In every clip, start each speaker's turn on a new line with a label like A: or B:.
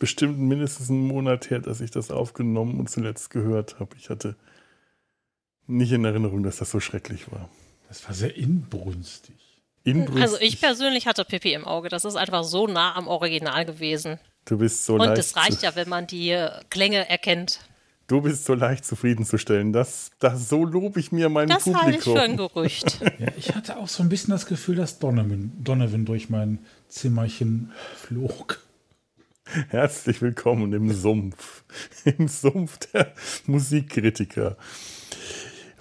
A: bestimmt mindestens einen Monat her, dass ich das aufgenommen und zuletzt gehört habe. Ich hatte nicht in Erinnerung, dass das so schrecklich war.
B: Das war sehr inbrünstig.
C: inbrünstig. Also ich persönlich hatte Pippi im Auge. Das ist einfach so nah am Original gewesen.
A: Du bist so
C: Und
A: leicht.
C: es reicht ja, wenn man die Klänge erkennt.
A: Du bist so leicht zufriedenzustellen. Das, das, so lobe ich mir mein
C: Das
A: Publikum.
C: halte ich für ein Gerücht.
B: Ja, ich hatte auch so ein bisschen das Gefühl, dass Donovan, Donovan durch mein Zimmerchen flog.
A: Herzlich willkommen im Sumpf. Im Sumpf der Musikkritiker.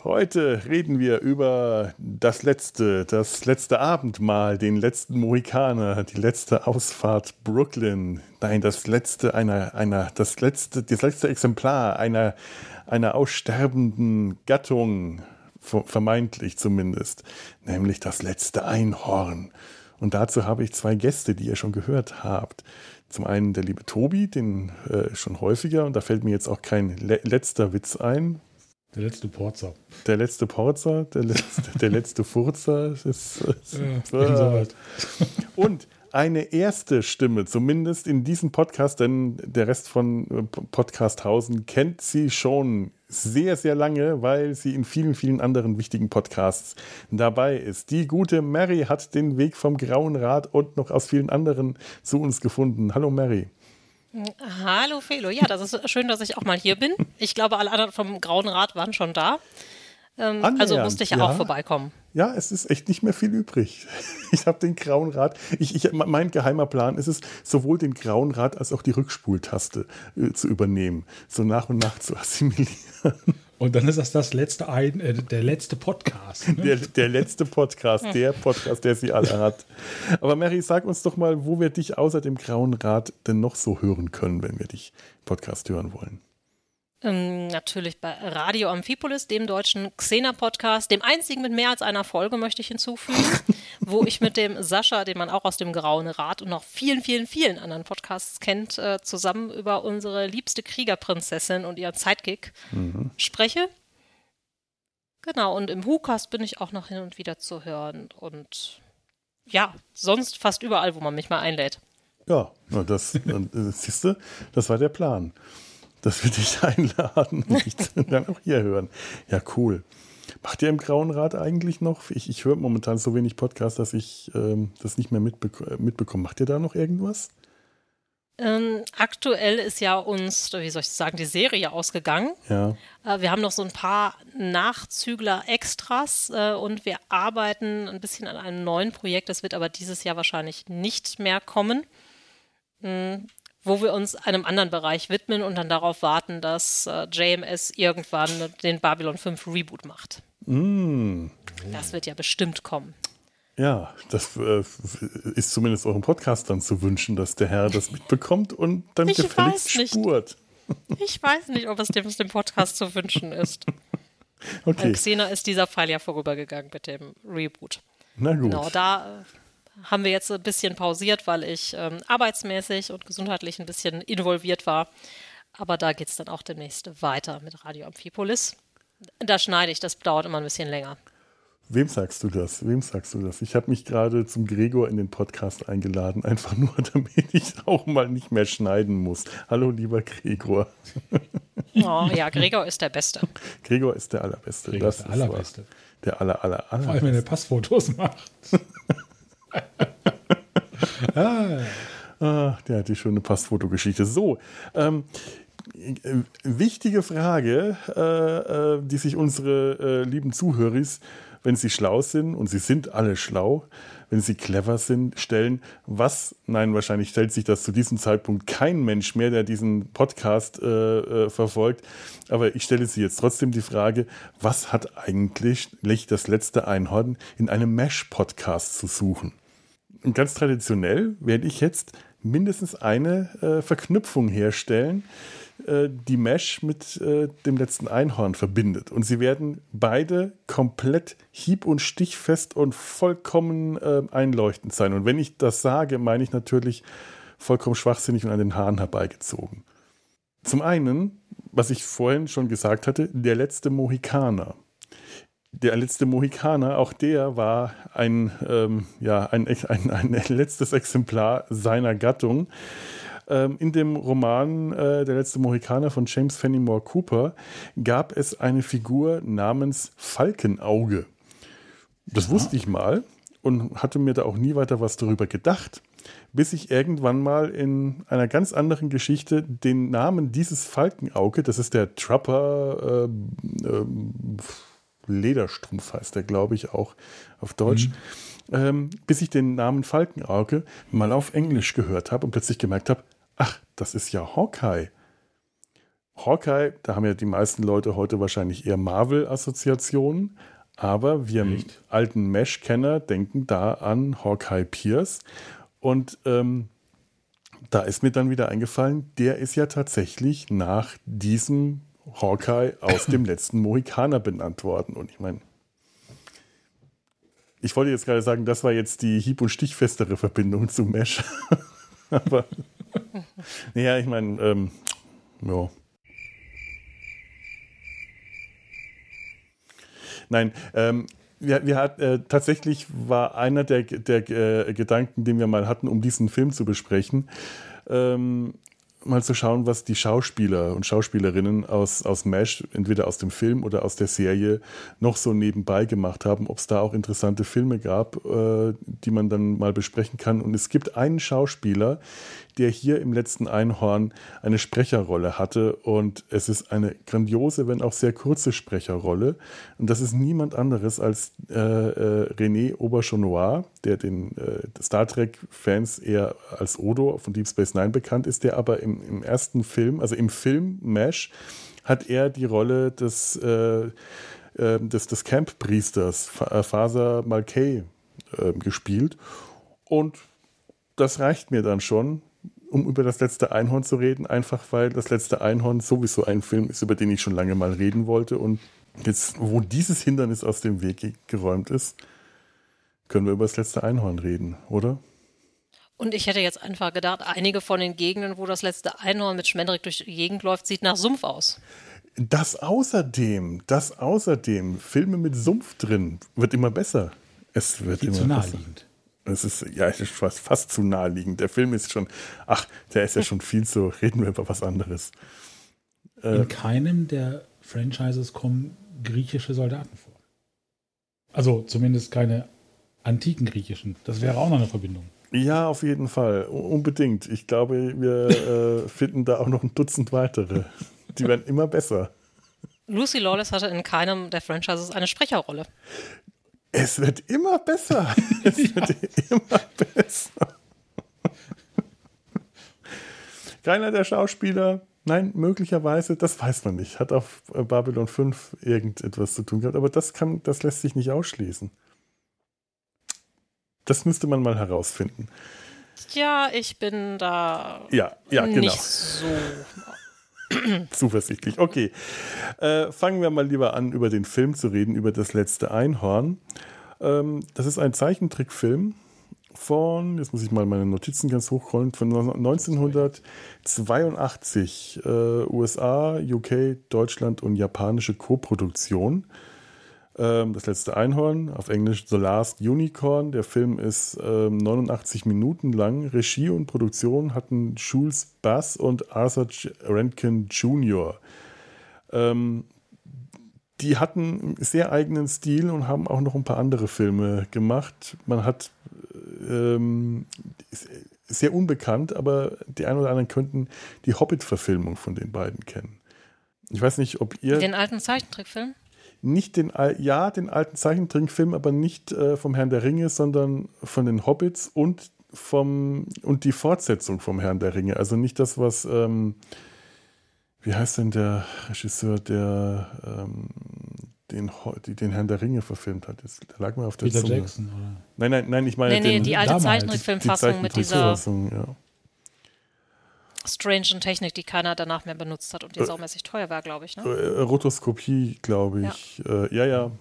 A: Heute reden wir über das letzte, das letzte Abendmahl, den letzten Mohikaner, die letzte Ausfahrt Brooklyn. Nein, das letzte einer, einer, das letzte, das letzte Exemplar einer, einer aussterbenden Gattung, vermeintlich zumindest, nämlich das letzte Einhorn. Und dazu habe ich zwei Gäste, die ihr schon gehört habt. Zum einen der liebe Tobi, den äh, schon häufiger, und da fällt mir jetzt auch kein le letzter Witz ein.
B: Der letzte Porzer.
A: Der letzte Porzer, der letzte, der letzte Furzer. Ist, ist,
B: Ja, insoweit.
A: und eine erste Stimme, zumindest in diesem Podcast, denn der Rest von äh, Podcasthausen kennt sie schon sehr, sehr lange, weil sie in vielen, vielen anderen wichtigen Podcasts dabei ist. Die gute Mary hat den Weg vom Grauen Rad und noch aus vielen anderen zu uns gefunden. Hallo Mary.
C: Hallo Felo, ja, das ist schön, dass ich auch mal hier bin. Ich glaube, alle anderen vom Grauen Rad waren schon da. Ähm, also musste ich ja,
A: ja.
C: auch vorbeikommen.
A: Ja, es ist echt nicht mehr viel übrig. Ich habe den grauen Rad. Ich, ich, mein geheimer Plan ist es, sowohl den grauen Rad als auch die Rückspultaste äh, zu übernehmen, so nach und nach zu assimilieren.
B: Und dann ist das das letzte ein, äh, der letzte Podcast. Ne?
A: Der, der letzte Podcast, der Podcast, der sie alle hat. Aber Mary, sag uns doch mal, wo wir dich außer dem grauen Rad denn noch so hören können, wenn wir dich Podcast hören wollen.
C: Ähm, natürlich bei Radio Amphipolis, dem deutschen Xena-Podcast, dem einzigen mit mehr als einer Folge, möchte ich hinzufügen, wo ich mit dem Sascha, den man auch aus dem Grauen Rat und noch vielen, vielen, vielen anderen Podcasts kennt, äh, zusammen über unsere liebste Kriegerprinzessin und ihren Sidekick spreche. Genau, und im WhoCast bin ich auch noch hin und wieder zu hören und ja, sonst fast überall, wo man mich mal einlädt.
A: Ja, das, äh, siehst du, das war der Plan. Dass wir dich einladen und dich dann auch hier hören. Ja, cool. Macht ihr im Grauen Rad eigentlich noch? Ich, ich höre momentan so wenig Podcasts, dass ich ähm, das nicht mehr mitbek mitbekomme. Macht ihr da noch irgendwas?
C: Ähm, aktuell ist ja uns, wie soll ich sagen, die Serie ausgegangen.
A: Ja.
C: Äh, wir haben noch so ein paar Nachzügler-Extras äh, und wir arbeiten ein bisschen an einem neuen Projekt. Das wird aber dieses Jahr wahrscheinlich nicht mehr kommen, mh, wo wir uns einem anderen Bereich widmen und dann darauf warten, dass äh, JMS irgendwann den Babylon 5 Reboot macht.
A: Mm,
C: Das wird ja bestimmt kommen.
A: ja, das äh, ist zumindest eurem Podcast dann zu wünschen, dass der Herr das mitbekommt und dann
C: Ich
A: gefälligst spurt.
C: Ich weiß nicht, ob es dem, dem Podcast zu wünschen ist.
A: Okay,
C: Xena ist dieser Fall ja vorübergegangen mit dem Reboot.
A: na gut.
C: Genau, da haben wir jetzt ein bisschen pausiert, weil ich ähm, arbeitsmäßig und gesundheitlich ein bisschen involviert war. Aber da geht es dann auch demnächst weiter mit Radio Amphipolis. Da schneide ich, das dauert immer ein bisschen länger.
A: Wem sagst du das? Wem sagst du das? Ich habe mich gerade zum Gregor in den Podcast eingeladen, einfach nur, damit ich auch mal nicht mehr schneiden muss. Hallo, lieber Gregor.
C: Oh, ja, Gregor ist der Beste.
A: Gregor ist der Allerbeste.
B: Gregor
A: das
B: ist der Allerbeste.
A: wahr. Der aller, aller, aller.
B: Vor allem, wenn er Passfotos macht.
A: Ah, der hat die schöne Passfotogeschichte. So, ähm, äh, wichtige Frage, äh, äh, die sich unsere äh, lieben Zuhörer, wenn sie schlau sind, und sie sind alle schlau, wenn sie clever sind, stellen, was, nein, wahrscheinlich stellt sich das zu diesem Zeitpunkt kein Mensch mehr, der diesen Podcast äh, äh, verfolgt, aber ich stelle sie jetzt trotzdem die Frage, was hat eigentlich das letzte Einhorn in einem Mesh-Podcast zu suchen? Ganz traditionell werde ich jetzt mindestens eine äh, Verknüpfung herstellen, äh, die Mesh mit äh, dem letzten Einhorn verbindet. Und sie werden beide komplett hieb- und stichfest und vollkommen äh, einleuchtend sein. Und wenn ich das sage, meine ich natürlich vollkommen schwachsinnig und an den Haaren herbeigezogen. Zum einen, was ich vorhin schon gesagt hatte, der letzte Mohikaner der letzte Mohikaner, auch der war ein, ähm, ja, ein, ein, ein letztes Exemplar seiner Gattung. Ähm, in dem Roman äh, Der letzte Mohikaner von James Fenimore Cooper gab es eine Figur namens Falkenauge. Das ja. wusste ich mal und hatte mir da auch nie weiter was darüber gedacht, bis ich irgendwann mal in einer ganz anderen Geschichte den Namen dieses Falkenauge, das ist der Trapper äh, äh, Lederstrumpf heißt der, glaube ich, auch auf Deutsch. Mhm. Ähm, bis ich den Namen Falkenauge mal auf Englisch gehört habe und plötzlich gemerkt habe, ach, das ist ja Hawkeye. Hawkeye, da haben ja die meisten Leute heute wahrscheinlich eher Marvel-Assoziationen, aber wir Echt? alten Mesh-Kenner denken da an Hawkeye Pierce. Und ähm, da ist mir dann wieder eingefallen, der ist ja tatsächlich nach diesem Hawkeye aus dem letzten Mohikaner benannt worden. Und ich meine, ich wollte jetzt gerade sagen, das war jetzt die hieb- und stichfestere Verbindung zu Mesh. Aber, naja, ich meine, ähm, ja. Nein, ähm, wir, wir hat, äh, tatsächlich war einer der, der äh, Gedanken, den wir mal hatten, um diesen Film zu besprechen, ähm, mal zu schauen, was die Schauspieler und Schauspielerinnen aus, aus MASH, entweder aus dem Film oder aus der Serie, noch so nebenbei gemacht haben, ob es da auch interessante Filme gab, äh, die man dann mal besprechen kann. Und es gibt einen Schauspieler, der hier im letzten Einhorn eine Sprecherrolle hatte. Und es ist eine grandiose, wenn auch sehr kurze Sprecherrolle. Und das ist niemand anderes als äh, äh, René Auberchonois, der den äh, Star Trek-Fans eher als Odo von Deep Space Nine bekannt ist, der aber im, im ersten Film, also im Film MASH, hat er die Rolle des, äh, äh des, des Camp-Priesters Faser Malkay äh, gespielt. Und das reicht mir dann schon, um über das letzte Einhorn zu reden, einfach weil das letzte Einhorn sowieso ein Film ist, über den ich schon lange mal reden wollte. Und jetzt, wo dieses Hindernis aus dem Weg geräumt ist, können wir über das letzte Einhorn reden, oder?
C: Und ich hätte jetzt einfach gedacht, einige von den Gegenden, wo das letzte Einhorn mit Schmendrick durch die Gegend läuft, sieht nach Sumpf aus.
A: Das außerdem, das außerdem, Filme mit Sumpf drin, wird immer besser. Es wird Viel immer zu naheliegend. Besser. Es ist ja es ist fast, fast zu naheliegend. Der Film ist schon, ach, der ist ja schon viel zu, reden wir über was anderes.
B: Äh, In keinem der Franchises kommen griechische Soldaten vor. Also zumindest keine antiken griechischen. Das wäre auch noch eine Verbindung.
A: Ja, auf jeden Fall. Unbedingt. Ich glaube, wir äh, finden da auch noch ein Dutzend weitere. Die werden immer besser.
C: Lucy Lawless hatte in keinem der Franchises eine Sprecherrolle.
A: Es wird immer besser. Es ja. wird immer besser. Keiner der Schauspieler, nein, möglicherweise, das weiß man nicht, hat auf Babylon 5 irgendetwas zu tun gehabt, aber das, kann, das lässt sich nicht ausschließen. Das müsste man mal herausfinden.
C: Ja, ich bin da
A: ja, ja,
C: nicht
A: genau.
C: so
A: zuversichtlich. Okay, äh, fangen wir mal lieber an, über den Film zu reden, über das letzte Einhorn. Ähm, das ist ein Zeichentrickfilm von, jetzt muss ich mal meine Notizen ganz hochrollen, von 1982, äh, USA, UK, Deutschland und japanische Koproduktion. Ähm, das letzte Einhorn, auf Englisch The Last Unicorn. Der Film ist ähm, 89 Minuten lang. Regie und Produktion hatten Jules Bass und Arthur Rankin Jr. Ähm, die hatten einen sehr eigenen Stil und haben auch noch ein paar andere Filme gemacht. Man hat ähm, sehr unbekannt, aber die einen oder anderen könnten die Hobbit-Verfilmung von den beiden kennen. Ich weiß nicht, ob ihr.
C: Den alten Zeichentrickfilm?
A: Nicht den, ja, den alten Zeichentrickfilm, aber nicht äh, vom Herrn der Ringe, sondern von den Hobbits und vom und die Fortsetzung vom Herrn der Ringe. Also nicht das, was ähm, wie heißt denn der Regisseur, der ähm, den, den Herrn der Ringe verfilmt hat? Jetzt, der lag mir auf der
B: Peter
A: Zunge.
B: Jackson, oder?
A: Nein, nein, nein, ich meine
C: nee, nee, den, die alte Zeichentrickfilmfassung mit dieser
A: ja
C: strangen Technik, die keiner danach mehr benutzt hat und die äh, saumäßig teuer war, glaube ich. Ne?
A: Äh, Rotoskopie, glaube ich. Ja, äh, ja. ja.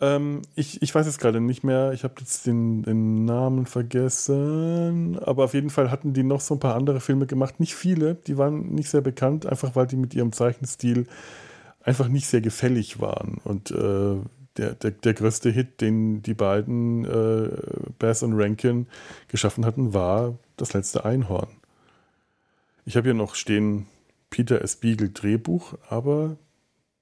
A: Ähm, ich, ich weiß es gerade nicht mehr. Ich habe jetzt den, den, Namen vergessen. Aber auf jeden Fall hatten die noch so ein paar andere Filme gemacht. Nicht viele, die waren nicht sehr bekannt, einfach weil die mit ihrem Zeichenstil einfach nicht sehr gefällig waren. Und äh, der, der, der größte Hit, den die beiden, äh, Bass und Rankin, geschaffen hatten, war Das letzte Einhorn. Ich habe hier noch stehen Peter S. Beagle Drehbuch, aber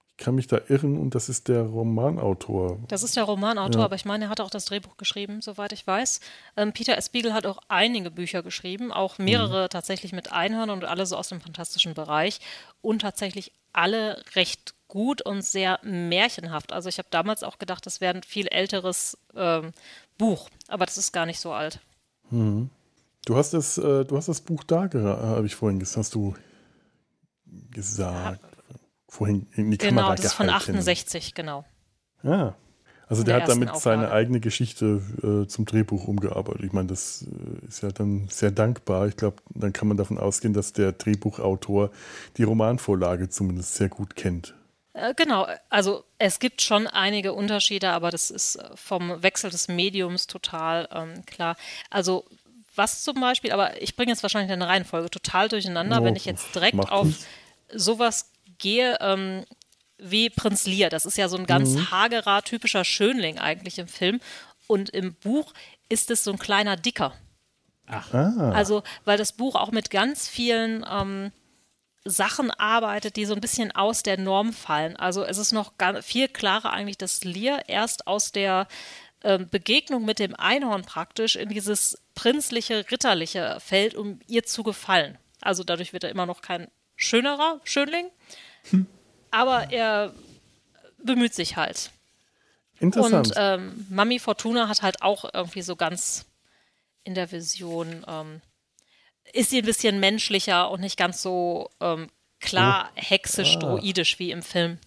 A: ich kann mich da irren und das ist der Romanautor.
C: Das ist der Romanautor, ja. aber ich meine, er hat auch das Drehbuch geschrieben, soweit ich weiß. Ähm, Peter S. Beagle hat auch einige Bücher geschrieben, auch mehrere mhm. tatsächlich mit Einhörnern und alle so aus dem fantastischen Bereich und tatsächlich alle recht gut und sehr märchenhaft. Also ich habe damals auch gedacht, das wäre ein viel älteres ähm, Buch, aber das ist gar nicht so alt.
A: Mhm. Du hast das, äh, du hast das Buch da, habe ich vorhin gesagt, hast du gesagt. Ja. Vorhin in die
C: genau,
A: Kamera
C: das ist von 68, genau.
A: Ja. Also der, der hat damit Auflage. seine eigene Geschichte äh, zum Drehbuch umgearbeitet. Ich meine, das äh, ist ja dann sehr dankbar. Ich glaube, dann kann man davon ausgehen, dass der Drehbuchautor die Romanvorlage zumindest sehr gut kennt.
C: Äh, genau, also es gibt schon einige Unterschiede, aber das ist äh, vom Wechsel des Mediums total ähm, klar. Also was zum Beispiel, aber ich bringe jetzt wahrscheinlich eine Reihenfolge total durcheinander, oh, wenn ich jetzt direkt auf sowas gehe, ähm, wie Prinz Lear. Das ist ja so ein ganz mhm. hagerer, typischer Schönling eigentlich im Film. Und im Buch ist es so ein kleiner Dicker.
B: Ach. Ah.
C: Also, weil das Buch auch mit ganz vielen ähm, Sachen arbeitet, die so ein bisschen aus der Norm fallen. Also es ist noch viel klarer eigentlich, dass Lear erst aus der Begegnung mit dem Einhorn praktisch in dieses prinzliche, ritterliche fällt, um ihr zu gefallen. Also dadurch wird er immer noch kein schönerer Schönling, hm. aber er bemüht sich halt.
A: Interessant.
C: Und ähm, Mami Fortuna hat halt auch irgendwie so ganz in der Vision, ähm, ist sie ein bisschen menschlicher und nicht ganz so ähm, klar oh. hexisch, ah. wie im Film.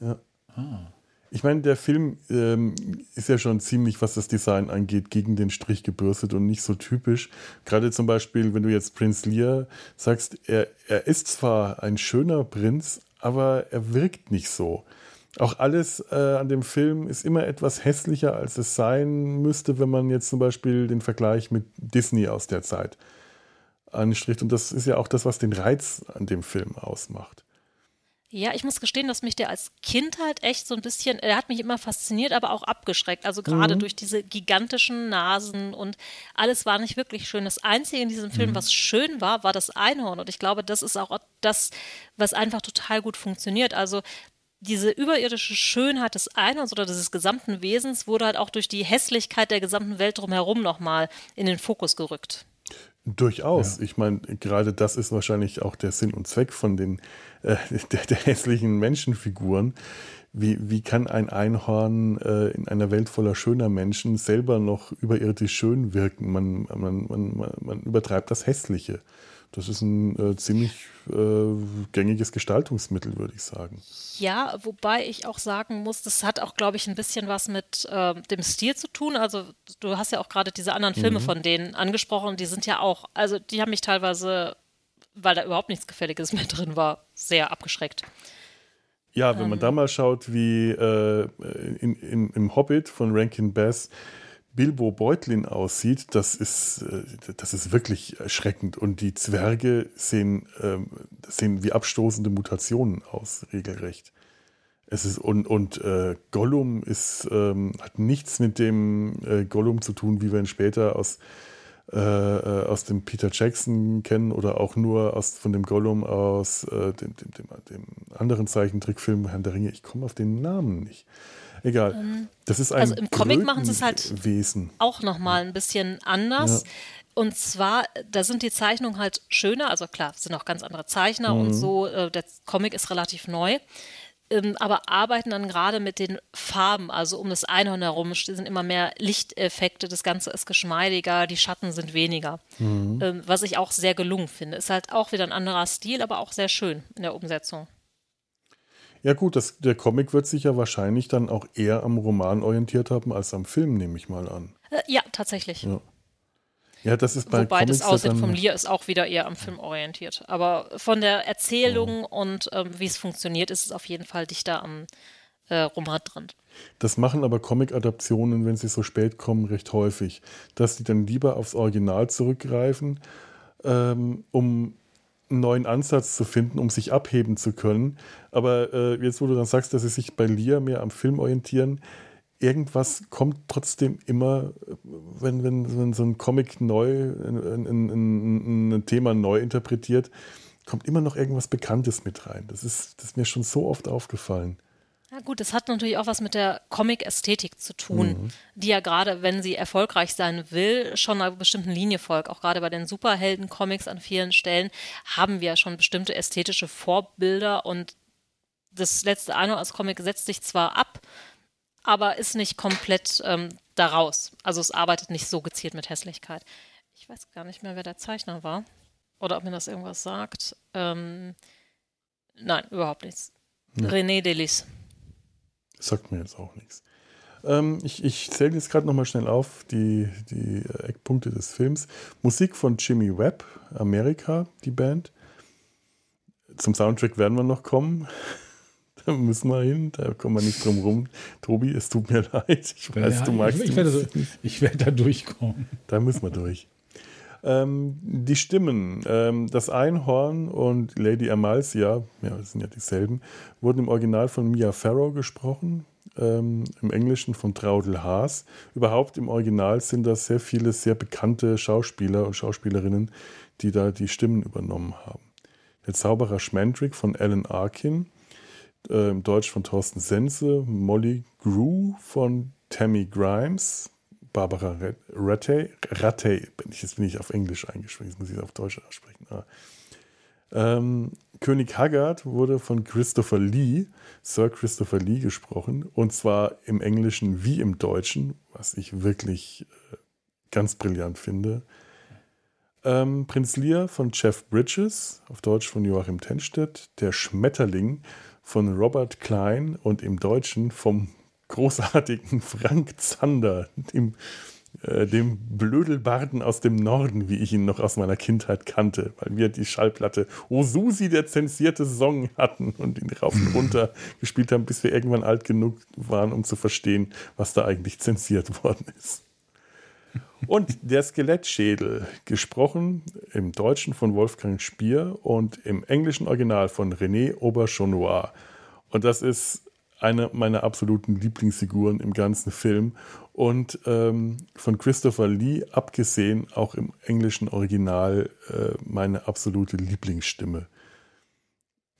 A: Ja. Ah. Ich meine, der Film ähm, ist ja schon ziemlich, was das Design angeht, gegen den Strich gebürstet und nicht so typisch. Gerade zum Beispiel, wenn du jetzt Prinz Lear sagst, er, er ist zwar ein schöner Prinz, aber er wirkt nicht so. Auch alles äh, an dem Film ist immer etwas hässlicher, als es sein müsste, wenn man jetzt zum Beispiel den Vergleich mit Disney aus der Zeit anstricht. Und das ist ja auch das, was den Reiz an dem Film ausmacht.
C: Ja, ich muss gestehen, dass mich der als Kind halt echt so ein bisschen, er hat mich immer fasziniert, aber auch abgeschreckt. Also gerade mhm. durch diese gigantischen Nasen und alles war nicht wirklich schön. Das Einzige in diesem Film, mhm. was schön war, war das Einhorn. Und ich glaube, das ist auch das, was einfach total gut funktioniert. Also diese überirdische Schönheit des Einhorns oder des gesamten Wesens wurde halt auch durch die Hässlichkeit der gesamten Welt drumherum nochmal in den Fokus gerückt.
A: Durchaus. Ja. Ich meine, gerade das ist wahrscheinlich auch der Sinn und Zweck von den äh, der, der, hässlichen Menschenfiguren. Wie, wie kann ein Einhorn äh, in einer Welt voller schöner Menschen selber noch überirdisch schön wirken? Man, man, man, man übertreibt das Hässliche. Das ist ein äh, ziemlich äh, gängiges Gestaltungsmittel, würde ich sagen.
C: Ja, wobei ich auch sagen muss, das hat auch, glaube ich, ein bisschen was mit äh, dem Stil zu tun. Also du hast ja auch gerade diese anderen Filme mhm. von denen angesprochen, die sind ja auch, also die haben mich teilweise, weil da überhaupt nichts Gefälliges mehr drin war, sehr abgeschreckt.
A: Ja, wenn ähm, man da mal schaut, wie äh, in, in, im Hobbit von Rankin Bass Bilbo Beutlin aussieht, das ist, äh, das ist wirklich erschreckend. Und die Zwerge sehen, ähm, sehen wie abstoßende Mutationen aus, regelrecht. Es ist, und und äh, Gollum ist, ähm, hat nichts mit dem äh, Gollum zu tun, wie wir ihn später aus, äh, äh aus dem Peter Jackson kennen oder auch nur aus, von dem Gollum aus äh, dem, dem, dem, dem, anderen Zeichentrickfilm Herrn der Ringe. Ich komme auf den Namen nicht. Egal. Ähm, das ist ein
C: also im Comic machen sie es halt
A: Wesen.
C: auch nochmal ein bisschen anders. Ja. Und zwar, da sind die Zeichnungen halt schöner, also klar, es sind auch ganz andere Zeichner mhm. und so, äh, der Comic ist relativ neu, aber arbeiten dann gerade mit den Farben, also um das Einhorn herum sind immer mehr Lichteffekte, das Ganze ist geschmeidiger, die Schatten sind weniger, mhm. ähm, was ich auch sehr gelungen finde. Ist halt auch wieder ein anderer Stil, aber auch sehr schön in der Umsetzung.
A: Ja gut, das, der Comic wird sich ja wahrscheinlich dann auch eher am Roman orientiert haben als am Film, nehme ich mal an.
C: Äh, ja, tatsächlich.
A: Ja. Ja. das ist bei
C: Wobei
A: Comics
C: das Aussehen vom Lear ist auch wieder eher am Film orientiert. Aber von der Erzählung oh. und ähm, wie es funktioniert, ist es auf jeden Fall dichter am äh, Roman drin.
A: Das machen aber Comic-Adaptionen, wenn sie so spät kommen, recht häufig. Dass die dann lieber aufs Original zurückgreifen, ähm, um einen neuen Ansatz zu finden, um sich abheben zu können. Aber äh, jetzt, wo du dann sagst, dass sie sich bei Lia mehr am Film orientieren, irgendwas kommt trotzdem immer, wenn, wenn, wenn so ein Comic neu, ein, ein, ein, Thema neu interpretiert, kommt immer noch irgendwas Bekanntes mit rein. Das ist, das ist mir schon so oft aufgefallen.
C: Ja gut, das hat natürlich auch was mit der Comic-Ästhetik zu tun, mhm. die ja gerade, wenn sie erfolgreich sein will, schon einer bestimmten Linie folgt. Auch gerade bei den Superhelden-Comics an vielen Stellen haben wir schon bestimmte ästhetische Vorbilder und das letzte Anno als Comic setzt sich zwar ab, aber ist nicht komplett ähm, daraus. Also es arbeitet nicht so gezielt mit Hässlichkeit. Ich weiß gar nicht mehr, wer der Zeichner war. Oder ob mir das irgendwas sagt. Ähm, nein, überhaupt nichts. Ja. René Delis.
A: Sagt mir jetzt auch nichts. Ähm, ich, ich zähle jetzt gerade nochmal schnell auf die, die Eckpunkte des Films. Musik von Jimmy Webb, Amerika, die Band. Zum Soundtrack werden wir noch kommen. Da müssen wir hin, da kommen wir nicht drum rum. Tobi, es tut mir leid. Ich weiß, ja, du magst
B: ich, ich, werde, ich werde da durchkommen.
A: Da müssen wir durch. Ähm, die Stimmen, ähm, das Einhorn und Lady Amalcia, ja, das sind ja dieselben, wurden im Original von Mia Farrow gesprochen, ähm, im Englischen von Traudel Haas. Überhaupt im Original sind das sehr viele sehr bekannte Schauspieler und Schauspielerinnen, die da die Stimmen übernommen haben. Der Zauberer Schmendrick von Alan Arkin, äh, im Deutsch von Thorsten Sense, Molly Grew von Tammy Grimes, Barbara Rattay, Rattay, jetzt bin ich auf Englisch eingeschrieben, jetzt muss ich es auf Deutsch aussprechen. Ah. Ähm, König Haggard wurde von Christopher Lee, Sir Christopher Lee gesprochen, und zwar im Englischen wie im Deutschen, was ich wirklich äh, ganz brillant finde. Ähm, Prinz Lear von Jeff Bridges, auf Deutsch von Joachim Tenstedt, der Schmetterling von Robert Klein und im Deutschen vom großartigen Frank Zander, dem, äh, dem Blödelbarden aus dem Norden, wie ich ihn noch aus meiner Kindheit kannte, weil wir die Schallplatte Oh Susi, der zensierte Song hatten und ihn rauf und runter gespielt haben, bis wir irgendwann alt genug waren, um zu verstehen, was da eigentlich zensiert worden ist. Und der Skelettschädel, gesprochen im Deutschen von Wolfgang Spier und im englischen Original von René Auberchonois. Und das ist eine meiner absoluten Lieblingsfiguren im ganzen Film. Und ähm, von Christopher Lee abgesehen auch im englischen Original äh, meine absolute Lieblingsstimme.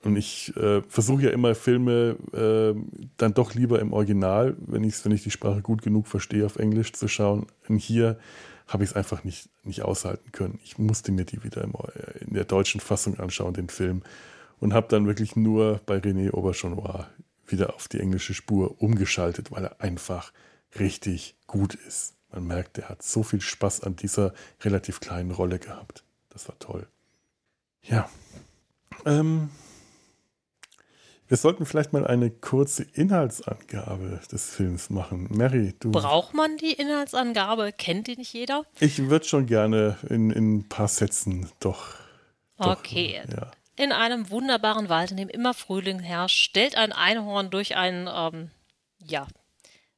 A: Und ich äh, versuche ja immer Filme äh, dann doch lieber im Original, wenn, ich's, wenn ich die Sprache gut genug verstehe, auf Englisch zu schauen. Und hier habe ich es einfach nicht, nicht aushalten können. Ich musste mir die wieder im, in der deutschen Fassung anschauen, den Film. Und habe dann wirklich nur bei René Auberchonois wieder auf die englische Spur umgeschaltet, weil er einfach richtig gut ist. Man merkt, er hat so viel Spaß an dieser relativ kleinen Rolle gehabt. Das war toll. Ja. Ähm, wir sollten vielleicht mal eine kurze Inhaltsangabe des Films machen. Mary, du.
C: Braucht man die Inhaltsangabe? Kennt die nicht jeder?
A: Ich würde schon gerne in, in ein paar Sätzen doch.
C: doch okay. Ja. In einem wunderbaren Wald, in dem immer Frühling herrscht, stellt ein Einhorn durch einen, ähm, ja,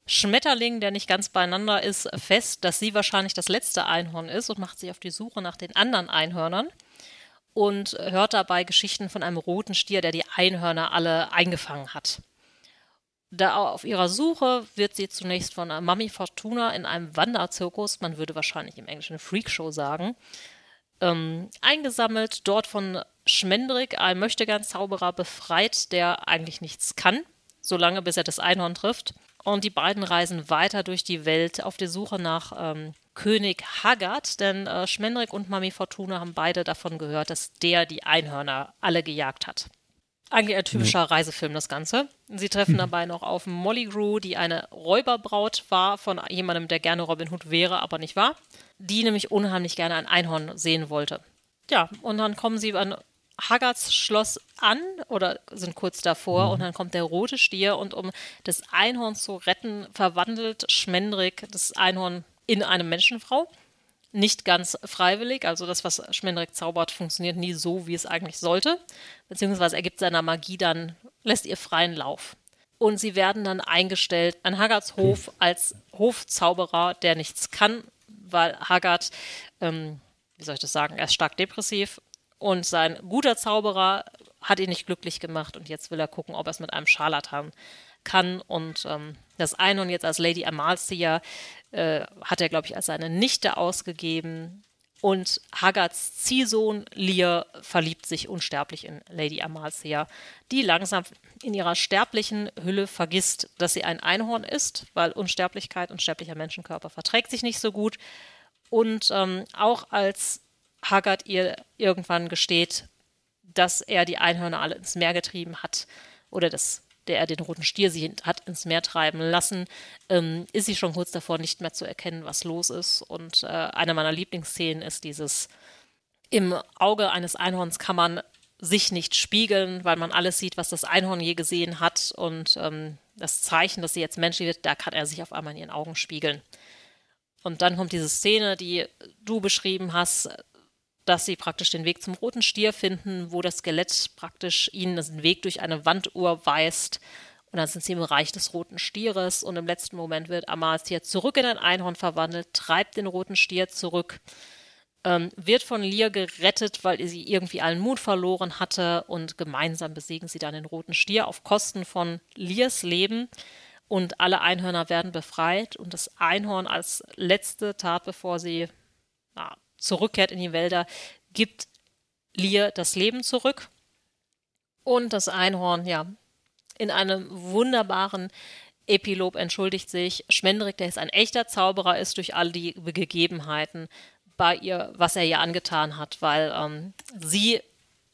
C: Schmetterling, der nicht ganz beieinander ist, fest, dass sie wahrscheinlich das letzte Einhorn ist und macht sich auf die Suche nach den anderen Einhörnern und hört dabei Geschichten von einem roten Stier, der die Einhörner alle eingefangen hat. Da auf ihrer Suche wird sie zunächst von Mami Fortuna in einem Wanderzirkus, man würde wahrscheinlich im Englischen Freakshow sagen, ähm, eingesammelt, dort von Schmendrick, ein Möchtegern-Zauberer, befreit, der eigentlich nichts kann, solange bis er das Einhorn trifft. Und die beiden reisen weiter durch die Welt auf der Suche nach ähm, König Haggard, denn äh, Schmendrick und Mami Fortuna haben beide davon gehört, dass der die Einhörner alle gejagt hat. Eigentlich ein typischer. Reisefilm, das Ganze. Sie treffen mhm. dabei noch auf Molly Grew, die eine Räuberbraut war von jemandem, der gerne Robin Hood wäre, aber nicht war. Die nämlich unheimlich gerne ein Einhorn sehen wollte. Ja, und dann kommen sie an Haggards Schloss an oder sind kurz davor mhm. und dann kommt der rote Stier und um das Einhorn zu retten, verwandelt Schmendrick das Einhorn in eine Menschenfrau. Nicht ganz freiwillig, also das, was Schmendrick zaubert, funktioniert nie so, wie es eigentlich sollte. Beziehungsweise er gibt seiner Magie dann, lässt ihr freien Lauf. Und sie werden dann eingestellt an Haggards Hof als Hofzauberer, der nichts kann, weil Haggard, ähm, wie soll ich das sagen, er ist stark depressiv und sein guter Zauberer hat ihn nicht glücklich gemacht und jetzt will er gucken, ob er es mit einem Scharlatan kann und ähm, Das Einhorn jetzt als Lady Amalthea äh, hat er, glaube ich, als seine Nichte ausgegeben. Und Haggards Ziehsohn Lear verliebt sich unsterblich in Lady Amalthea, die langsam in ihrer sterblichen Hülle vergisst, dass sie ein Einhorn ist, weil Unsterblichkeit und sterblicher Menschenkörper verträgt sich nicht so gut. Und ähm, auch als Haggard ihr irgendwann gesteht, dass er die Einhörner alle ins Meer getrieben hat oder dass der er den roten Stier sie hat ins Meer treiben lassen, ähm, ist sie schon kurz davor, nicht mehr zu erkennen, was los ist. Und äh, eine meiner Lieblingsszenen ist dieses im Auge eines Einhorns kann man sich nicht spiegeln, weil man alles sieht, was das Einhorn je gesehen hat. Und ähm, das Zeichen, dass sie jetzt menschlich wird, da kann er sich auf einmal in ihren Augen spiegeln. Und dann kommt diese Szene, die du beschrieben hast, dass sie praktisch den Weg zum roten Stier finden, wo das Skelett praktisch ihnen den Weg durch eine Wanduhr weist. Und dann sind sie im Bereich des roten Stieres. Und im letzten Moment wird Amasia zurück in ein Einhorn verwandelt, treibt den roten Stier zurück, ähm, wird von Lear gerettet, weil sie irgendwie allen Mut verloren hatte. Und gemeinsam besiegen sie dann den roten Stier auf Kosten von Lears Leben. Und alle Einhörner werden befreit. Und das Einhorn als letzte Tat, bevor sie na, zurückkehrt in die Wälder, gibt Lear das Leben zurück. Und das Einhorn, ja, in einem wunderbaren Epilog entschuldigt sich Schmendrick, der jetzt ein echter Zauberer ist, durch all die Gegebenheiten bei ihr, was er ihr angetan hat, weil ähm, sie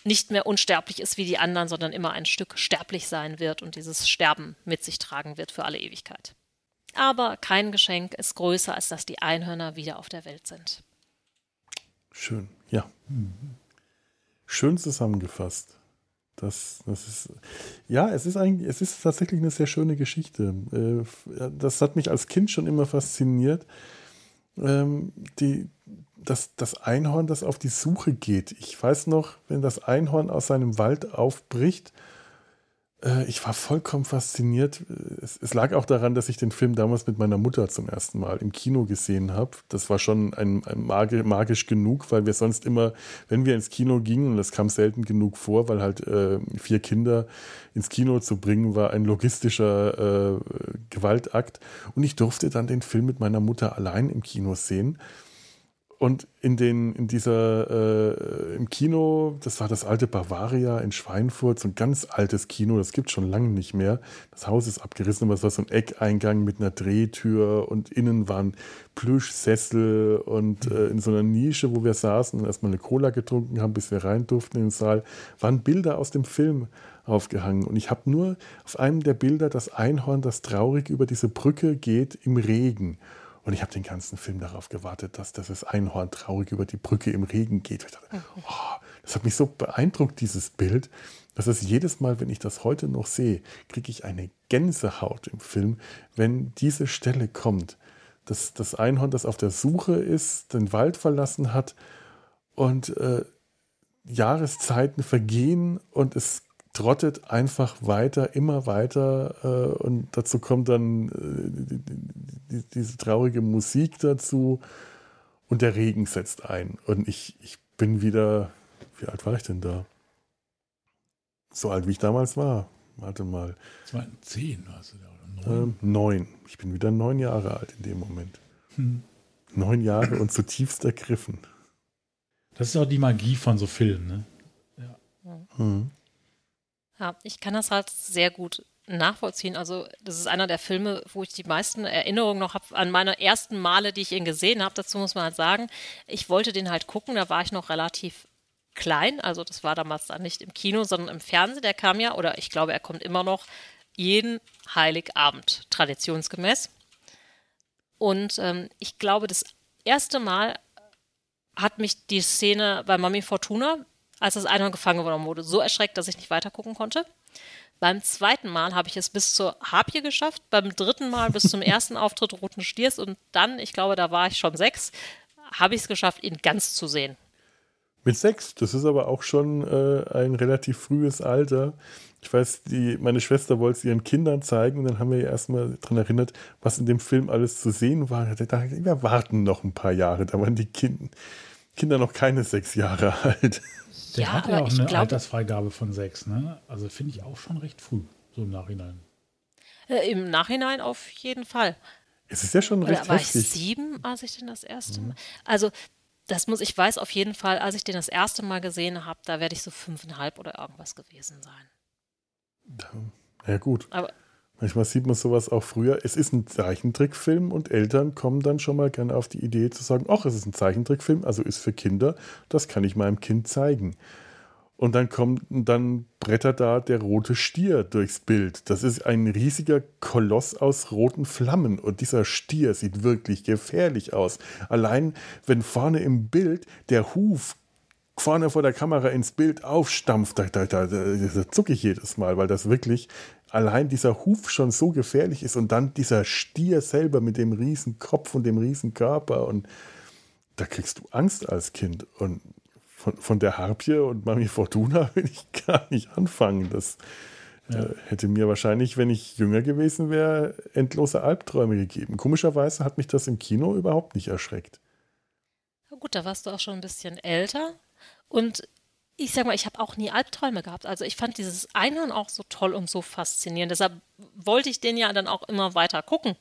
C: nicht mehr unsterblich ist wie die anderen, sondern immer ein Stück sterblich sein wird und dieses Sterben mit sich tragen wird für alle Ewigkeit. Aber kein Geschenk ist größer, als dass die Einhörner wieder auf der Welt sind.
A: Schön, ja. Schön zusammengefasst. Das, das ist, ja, es ist eigentlich, es ist tatsächlich eine sehr schöne Geschichte. Äh, das hat mich als Kind schon immer fasziniert. Ähm, die, das, das Einhorn, das auf die Suche geht. Ich weiß noch, wenn das Einhorn aus seinem Wald aufbricht ich war vollkommen fasziniert. Es, es, lag auch daran, dass ich den Film damals mit meiner Mutter zum ersten Mal im Kino gesehen habe. Das war schon ein, ein magisch, magisch, genug, weil wir sonst immer, wenn wir ins Kino gingen, und das kam selten genug vor, weil halt äh, vier Kinder ins Kino zu bringen, war ein logistischer äh, Gewaltakt. Und ich durfte dann den Film mit meiner Mutter allein im Kino sehen. Und in den, in dieser, äh, im Kino, das war das alte Bavaria in Schweinfurt, so ein ganz altes Kino, das gibt es schon lange nicht mehr. Das Haus ist abgerissen, aber es war so ein Eckeingang mit einer Drehtür und innen waren Plüschsessel und äh, in so einer Nische, wo wir saßen und erstmal eine Cola getrunken haben, bis wir rein durften in den Saal, waren Bilder aus dem Film aufgehangen. Und ich habe nur auf einem der Bilder das Einhorn, das traurig über diese Brücke geht im Regen. Und ich habe den ganzen Film darauf gewartet, dass das Einhorn traurig über die Brücke im Regen geht. Dachte, oh, das hat mich so beeindruckt, dieses Bild, dass es jedes Mal, wenn ich das heute noch sehe, kriege ich eine Gänsehaut im Film, wenn diese Stelle kommt. Dass das Einhorn, das auf der Suche ist, den Wald verlassen hat und äh, Jahreszeiten vergehen und es trottet einfach weiter, immer weiter äh, und dazu kommt dann äh, die, die, diese traurige Musik dazu und der Regen setzt ein und ich, ich bin wieder, wie alt war ich denn da? So alt wie ich damals war. Warte mal.
B: zehn warst du da,
A: oder neun? Ähm, neun. Ich bin wieder neun Jahre alt in dem Moment. Hm. Neun Jahre und zutiefst ergriffen.
B: Das ist auch die Magie von so Filmen, ne? Ja.
C: Hm. Ja, ich kann das halt sehr gut nachvollziehen. Also, das ist einer der Filme, wo ich die meisten Erinnerungen noch habe an meine ersten Male, die ich ihn gesehen habe. Dazu muss man halt sagen, ich wollte den halt gucken, da war ich noch relativ klein. Also, das war damals dann nicht im Kino, sondern im Fernsehen. Der kam ja, oder ich glaube, er kommt immer noch jeden Heiligabend, traditionsgemäß. Und ähm, ich glaube, das erste Mal hat mich die Szene bei Mami Fortuna, als das Einhorn gefangen genommen wurde, so erschreckt, dass ich nicht weiter gucken konnte. Beim zweiten Mal habe ich es bis zur Harpie geschafft, beim dritten Mal bis zum ersten Auftritt Roten Stiers und dann, ich glaube, da war ich schon sechs, habe ich es geschafft, ihn ganz zu sehen.
A: Mit sechs, das ist aber auch schon äh, ein relativ frühes Alter. Ich weiß, die, meine Schwester wollte es ihren Kindern zeigen und dann haben wir ja erstmal daran erinnert, was in dem Film alles zu sehen war. Ich dachte, wir warten noch ein paar Jahre. Da waren die kind, Kinder noch keine sechs Jahre alt.
B: Der ja, hat ja auch eine glaub, Altersfreigabe von sechs, ne? Also finde ich auch schon recht früh, so im Nachhinein.
C: Äh, Im Nachhinein auf jeden Fall.
A: Es ist ja schon recht
C: Oder war
A: heftig.
C: ich sieben, als ich den das erste Mal. Also, das muss, ich weiß auf jeden Fall, als ich den das erste Mal gesehen habe, da werde ich so fünfeinhalb oder irgendwas gewesen sein.
A: Ja, gut.
C: Aber
A: Manchmal sieht man sowas auch früher. Es ist ein Zeichentrickfilm und Eltern kommen dann schon mal gerne auf die Idee zu sagen, ach, es ist ein Zeichentrickfilm, also ist für Kinder, das kann ich meinem Kind zeigen. Und dann kommt, dann brettert da der rote Stier durchs Bild. Das ist ein riesiger Koloss aus roten Flammen. Und dieser Stier sieht wirklich gefährlich aus. Allein, wenn vorne im Bild der Huf vorne vor der Kamera ins Bild aufstampft, da, da, da, da zucke ich jedes Mal, weil das wirklich allein dieser Huf schon so gefährlich ist und dann dieser Stier selber mit dem riesen Kopf und dem riesen Körper und da kriegst du Angst als Kind und von, von der Harpie und Mami Fortuna will ich gar nicht anfangen. Das äh, hätte mir wahrscheinlich, wenn ich jünger gewesen wäre, endlose Albträume gegeben. Komischerweise hat mich das im Kino überhaupt nicht erschreckt.
C: na gut, da warst du auch schon ein bisschen älter. Und ich sag mal, ich habe auch nie Albträume gehabt. Also ich fand dieses Einhorn auch so toll und so faszinierend. Deshalb wollte ich den ja dann auch immer weiter gucken.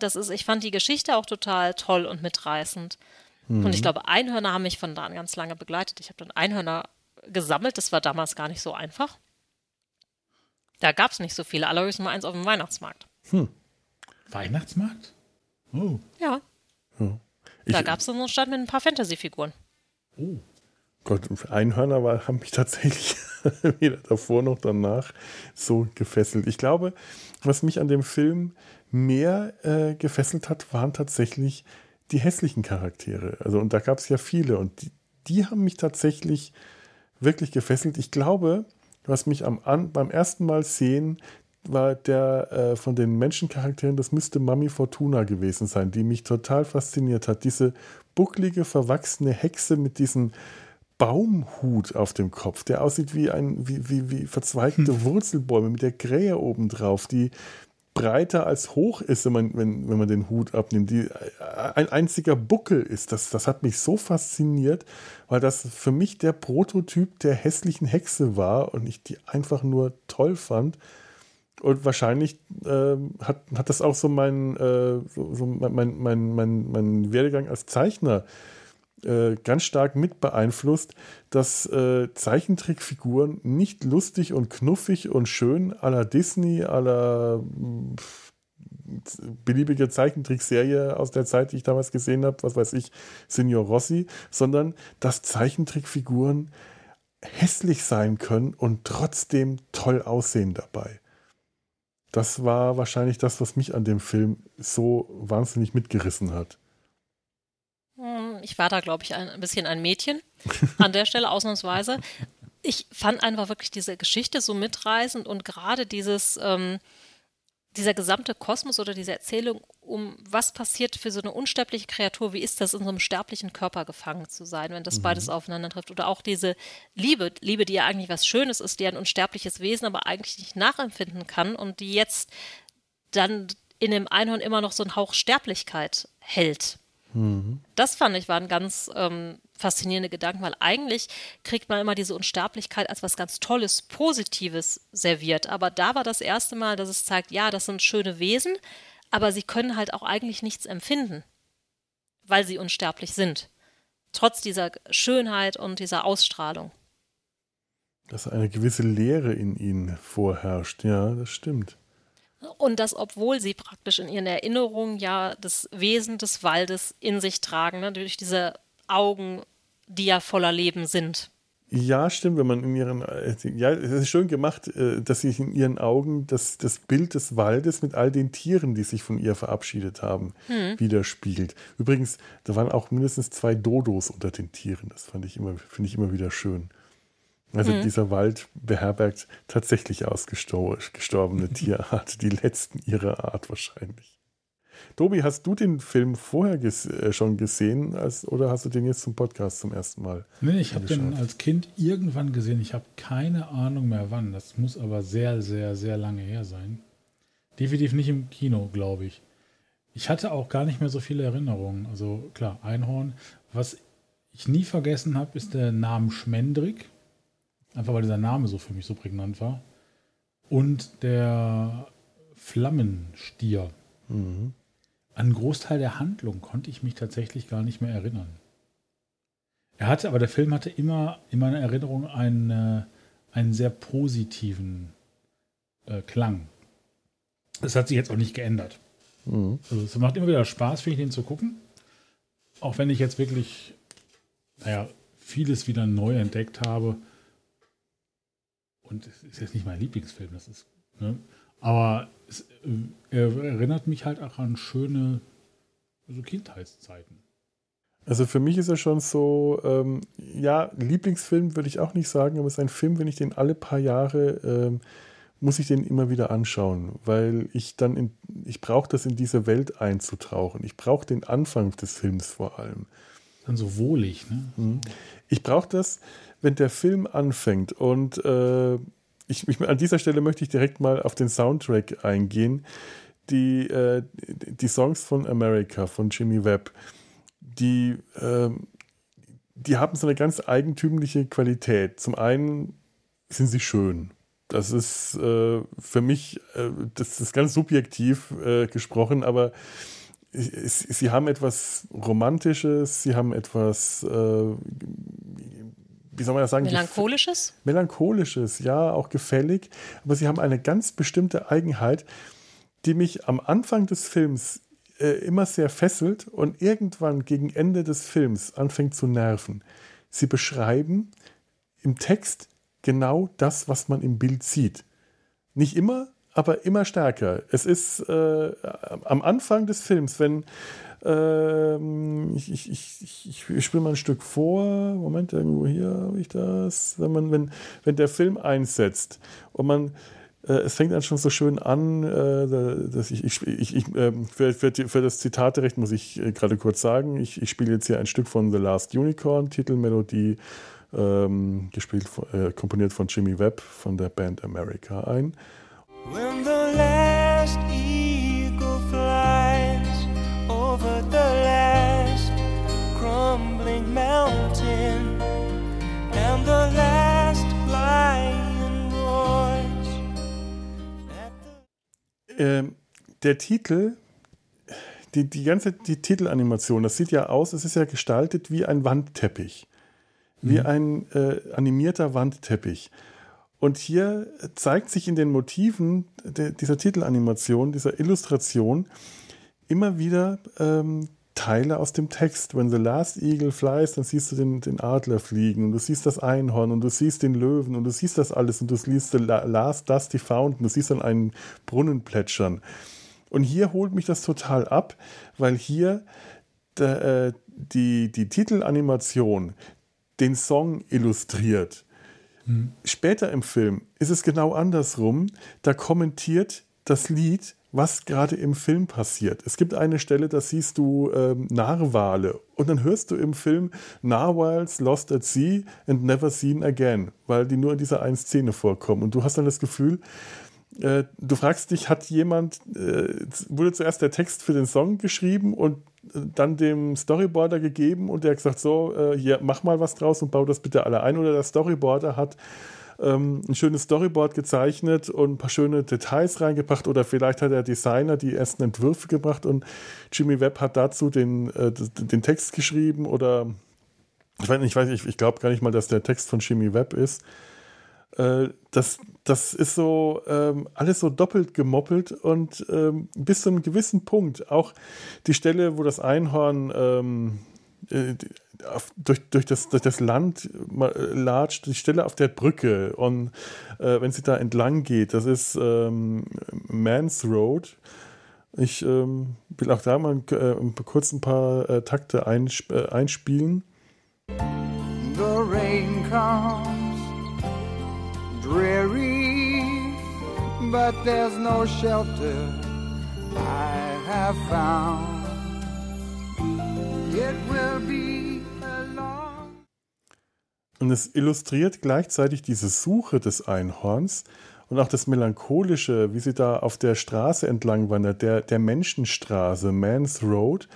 C: Das ist, ich fand die Geschichte auch total toll und mitreißend. Und ich glaube, Einhörner haben mich von da an ganz lange begleitet. Ich habe dann Einhörner gesammelt. Das war damals gar nicht so einfach. Da gab es nicht so viele. Allerhöchstens mal eins auf dem Weihnachtsmarkt.
B: Weihnachtsmarkt? Oh.
C: Ja,
A: Ich,
C: da gab es so einen Stand mit ein paar Fantasy-Figuren.
B: Oh.
A: Gott, Einhörner war, haben mich tatsächlich weder davor noch danach so gefesselt. Ich glaube, was mich an dem Film mehr äh, gefesselt hat, waren tatsächlich die hässlichen Charaktere. Also, und da gab es ja viele und die, die haben mich tatsächlich wirklich gefesselt. Ich glaube, was mich am, an, beim ersten Mal sehen, war der äh, von den Menschencharakteren, das müsste Mami Fortuna gewesen sein, die mich total fasziniert hat. Diese bucklige, verwachsene Hexe mit diesem Baumhut auf dem Kopf, der aussieht wie ein wie, wie, wie verzweigte Wurzelbäume mit der Krähe obendrauf, die breiter als hoch ist, wenn man, wenn, wenn man den Hut abnimmt, die ein einziger Buckel ist. Das, das hat mich so fasziniert, weil das für mich der Prototyp der hässlichen Hexe war und ich die einfach nur toll fand. Und wahrscheinlich ähm, hat, hat das auch so mein, äh, so, so mein, mein, mein, mein Werdegang als Zeichner äh, ganz stark mit beeinflusst, dass äh, Zeichentrickfiguren nicht lustig und knuffig und schön à la Disney, à la mm, beliebige Zeichentrickserie aus der Zeit, die ich damals gesehen habe, was weiß ich, Signor Rossi, sondern dass Zeichentrickfiguren hässlich sein können und trotzdem toll aussehen dabei. Das war wahrscheinlich das, was mich an dem Film so wahnsinnig mitgerissen hat.
C: Ich war da, glaube ich, ein, ein bisschen ein Mädchen an der Stelle ausnahmsweise. Ich fand einfach wirklich diese Geschichte so mitreißend und gerade dieses, ähm, dieser gesamte Kosmos oder diese Erzählung um was passiert für so eine unsterbliche Kreatur, wie ist das in so einem sterblichen Körper gefangen zu sein, wenn das beides aufeinander trifft oder auch diese Liebe, Liebe, die ja eigentlich was Schönes ist, die ein unsterbliches Wesen aber eigentlich nicht nachempfinden kann und die jetzt dann in dem Einhorn immer noch so einen Hauch Sterblichkeit hält. Das fand ich waren ganz ähm, faszinierende Gedanken, weil eigentlich kriegt man immer diese Unsterblichkeit als was ganz Tolles, Positives serviert. Aber da war das erste Mal, dass es zeigt, ja, das sind schöne Wesen, aber sie können halt auch eigentlich nichts empfinden, weil sie unsterblich sind. Trotz dieser Schönheit und dieser Ausstrahlung.
A: Dass eine gewisse Leere in ihnen vorherrscht. Ja, das stimmt.
C: Und das, obwohl sie praktisch in ihren Erinnerungen ja das Wesen des Waldes in sich tragen, ne, durch diese Augen, die ja voller Leben sind.
A: Ja, stimmt, wenn man in ihren, äh, ja, es ist schön gemacht, äh, dass sich in ihren Augen das, das Bild des Waldes mit all den Tieren, die sich von ihr verabschiedet haben, widerspiegelt. Übrigens, da waren auch mindestens zwei Dodos unter den Tieren. Das fand ich immer, finde ich immer wieder schön. Also dieser Wald beherbergt tatsächlich ausgestorbene Tierart, die letzten ihrer Art wahrscheinlich. Tobi, hast du den Film vorher ges äh, schon gesehen als, oder hast du den jetzt zum Podcast zum ersten Mal?
B: Nee, ich habe den als Kind irgendwann gesehen. Ich habe keine Ahnung mehr wann. Das muss aber sehr, sehr, sehr lange her sein. Definitiv nicht im Kino, glaube ich. Ich hatte auch gar nicht mehr so viele Erinnerungen. Also klar, Einhorn. Was ich nie vergessen habe, ist der Name Schmendrick. Einfach weil dieser Name so für mich so prägnant war. Und der Flammenstier. Mhm. An einen Großteil der Handlung konnte ich mich tatsächlich gar nicht mehr erinnern. Er hatte, aber der Film hatte immer in meiner Erinnerung einen, äh, einen sehr positiven äh, Klang. Das hat sich jetzt auch nicht geändert. Mhm. Also es macht immer wieder Spaß, finde ich, den zu gucken. Auch wenn ich jetzt wirklich, naja, vieles wieder neu entdeckt habe. Und es ist jetzt nicht mein Lieblingsfilm, das ist, ne? aber es, äh, er erinnert mich halt auch an schöne also Kindheitszeiten.
A: Also für mich ist er schon so, ähm, ja, Lieblingsfilm würde ich auch nicht sagen, aber es ist ein Film, wenn ich den alle paar Jahre, ähm, muss ich den immer wieder anschauen, weil ich dann, in, ich brauche das in diese Welt einzutauchen. Ich brauche den Anfang des Films vor allem.
B: Dann so wohlig, ne?
A: Mhm. Ich brauche das, wenn der Film anfängt und äh, ich, ich, an dieser Stelle möchte ich direkt mal auf den Soundtrack eingehen. Die, äh, die Songs von America, von Jimmy Webb die, äh, die haben so eine ganz eigentümliche Qualität. Zum einen sind sie schön. Das ist äh, für mich, äh, das ist ganz subjektiv äh, gesprochen, aber sie haben etwas Romantisches, sie haben etwas, äh, wie soll man das sagen?
C: Melancholisches?
A: Melancholisches, ja, auch gefällig. Aber sie haben eine ganz bestimmte Eigenheit, die mich am Anfang des Films äh, immer sehr fesselt und irgendwann gegen Ende des Films anfängt zu nerven. Sie beschreiben im Text genau das, was man im Bild sieht. Nicht immer, aber immer stärker. Es ist äh, am Anfang des Films, wenn äh, ich, ich, ich, ich spiele mal ein Stück vor, Moment, irgendwo hier habe ich das, wenn, man, wenn, wenn der Film einsetzt und man äh, es fängt dann schon so schön an, äh, dass ich, ich, ich, ich ähm, für, für, für, das Zitaterecht muss ich äh, gerade kurz sagen, ich, ich spiele jetzt hier ein Stück von The Last Unicorn, Titelmelodie, ähm, gespielt, äh, komponiert von Jimmy Webb von der Band America ein. When the last eagle flies over the last crumbling mountain and the last lion roars ähm, der Titel, die, die ganze die Titelanimation, das sieht ja aus, es ist ja gestaltet wie ein Wandteppich. Wie mhm. ein äh, animierter Wandteppich. Und hier zeigt sich in den Motiven dieser Titelanimation, dieser Illustration, immer wieder ähm, Teile aus dem Text. Wenn the last eagle flies, dann siehst du den, den Adler fliegen und du siehst das Einhorn und du siehst den Löwen und du siehst das alles und du liest the last dusty fountain, du siehst dann einen Brunnen plätschern. Und hier holt mich das total ab, weil hier der, äh, die, die Titelanimation den Song illustriert. Später im Film ist es genau andersrum. Da kommentiert das Lied was gerade im Film passiert. Es gibt eine Stelle, da siehst du ähm, Narwale und dann hörst du im Film Narwhals lost at sea and never seen again, weil die nur in dieser einen Szene vorkommen. Und du hast dann das Gefühl, äh, du fragst dich, hat jemand, äh, wurde zuerst der Text für den Song geschrieben und dann dem Storyboarder gegeben und der hat gesagt, so, äh, hier, mach mal was draus und bau das bitte alle ein. Oder der Storyboarder hat ähm, ein schönes Storyboard gezeichnet und ein paar schöne Details reingebracht oder vielleicht hat der Designer die ersten Entwürfe gebracht und Jimmy Webb hat dazu den, äh, den Text geschrieben oder ich weiß nicht, ich, ich glaube gar nicht mal, dass der Text von Jimmy Webb ist. Äh, das, das ist so ähm, alles so doppelt gemoppelt und ähm, bis zu einem gewissen Punkt, auch die Stelle, wo das Einhorn ähm, äh, durch, durch, das, durch das Land äh, latscht, die Stelle auf der Brücke und äh, wenn sie da entlang geht, das ist ähm, Mans Road. Ich ähm, will auch da mal äh, kurz ein paar äh, Takte einsp äh, einspielen. The rain comes dreary, but there's no shelter I have found. It will be und es illustriert gleichzeitig diese Suche des Einhorns und auch das Melancholische, wie sie da auf der Straße entlang wandert, der, der Menschenstraße, Man's Road.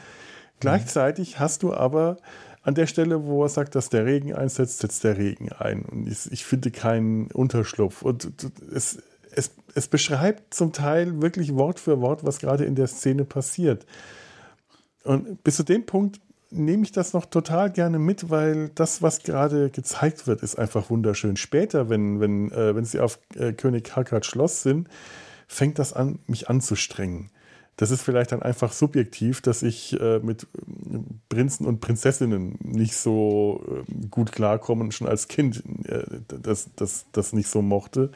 A: Gleichzeitig hast du aber an der Stelle, wo er sagt, dass der Regen einsetzt, setzt der Regen ein. Und ich, ich finde keinen Unterschlupf. Und es, es, es beschreibt zum Teil wirklich Wort für Wort, was gerade in der Szene passiert. Und bis zu dem Punkt nehme ich das noch total gerne mit, weil das, was gerade gezeigt wird, ist einfach wunderschön. Später, wenn, wenn, äh, wenn sie auf äh, König Harkard Schloss sind, fängt das an, mich anzustrengen. Das ist vielleicht dann einfach subjektiv, dass ich äh, mit Prinzen und Prinzessinnen nicht so äh, gut klarkomme und schon als Kind äh, das, das, das nicht so mochte.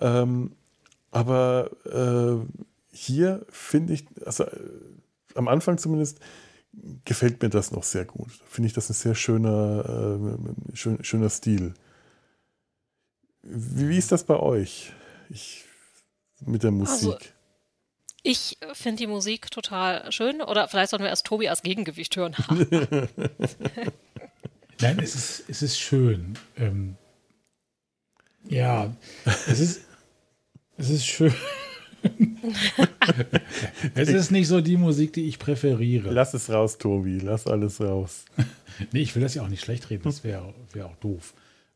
A: Ähm, aber äh, hier finde ich, also äh, am Anfang zumindest, gefällt mir das noch sehr gut. Finde ich das ein sehr schöner, äh, schön, schöner Stil. Wie, wie, ist das bei euch? Ich, mit der Musik. Also
C: ich finde die Musik total schön. Oder vielleicht sollten wir erst Tobi als Gegengewicht hören.
B: Nein, es ist, es ist schön. Ähm, ja, es ist, es ist schön. es ist nicht so die Musik, die ich präferiere.
A: Lass es raus, Tobi. Lass alles raus.
B: nee, ich will das ja auch nicht schlecht reden. Das wäre wär auch doof.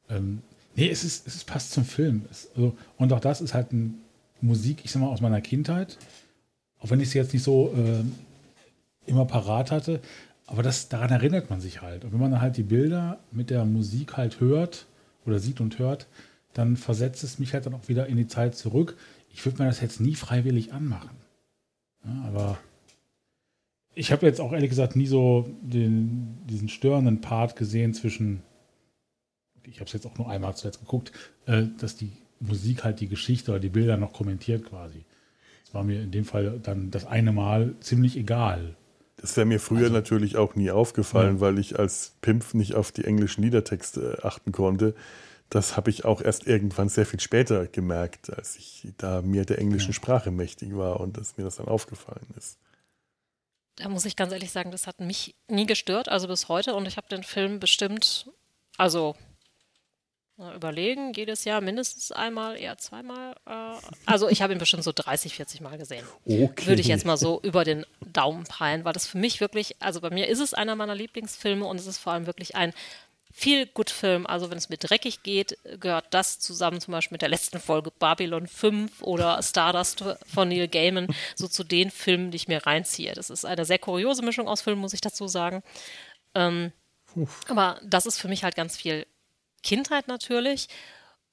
B: Ähm, nee, es, ist, es passt zum Film. Es, also, und auch das ist halt ein Musik, ich sag mal, aus meiner Kindheit. Auch wenn ich sie jetzt nicht so äh, immer parat hatte. Aber das, daran erinnert man sich halt. Und wenn man dann halt die Bilder mit der Musik halt hört oder sieht und hört, dann versetzt es mich halt dann auch wieder in die Zeit zurück. Ich würde mir das jetzt nie freiwillig anmachen. Ja, aber ich habe jetzt auch ehrlich gesagt nie so den, diesen störenden Part gesehen zwischen, ich habe es jetzt auch nur einmal zuletzt geguckt, äh, dass die Musik halt die Geschichte oder die Bilder noch kommentiert quasi war mir in dem Fall dann das eine Mal ziemlich egal.
A: Das wäre mir früher also, natürlich auch nie aufgefallen, ja. weil ich als Pimp nicht auf die englischen Liedertexte achten konnte. Das habe ich auch erst irgendwann sehr viel später gemerkt, als ich da mir der englischen. Sprache mächtig war und dass mir das dann aufgefallen ist.
C: Da muss ich ganz ehrlich sagen, das hat mich nie gestört, also bis heute. Und ich habe den Film bestimmt, also überlegen, jedes Jahr mindestens einmal, eher zweimal. Äh, also ich habe ihn bestimmt so 30, 40 Mal gesehen. Okay. Würde ich jetzt mal so über den Daumen peilen, weil das für mich wirklich, also bei mir ist es einer meiner Lieblingsfilme und es ist vor allem wirklich ein viel gut Film. Also wenn es mir dreckig geht, gehört das zusammen zum Beispiel mit der letzten Folge Babylon 5 oder Stardust von Neil Gaiman so zu den Filmen, die ich mir reinziehe. Das ist eine sehr kuriose Mischung aus Filmen, muss ich dazu sagen. Ähm, aber das ist für mich halt ganz viel Kindheit natürlich.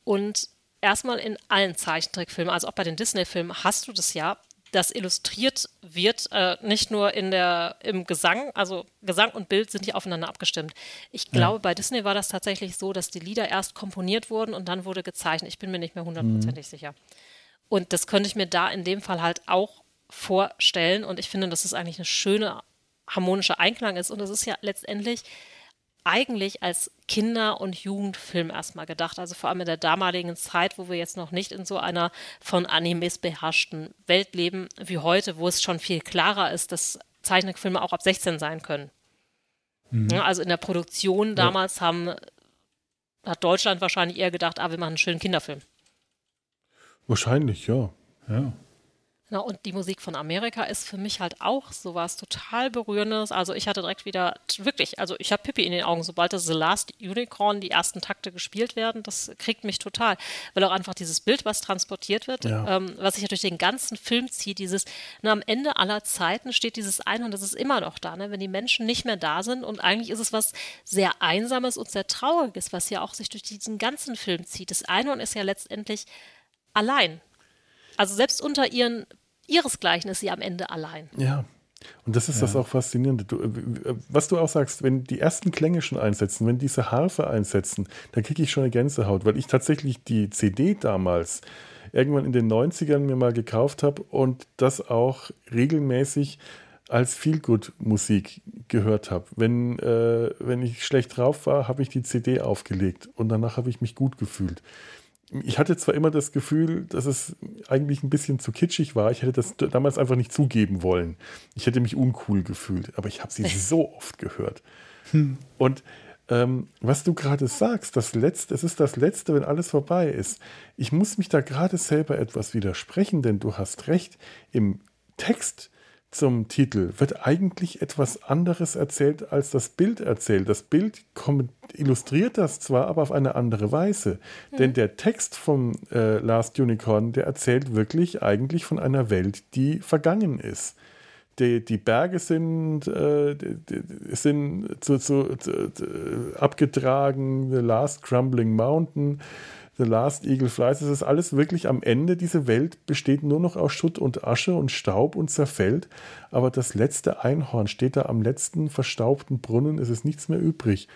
C: Und erstmal in allen Zeichentrickfilmen, also auch bei den Disney-Filmen, hast du das ja, dass illustriert wird, äh, nicht nur in der, im Gesang, also Gesang und Bild sind ja aufeinander abgestimmt. Ich glaube, ja. bei Disney war das tatsächlich so, dass die Lieder erst komponiert wurden und dann wurde gezeichnet. Ich bin mir nicht mehr hundertprozentig mhm. sicher. Und das könnte ich mir da in dem Fall halt auch vorstellen. Und ich finde, dass es eigentlich eine schöne harmonische Einklang ist. Und es ist ja letztendlich eigentlich als Kinder- und Jugendfilm erstmal gedacht. Also vor allem in der damaligen Zeit, wo wir jetzt noch nicht in so einer von Animes beherrschten Welt leben wie heute, wo es schon viel klarer ist, dass Zeichentrickfilme auch ab 16 sein können. Mhm. Also in der Produktion damals ja. haben, hat Deutschland wahrscheinlich eher gedacht, ah, wir machen einen schönen Kinderfilm.
A: Wahrscheinlich, ja. Ja.
C: Na, und die Musik von Amerika ist für mich halt auch sowas total Berührendes. Also ich hatte direkt wieder, wirklich, also ich habe Pippi in den Augen, sobald das The Last Unicorn die ersten Takte gespielt werden, das kriegt mich total. Weil auch einfach dieses Bild, was transportiert wird, ja. ähm, was sich ja durch den ganzen Film zieht, dieses, na, am Ende aller Zeiten steht dieses Einhorn, das ist immer noch da, ne? wenn die Menschen nicht mehr da sind. Und eigentlich ist es was sehr Einsames und sehr Trauriges, was ja auch sich durch diesen ganzen Film zieht. Das Einhorn ist ja letztendlich allein. Also selbst unter ihren ihresgleichen ist sie am Ende allein.
A: Ja. Und das ist ja. das auch Faszinierende. Du, äh, was du auch sagst, wenn die ersten Klänge schon einsetzen, wenn diese Harfe einsetzen, dann kriege ich schon eine Gänsehaut, weil ich tatsächlich die CD damals irgendwann in den 90ern mir mal gekauft habe und das auch regelmäßig als Feelgood-Musik gehört habe. Wenn, äh, wenn ich schlecht drauf war, habe ich die CD aufgelegt und danach habe ich mich gut gefühlt ich hatte zwar immer das Gefühl, dass es eigentlich ein bisschen zu kitschig war. Ich hätte das damals einfach nicht zugeben wollen. Ich hätte mich uncool gefühlt, aber ich habe sie so oft gehört. Hm. Und ähm, was du gerade sagst, das Letzte, es ist das Letzte, wenn alles vorbei ist. Ich muss mich da gerade selber etwas widersprechen, denn du hast recht. Im Text zum Titel wird eigentlich etwas anderes erzählt, als das Bild erzählt. Das Bild illustriert das zwar, aber auf eine andere Weise. Mhm. Denn der Text vom äh, Last Unicorn, der erzählt wirklich eigentlich von einer Welt, die vergangen ist. Die, die Berge sind, äh, sind zu, zu, zu, abgetragen, The Last Crumbling Mountain The Last Eagle Flies, es ist alles wirklich am Ende. Diese Welt besteht nur noch aus Schutt und Asche und Staub und zerfällt. Aber das letzte Einhorn steht da am letzten verstaubten Brunnen, es ist nichts mehr übrig.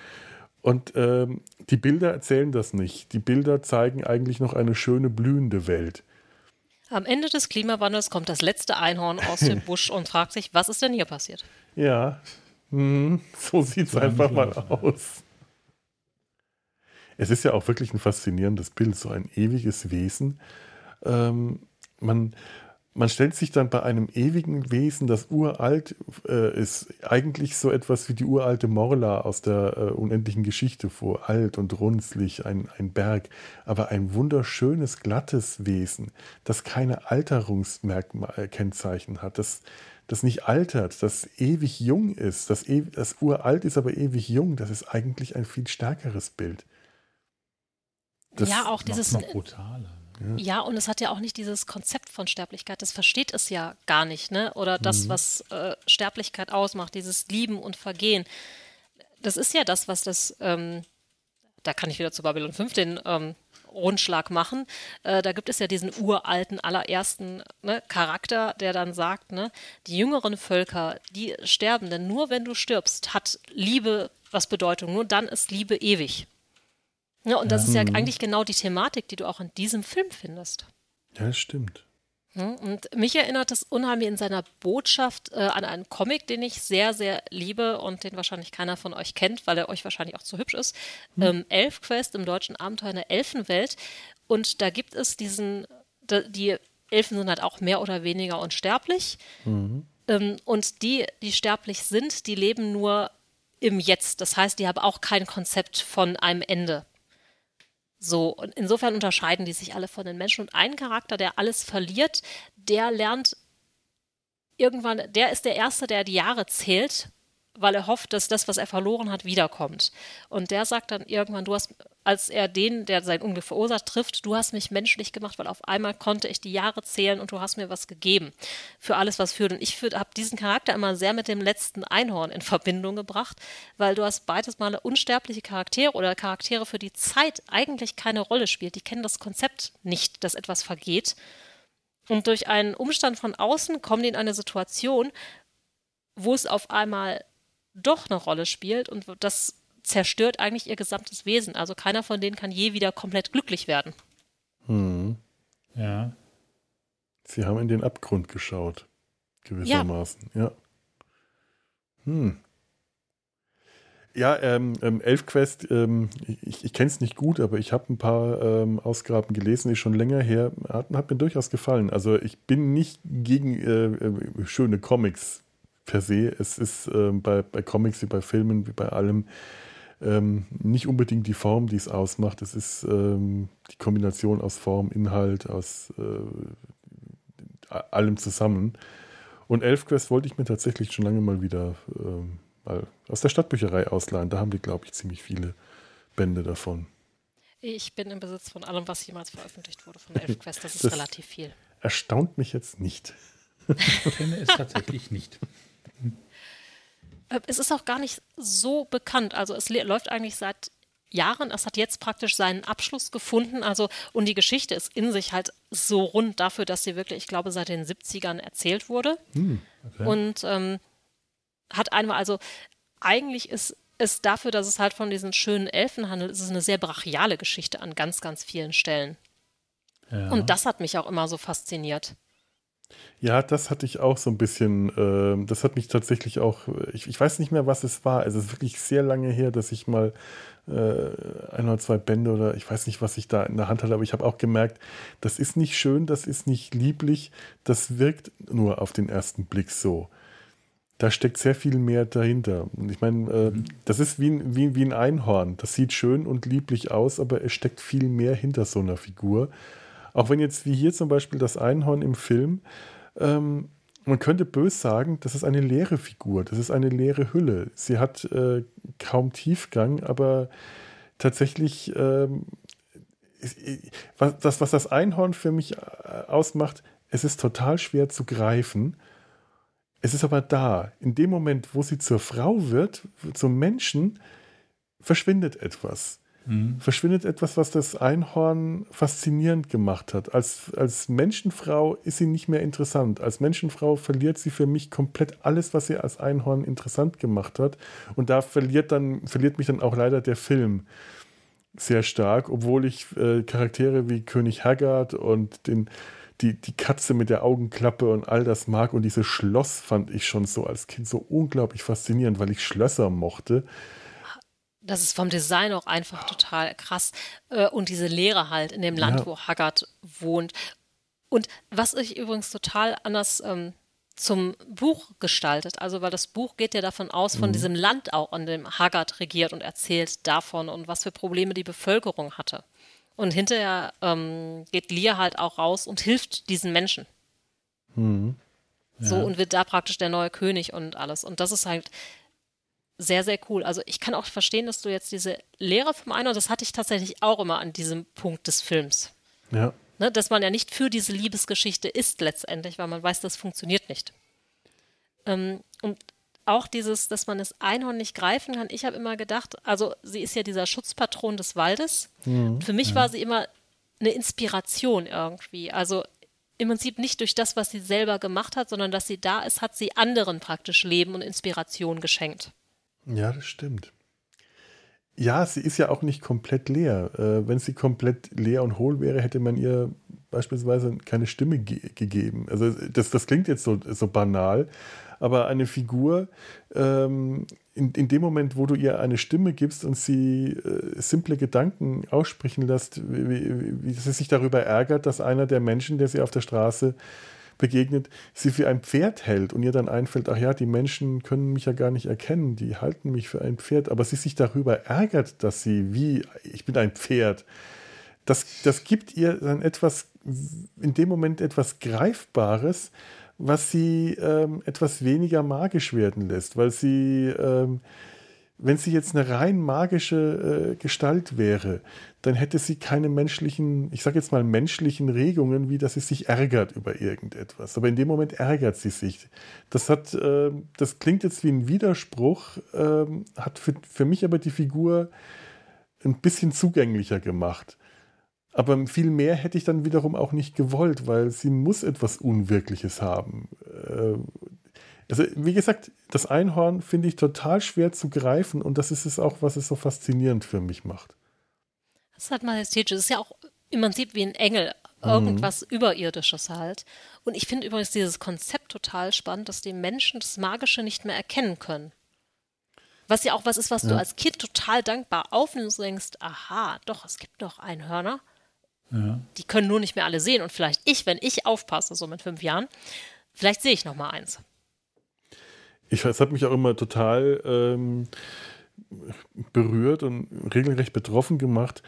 A: Und ähm, die Bilder erzählen das nicht. Die Bilder zeigen eigentlich noch eine schöne, blühende Welt.
C: Am Ende des Klimawandels kommt das letzte Einhorn aus dem Busch und fragt sich, was ist denn hier passiert?
A: Ja, hm, so sieht es einfach mal aus es ist ja auch wirklich ein faszinierendes Bild, so ein ewiges Wesen. Ähm, man, man stellt sich dann bei einem ewigen Wesen, das uralt äh, ist, eigentlich so etwas wie die uralte Morla aus der äh, unendlichen Geschichte vor. Alt und runzlig, ein, ein Berg, aber ein wunderschönes, glattes Wesen, das keine Alterungsmerkmale, hat, das, das nicht altert, das ewig jung ist, das, e das uralt ist, aber ewig jung. Das ist eigentlich ein viel stärkeres Bild.
C: Das ja, auch dieses.
B: Noch brutaler.
C: Ne? Ja. ja, und es hat ja auch nicht dieses Konzept von Sterblichkeit. Das versteht es ja gar nicht, ne? Oder das, mhm. was äh, Sterblichkeit ausmacht, dieses Lieben und Vergehen. Das ist ja das, was das, ähm, da kann ich wieder zu Babylon 5 den ähm, Rundschlag machen. Äh, da gibt es ja diesen uralten, allerersten ne, Charakter, der dann sagt, ne, die jüngeren Völker, die sterben, denn nur wenn du stirbst, hat Liebe was Bedeutung. Nur dann ist Liebe ewig. Ja, und das ja. ist ja mhm. eigentlich genau die Thematik, die du auch in diesem Film findest.
A: Ja, das stimmt.
C: Und mich erinnert das unheimlich in seiner Botschaft äh, an einen Comic, den ich sehr, sehr liebe und den wahrscheinlich keiner von euch kennt, weil er euch wahrscheinlich auch zu hübsch ist. Mhm. Ähm, Elfquest im deutschen Abenteuer in der Elfenwelt. Und da gibt es diesen, die Elfen sind halt auch mehr oder weniger unsterblich. Mhm. Ähm, und die, die sterblich sind, die leben nur im Jetzt. Das heißt, die haben auch kein Konzept von einem Ende. So, und insofern unterscheiden die sich alle von den Menschen. Und ein Charakter, der alles verliert, der lernt irgendwann, der ist der Erste, der die Jahre zählt weil er hofft, dass das, was er verloren hat, wiederkommt. Und der sagt dann irgendwann, du hast, als er den, der sein Unglück verursacht, trifft, du hast mich menschlich gemacht, weil auf einmal konnte ich die Jahre zählen und du hast mir was gegeben für alles, was führt. Und ich habe diesen Charakter immer sehr mit dem letzten Einhorn in Verbindung gebracht, weil du hast beides Male unsterbliche Charaktere oder Charaktere, für die Zeit eigentlich keine Rolle spielt. Die kennen das Konzept nicht, dass etwas vergeht. Und durch einen Umstand von außen kommen die in eine Situation, wo es auf einmal doch eine Rolle spielt und das zerstört eigentlich ihr gesamtes Wesen. Also keiner von denen kann je wieder komplett glücklich werden.
A: Hm.
B: Ja.
A: Sie haben in den Abgrund geschaut, gewissermaßen. Ja. ja. Hm. Ja, ähm, ähm, Elfquest, ähm, ich, ich kenne es nicht gut, aber ich habe ein paar ähm, Ausgaben gelesen, ist schon länger her, hat, hat, mir durchaus gefallen. Also ich bin nicht gegen äh, äh, schöne Comics per se. Es ist ähm, bei, bei Comics wie bei Filmen, wie bei allem, ähm, nicht unbedingt die Form, die es ausmacht. Es ist ähm, die Kombination aus Form, Inhalt, aus äh, allem zusammen. Und Elfquest wollte ich mir tatsächlich schon lange mal wieder ähm, mal aus der Stadtbücherei ausleihen. Da haben die, glaube ich, ziemlich viele Bände davon.
C: Ich bin im Besitz von allem, was jemals veröffentlicht wurde von Elfquest. Das ist das relativ viel.
A: Erstaunt mich jetzt nicht.
B: Ich kenne es tatsächlich nicht.
C: Äh, es ist auch gar nicht so bekannt. Also es läuft eigentlich seit Jahren. Es hat jetzt praktisch seinen Abschluss gefunden. Also, und die Geschichte ist in sich halt so rund dafür, dass sie wirklich, ich glaube, seit den 70ern erzählt wurde. Hm, okay. Und ähm, hat einmal, also eigentlich ist es dafür, dass es halt von diesen schönen Elfen handelt, ist es eine sehr brachiale Geschichte an ganz, ganz vielen Stellen. Ja. Und das hat mich auch immer so fasziniert.
A: Ja, das hatte ich auch so ein bisschen, äh, das hat mich tatsächlich auch, ich, ich, weiß nicht mehr, was es war. Also es ist wirklich sehr lange her, dass ich mal äh, ein oder zwei Bände oder ich weiß nicht, was ich da in der Hand hatte, aber ich habe auch gemerkt, das ist nicht schön, das ist nicht lieblich, das wirkt nur auf den ersten Blick so. Da steckt sehr viel mehr dahinter. Und ich meine, äh, mhm. das ist wie ein, wie, wie ein Einhorn. Das sieht schön und lieblich aus, aber es steckt viel mehr hinter so einer Figur. Auch wenn jetzt wie hier zum Beispiel das Einhorn im Film, ähm, man könnte bös sagen, das ist eine leere Figur, das ist eine leere Hülle. Sie hat äh, kaum Tiefgang, aber tatsächlich, ähm, was, das, was das Einhorn für mich äh, ausmacht, es ist total schwer zu greifen. Es ist aber da. In dem Moment, wo sie zur Frau wird, zum Menschen, verschwindet etwas. Mhm. Verschwindet etwas, was das Einhorn faszinierend gemacht hat. Als, als Menschenfrau ist sie nicht mehr interessant. Als Menschenfrau verliert sie für mich komplett alles, was sie als Einhorn interessant gemacht hat. Und da verliert, dann, verliert mich dann auch leider der Film sehr stark, obwohl ich äh, Charaktere wie König Haggard und den, die, die Katze mit der Augenklappe und all das mag. Und dieses Schloss fand ich schon so als Kind so unglaublich faszinierend, weil ich Schlösser mochte
C: das ist vom Design auch einfach total krass. Äh, und diese Leere halt in dem Land, ja. wo Haggard wohnt. Und was ich übrigens total anders ähm, zum Buch gestaltet, also weil das Buch geht ja davon aus, von mhm. diesem Land auch, an dem Haggard regiert und erzählt davon und was für Probleme die Bevölkerung hatte. Und hinterher ähm, geht Lear halt auch raus und hilft diesen Menschen. Mhm. Ja. So und wird da praktisch der neue König und alles. Und das ist halt sehr, sehr cool. Also ich kann auch verstehen, dass du jetzt diese Lehre vom einen, und das hatte ich tatsächlich auch immer an diesem Punkt des Films.
A: Ja.
C: Ne, dass man ja nicht für diese Liebesgeschichte ist letztendlich, weil man weiß, das funktioniert nicht. Ähm, und auch dieses, dass man das Einhorn nicht greifen kann. Ich habe immer gedacht, also sie ist ja dieser Schutzpatron des Waldes. Mhm. Für mich ja. war sie immer eine Inspiration irgendwie. Also im Prinzip nicht durch das, was sie selber gemacht hat, sondern dass sie da ist, hat sie anderen praktisch Leben und Inspiration geschenkt.
A: Ja, das stimmt. Ja, sie ist ja auch nicht komplett leer. Äh, wenn sie komplett leer und hohl wäre, hätte man ihr beispielsweise keine Stimme ge gegeben. Also das, das klingt jetzt so, so banal, aber eine Figur, ähm, in, in dem Moment, wo du ihr eine Stimme gibst und sie äh, simple Gedanken aussprechen lässt, wie, wie, wie, sie sich darüber ärgert, dass einer der Menschen, der sie auf der Straße begegnet, sie für ein Pferd hält und ihr dann einfällt, ach ja, die Menschen können mich ja gar nicht erkennen, die halten mich für ein Pferd, aber sie sich darüber ärgert, dass sie wie, ich bin ein Pferd, das, das gibt ihr dann etwas, in dem Moment etwas Greifbares, was sie ähm, etwas weniger magisch werden lässt, weil sie ähm, wenn sie jetzt eine rein magische äh, Gestalt wäre, dann hätte sie keine menschlichen, ich sage jetzt mal menschlichen Regungen, wie dass sie sich ärgert über irgendetwas. Aber in dem Moment ärgert sie sich. Das hat, äh, das klingt jetzt wie ein Widerspruch, äh, hat für, für mich aber die Figur ein bisschen zugänglicher gemacht. Aber viel mehr hätte ich dann wiederum auch nicht gewollt, weil sie muss etwas Unwirkliches haben. Also, wie gesagt, das Einhorn finde ich total schwer zu greifen und das ist es auch, was es so faszinierend für mich macht.
C: Das hat majestätisch. Das ist ja auch im Prinzip wie ein Engel, irgendwas mhm. Überirdisches halt. Und ich finde übrigens dieses Konzept total spannend, dass die Menschen das Magische nicht mehr erkennen können. Was ja auch was ist, was ja. du als Kind total dankbar aufnimmst und denkst, aha, doch, es gibt noch Einhörner. Ja. Die können nur nicht mehr alle sehen. Und vielleicht ich, wenn ich aufpasse, so mit fünf Jahren, vielleicht sehe ich noch mal eins
A: ich, es hat mich auch immer total ähm, berührt und regelrecht betroffen gemacht.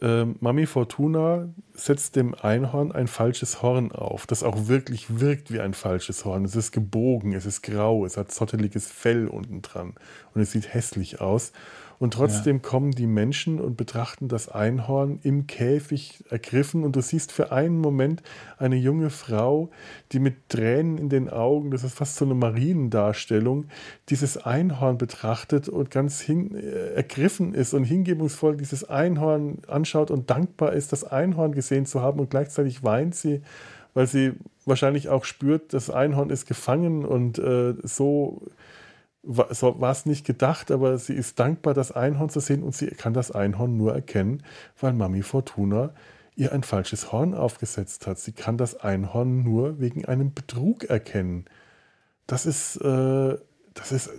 A: Ähm, Mami Fortuna setzt dem Einhorn ein falsches Horn auf, das auch wirklich wirkt wie ein falsches Horn. Es ist gebogen, es ist grau, es hat zotteliges Fell unten dran und es sieht hässlich aus. Und trotzdem ja. kommen die Menschen und betrachten das Einhorn im Käfig ergriffen. Und du siehst für einen Moment eine junge Frau, die mit Tränen in den Augen, das ist fast so eine Mariendarstellung, dieses Einhorn betrachtet und ganz hin, äh, ergriffen ist und hingebungsvoll dieses Einhorn anschaut und dankbar ist, das Einhorn gesehen zu haben. Und gleichzeitig weint sie, weil sie wahrscheinlich auch spürt, das Einhorn ist gefangen und äh, so so war es nicht gedacht, aber sie ist dankbar, das Einhorn zu sehen und sie kann das Einhorn nur erkennen, weil Mami Fortuna ihr ein falsches Horn aufgesetzt hat. Sie kann das Einhorn nur wegen einem Betrug erkennen. Das ist, äh, das ist,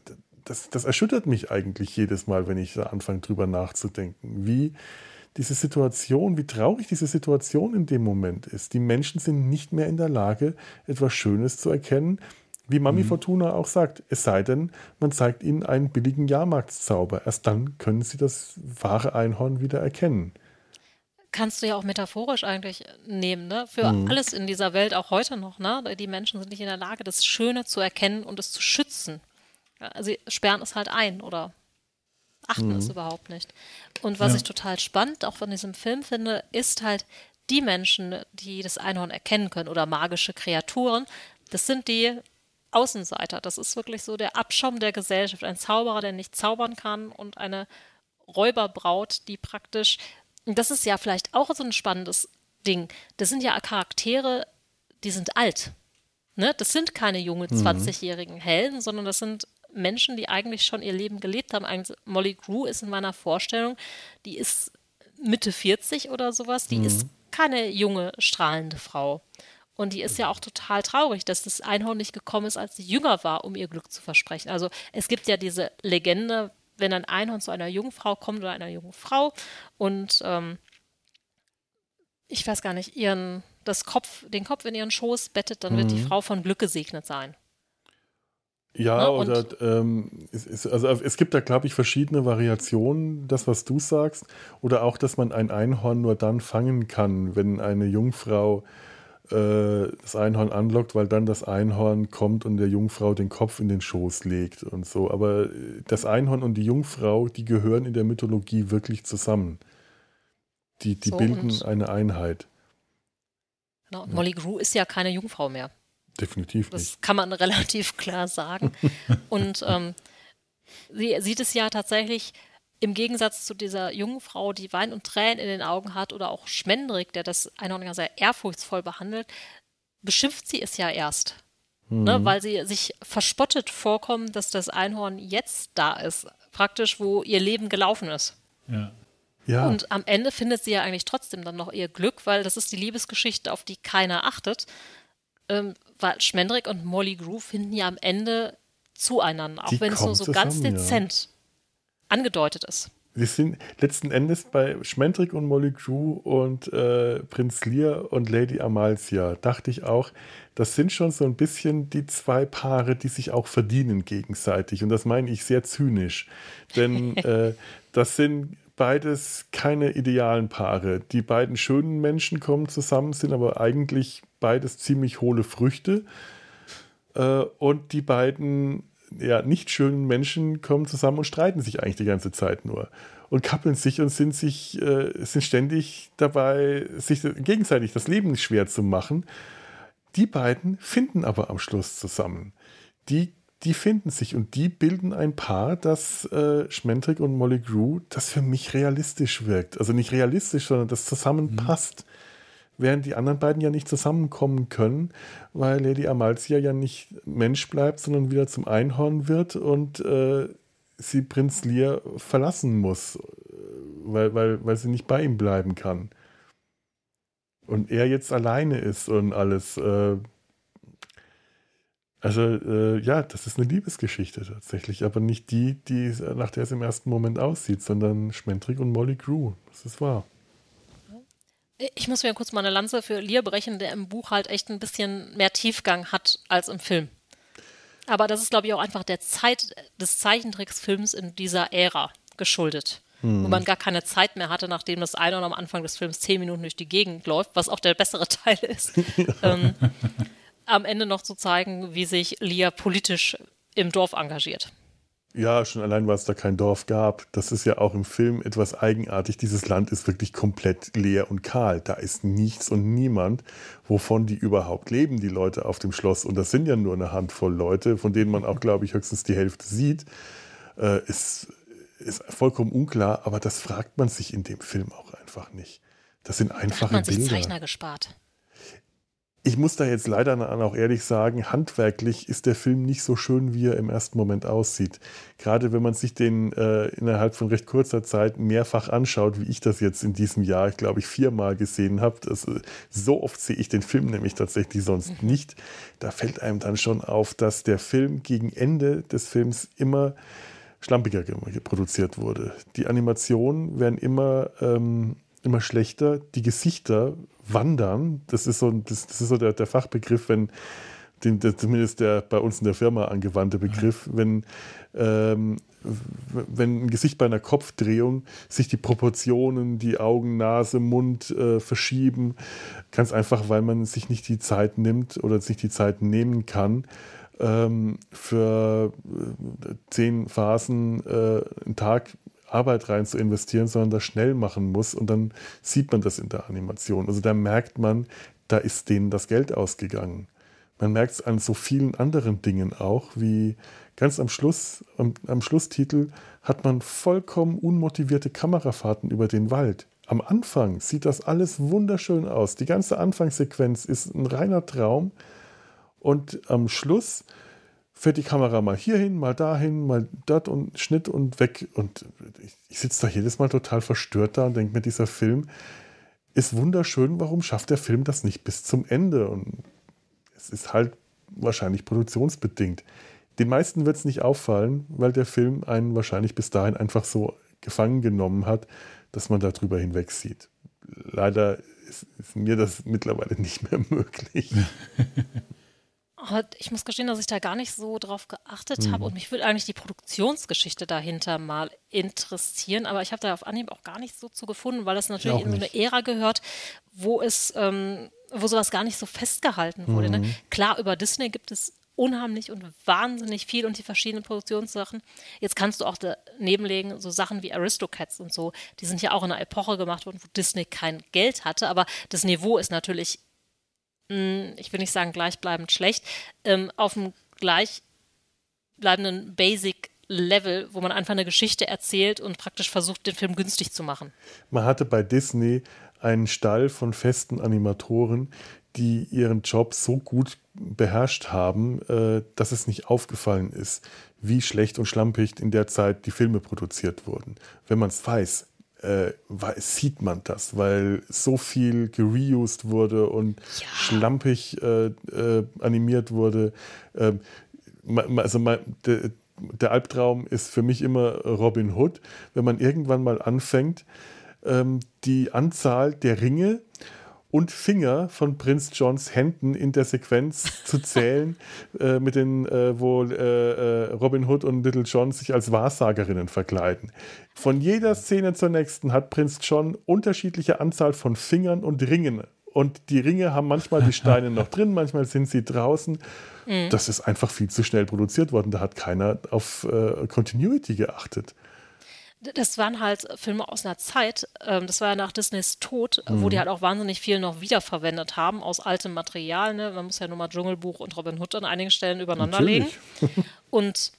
A: das, das erschüttert mich eigentlich jedes Mal, wenn ich da anfange, drüber nachzudenken, wie diese Situation, wie traurig diese Situation in dem Moment ist. Die Menschen sind nicht mehr in der Lage, etwas Schönes zu erkennen, wie Mami mhm. Fortuna auch sagt, es sei denn, man zeigt ihnen einen billigen Jahrmarktszauber. Erst dann können sie das wahre Einhorn wieder erkennen.
C: kannst du ja auch metaphorisch eigentlich nehmen, ne? Für mhm. alles in dieser Welt, auch heute noch, ne? Die Menschen sind nicht in der Lage, das Schöne zu erkennen und es zu schützen. sie sperren es halt ein oder achten mhm. es überhaupt nicht. Und was ja. ich total spannend auch von diesem Film finde, ist halt die Menschen, die das Einhorn erkennen können oder magische Kreaturen, das sind die Außenseiter. Das ist wirklich so der Abschaum der Gesellschaft. Ein Zauberer, der nicht zaubern kann und eine Räuberbraut, die praktisch, das ist ja vielleicht auch so ein spannendes Ding. Das sind ja Charaktere, die sind alt. Ne? Das sind keine junge 20-jährigen mhm. Helden, sondern das sind Menschen, die eigentlich schon ihr Leben gelebt haben. Eigentlich Molly Grew ist in meiner Vorstellung, die ist Mitte 40 oder sowas, die mhm. ist keine junge, strahlende Frau. Und die ist ja auch total traurig, dass das Einhorn nicht gekommen ist, als sie jünger war, um ihr Glück zu versprechen. Also es gibt ja diese Legende, wenn ein Einhorn zu einer jungen Frau kommt oder einer jungen Frau und ähm, ich weiß gar nicht, ihren, das Kopf, den Kopf in ihren Schoß bettet, dann mhm. wird die mhm. Frau von Glück gesegnet sein.
A: Ja, ne? oder ähm, es, es, also es gibt da, glaube ich, verschiedene Variationen, das, was du sagst. Oder auch, dass man ein Einhorn nur dann fangen kann, wenn eine Jungfrau äh, das Einhorn anlockt, weil dann das Einhorn kommt und der Jungfrau den Kopf in den Schoß legt und so. Aber äh, das Einhorn und die Jungfrau, die gehören in der Mythologie wirklich zusammen. Die, die so, bilden eine Einheit.
C: Genau, und Molly Grew ist ja keine Jungfrau mehr.
A: Definitiv
C: nicht. Das kann man relativ klar sagen. Und ähm, sie sieht es ja tatsächlich im Gegensatz zu dieser jungen Frau, die Wein und Tränen in den Augen hat, oder auch Schmendrick, der das Einhorn sehr ehrfurchtsvoll behandelt, beschimpft sie es ja erst. Mhm. Ne, weil sie sich verspottet vorkommt, dass das Einhorn jetzt da ist. Praktisch, wo ihr Leben gelaufen ist.
B: Ja.
A: Ja.
C: Und am Ende findet sie ja eigentlich trotzdem dann noch ihr Glück, weil das ist die Liebesgeschichte, auf die keiner achtet ähm, weil Schmendrick und Molly Groove finden ja am Ende zueinander, auch
A: Die
C: wenn es nur so
A: zusammen,
C: ganz dezent ja. Angedeutet ist.
A: Wir sind letzten Endes bei Schmendrick und Molly Crew und äh, Prinz Lear und Lady Amalcia. Dachte ich auch, das sind schon so ein bisschen die zwei Paare, die sich auch verdienen gegenseitig. Und das meine ich sehr zynisch. Denn äh, das sind beides keine idealen Paare. Die beiden schönen Menschen kommen zusammen, sind aber eigentlich beides ziemlich hohle Früchte. Äh, und die beiden ja, nicht schönen Menschen kommen zusammen und streiten sich eigentlich die ganze Zeit nur. Und kappeln sich und sind sich, äh, sind ständig dabei, sich gegenseitig das Leben schwer zu machen. Die beiden finden aber am Schluss zusammen. Die, die finden sich und die bilden ein Paar, das äh, Schmendrick und Molly Grew, das für mich realistisch wirkt. Also nicht realistisch, sondern das zusammenpasst. Mhm während die anderen beiden ja nicht zusammenkommen können, weil Lady Amalcia ja nicht Mensch bleibt, sondern wieder zum Einhorn wird und äh, sie Prinz Lear verlassen muss, weil, weil, weil sie nicht bei ihm bleiben kann. Und er jetzt alleine ist und alles. Äh, also äh, ja, das ist eine Liebesgeschichte tatsächlich, aber nicht die, die nach der es im ersten Moment aussieht, sondern Schmendrick und Molly Grew. Das ist wahr.
C: Ich muss mir kurz mal eine Lanze für Lear brechen, der im Buch halt echt ein bisschen mehr Tiefgang hat als im Film. Aber das ist, glaube ich, auch einfach der Zeit des Zeichentricksfilms in dieser Ära geschuldet. Hm. Wo man gar keine Zeit mehr hatte, nachdem das eine oder am Anfang des Films zehn Minuten durch die Gegend läuft, was auch der bessere Teil ist. ähm, am Ende noch zu zeigen, wie sich Lear politisch im Dorf engagiert.
A: Ja, schon allein, weil es da kein Dorf gab. Das ist ja auch im Film etwas eigenartig. Dieses Land ist wirklich komplett leer und kahl. Da ist nichts und niemand, wovon die überhaupt leben, die Leute auf dem Schloss. Und das sind ja nur eine Handvoll Leute, von denen man auch, glaube ich, höchstens die Hälfte sieht. Äh, ist, ist vollkommen unklar, aber das fragt man sich in dem Film auch einfach nicht. Das sind einfache da hat man sich Bilder.
C: Zeichner gespart.
A: Ich muss da jetzt leider auch ehrlich sagen, handwerklich ist der Film nicht so schön, wie er im ersten Moment aussieht. Gerade wenn man sich den äh, innerhalb von recht kurzer Zeit mehrfach anschaut, wie ich das jetzt in diesem Jahr, glaube ich, viermal gesehen habe. Äh, so oft sehe ich den Film nämlich tatsächlich sonst mhm. nicht. Da fällt einem dann schon auf, dass der Film gegen Ende des Films immer schlampiger produziert wurde. Die Animationen werden immer, ähm, immer schlechter, die Gesichter wandern. Das ist so, das, das ist so der, der Fachbegriff, wenn den, der, zumindest der bei uns in der Firma angewandte Begriff, wenn, ähm, wenn ein Gesicht bei einer Kopfdrehung sich die Proportionen, die Augen, Nase, Mund äh, verschieben, ganz einfach, weil man sich nicht die Zeit nimmt oder sich die Zeit nehmen kann, ähm, für äh, zehn Phasen äh, einen Tag Arbeit rein zu investieren, sondern das schnell machen muss und dann sieht man das in der Animation. Also da merkt man, da ist denen das Geld ausgegangen. Man merkt es an so vielen anderen Dingen auch, wie ganz am Schluss, am, am Schlusstitel hat man vollkommen unmotivierte Kamerafahrten über den Wald. Am Anfang sieht das alles wunderschön aus. Die ganze Anfangssequenz ist ein reiner Traum. Und am Schluss fährt die Kamera mal hierhin, mal dahin, mal dort und Schnitt und weg. Und ich, ich sitze da jedes Mal total verstört da und denke mir, dieser Film ist wunderschön. Warum schafft der Film das nicht bis zum Ende? Und es ist halt wahrscheinlich produktionsbedingt. Den meisten wird es nicht auffallen, weil der Film einen wahrscheinlich bis dahin einfach so gefangen genommen hat, dass man darüber hinweg sieht. Leider ist, ist mir das mittlerweile nicht mehr möglich.
C: Ich muss gestehen, dass ich da gar nicht so drauf geachtet mhm. habe und mich würde eigentlich die Produktionsgeschichte dahinter mal interessieren, aber ich habe da auf Anhieb auch gar nicht so zu gefunden, weil das natürlich in so eine Ära gehört, wo es, ähm, wo sowas gar nicht so festgehalten wurde. Ne? Mhm. Ne? Klar, über Disney gibt es unheimlich und wahnsinnig viel und die verschiedenen Produktionssachen. Jetzt kannst du auch daneben legen, so Sachen wie Aristocats und so, die sind ja auch in einer Epoche gemacht worden, wo Disney kein Geld hatte, aber das Niveau ist natürlich ich will nicht sagen gleichbleibend schlecht, ähm, auf einem gleichbleibenden Basic Level, wo man einfach eine Geschichte erzählt und praktisch versucht, den Film günstig zu machen.
A: Man hatte bei Disney einen Stall von festen Animatoren, die ihren Job so gut beherrscht haben, äh, dass es nicht aufgefallen ist, wie schlecht und schlampig in der Zeit die Filme produziert wurden. Wenn man es weiß, äh, sieht man das, weil so viel gereused wurde und ja. schlampig äh, äh, animiert wurde. Ähm, also der, der, Albtraum ist für mich immer Robin Hood, wenn man irgendwann mal anfängt, ähm, die Anzahl der Ringe und Finger von Prinz Johns Händen in der Sequenz zu zählen, äh, mit den, äh, wo äh, äh, Robin Hood und Little John sich als Wahrsagerinnen verkleiden. Von jeder Szene zur nächsten hat Prinz John unterschiedliche Anzahl von Fingern und Ringen. Und die Ringe haben manchmal die Steine noch drin, manchmal sind sie draußen. Mhm. Das ist einfach viel zu schnell produziert worden. Da hat keiner auf äh, Continuity geachtet
C: das waren halt Filme aus einer Zeit, ähm, das war ja nach Disneys Tod, mhm. wo die halt auch wahnsinnig viel noch wiederverwendet haben aus altem Material. Ne? Man muss ja nur mal Dschungelbuch und Robin Hood an einigen Stellen übereinander legen. und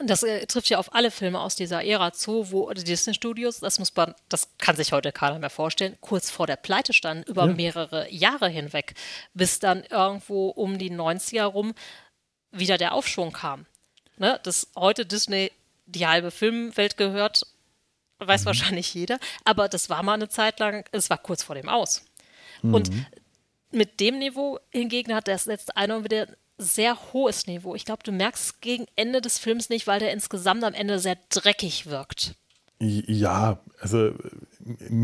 C: das äh, trifft ja auf alle Filme aus dieser Ära zu, wo die Disney-Studios, das muss man, das kann sich heute keiner mehr vorstellen, kurz vor der Pleite standen, über ja. mehrere Jahre hinweg, bis dann irgendwo um die 90er rum wieder der Aufschwung kam. Ne? Dass heute Disney die halbe Filmwelt gehört, weiß mhm. wahrscheinlich jeder. Aber das war mal eine Zeit lang, es war kurz vor dem Aus. Mhm. Und mit dem Niveau hingegen hat das letzte eine wieder sehr hohes Niveau. Ich glaube, du merkst gegen Ende des Films nicht, weil der insgesamt am Ende sehr dreckig wirkt.
A: Ja, also.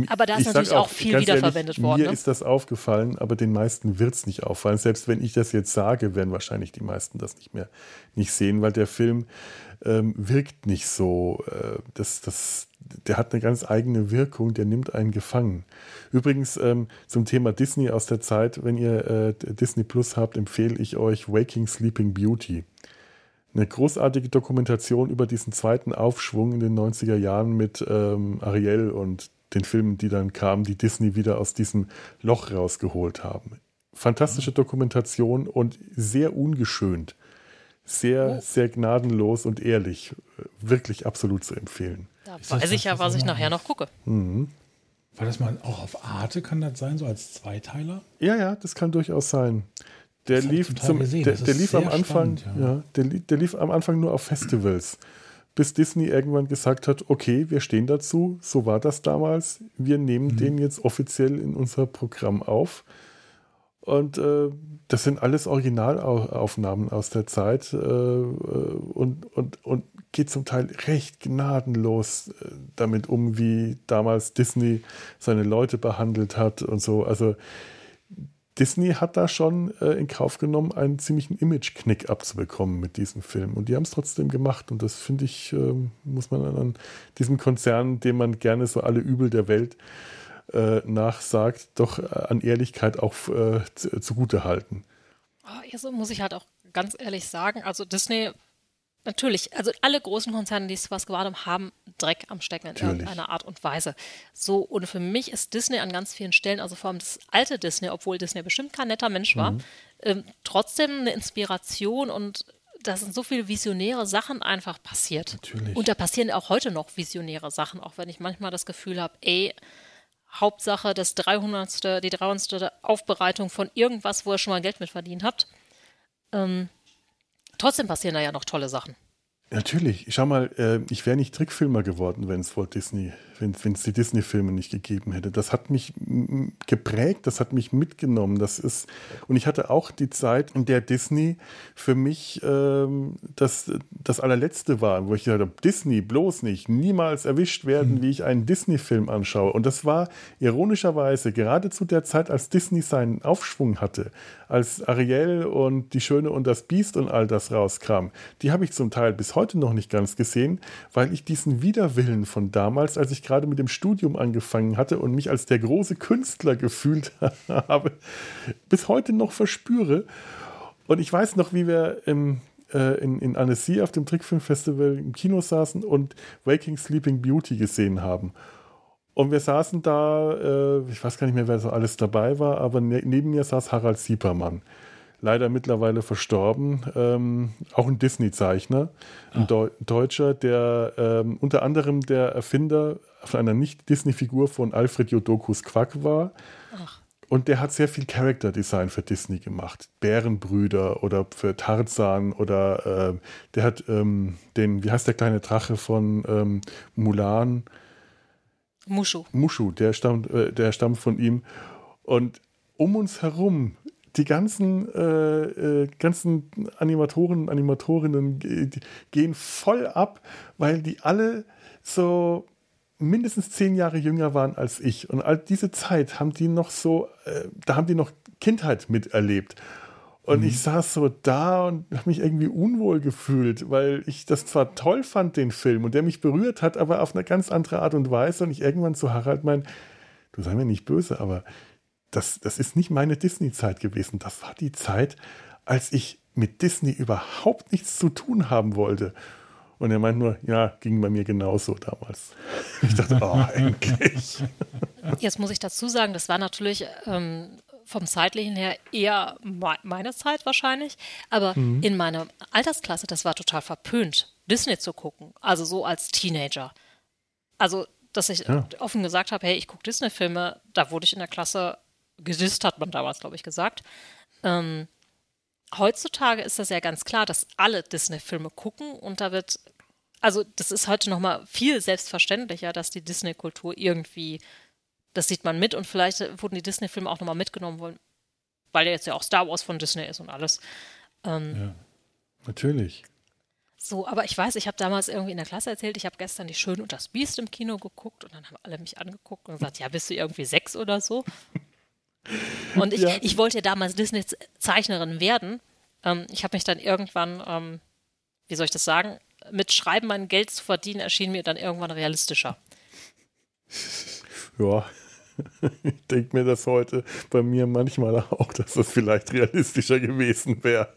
C: Aber da ist natürlich auch, auch viel wiederverwendet worden.
A: Mir ne? ist das aufgefallen, aber den meisten wird es nicht auffallen. Selbst wenn ich das jetzt sage, werden wahrscheinlich die meisten das nicht mehr nicht sehen, weil der Film ähm, wirkt nicht so. Äh, das, das, der hat eine ganz eigene Wirkung, der nimmt einen gefangen. Übrigens ähm, zum Thema Disney aus der Zeit, wenn ihr äh, Disney Plus habt, empfehle ich euch Waking Sleeping Beauty. Eine großartige Dokumentation über diesen zweiten Aufschwung in den 90er Jahren mit ähm, Ariel und den Filmen, die dann kamen, die Disney wieder aus diesem Loch rausgeholt haben. Fantastische Dokumentation und sehr ungeschönt sehr, sehr gnadenlos und ehrlich. Wirklich absolut zu empfehlen.
C: Da weiß ich ja, was ich nachher noch gucke. Mhm.
B: War das mal auch auf Arte, kann das sein, so als Zweiteiler?
A: Ja, ja, das kann durchaus sein. Der das lief, zum, der, der lief am Anfang, spannend, ja. ja. der, der lief am Anfang nur auf Festivals, bis Disney irgendwann gesagt hat, okay, wir stehen dazu, so war das damals, wir nehmen mhm. den jetzt offiziell in unser Programm auf. Und äh, das sind alles Originalaufnahmen aus der Zeit äh, und, und, und geht zum Teil recht gnadenlos äh, damit um, wie damals Disney seine Leute behandelt hat und so. Also Disney hat da schon äh, in Kauf genommen, einen ziemlichen Image-Knick abzubekommen mit diesem Film. Und die haben es trotzdem gemacht. Und das finde ich, äh, muss man an diesem Konzern, dem man gerne so alle Übel der Welt äh, nachsagt, doch äh, an Ehrlichkeit auch äh, zugute halten.
C: Oh, ja, so muss ich halt auch ganz ehrlich sagen. Also Disney Natürlich, also alle großen Konzerne, die sowas gewahrt haben, haben Dreck am Stecken in Natürlich. irgendeiner Art und Weise. So, und für mich ist Disney an ganz vielen Stellen, also vor allem das alte Disney, obwohl Disney bestimmt kein netter Mensch war, mhm. ähm, trotzdem eine Inspiration und da sind so viele visionäre Sachen einfach passiert. Natürlich. Und da passieren auch heute noch visionäre Sachen, auch wenn ich manchmal das Gefühl habe, ey, Hauptsache das 300. die 300. Aufbereitung von irgendwas, wo ihr schon mal Geld mit verdient habt. Ähm, Trotzdem passieren da ja noch tolle Sachen.
A: Natürlich. Schau mal, äh, ich wäre nicht Trickfilmer geworden, wenn es Walt Disney, wenn es die Disney-Filme nicht gegeben hätte. Das hat mich geprägt, das hat mich mitgenommen. Das ist, und ich hatte auch die Zeit, in der Disney für mich ähm, das, das allerletzte war, wo ich gesagt habe, Disney bloß nicht, niemals erwischt werden, mhm. wie ich einen Disney-Film anschaue. Und das war ironischerweise gerade zu der Zeit, als Disney seinen Aufschwung hatte, als Ariel und Die Schöne und das Biest und all das rauskam. Die habe ich zum Teil bis heute noch nicht ganz gesehen, weil ich diesen Widerwillen von damals, als ich gerade mit dem Studium angefangen hatte und mich als der große Künstler gefühlt habe, bis heute noch verspüre. Und ich weiß noch, wie wir im, äh, in, in Annecy auf dem Trickfilmfestival im Kino saßen und Waking Sleeping Beauty gesehen haben. Und wir saßen da, äh, ich weiß gar nicht mehr, wer so alles dabei war, aber ne neben mir saß Harald Siepermann leider mittlerweile verstorben, ähm, auch ein Disney-Zeichner, ein ah. Deutscher, der ähm, unter anderem der Erfinder von einer Nicht-Disney-Figur von Alfred Jodokus Quack war. Ach. Und der hat sehr viel Character Design für Disney gemacht. Bärenbrüder oder für Tarzan oder äh, der hat ähm, den, wie heißt der kleine Drache von ähm, Mulan?
C: Mushu.
A: Mushu, der stammt, äh, der stammt von ihm. Und um uns herum die ganzen, äh, äh, ganzen Animatoren und Animatorinnen gehen voll ab, weil die alle so mindestens zehn Jahre jünger waren als ich. Und all diese Zeit haben die noch so, äh, da haben die noch Kindheit miterlebt. Und mhm. ich saß so da und habe mich irgendwie unwohl gefühlt, weil ich das zwar toll fand, den Film, und der mich berührt hat, aber auf eine ganz andere Art und Weise. Und ich irgendwann zu Harald mein, du sei mir nicht böse, aber das, das ist nicht meine Disney-Zeit gewesen. Das war die Zeit, als ich mit Disney überhaupt nichts zu tun haben wollte. Und er meint nur, ja, ging bei mir genauso damals. Ich dachte, oh, endlich.
C: Jetzt muss ich dazu sagen, das war natürlich ähm, vom zeitlichen her eher meine Zeit wahrscheinlich. Aber mhm. in meiner Altersklasse, das war total verpönt, Disney zu gucken. Also so als Teenager. Also, dass ich ja. offen gesagt habe, hey, ich gucke Disney-Filme, da wurde ich in der Klasse gesist, hat man damals, glaube ich, gesagt. Ähm, heutzutage ist das ja ganz klar, dass alle Disney-Filme gucken und da wird, also das ist heute nochmal viel selbstverständlicher, dass die Disney-Kultur irgendwie, das sieht man mit und vielleicht wurden die Disney-Filme auch nochmal mitgenommen, weil ja jetzt ja auch Star Wars von Disney ist und alles.
A: Ähm, ja, natürlich.
C: So, aber ich weiß, ich habe damals irgendwie in der Klasse erzählt, ich habe gestern die Schön und das Biest im Kino geguckt und dann haben alle mich angeguckt und gesagt, ja, bist du irgendwie sechs oder so? Und ich, ja. ich wollte ja damals Disney-Zeichnerin werden. Ähm, ich habe mich dann irgendwann, ähm, wie soll ich das sagen, mit Schreiben mein Geld zu verdienen, erschien mir dann irgendwann realistischer.
A: Ja, ich denke mir das heute bei mir manchmal auch, dass das vielleicht realistischer gewesen wäre.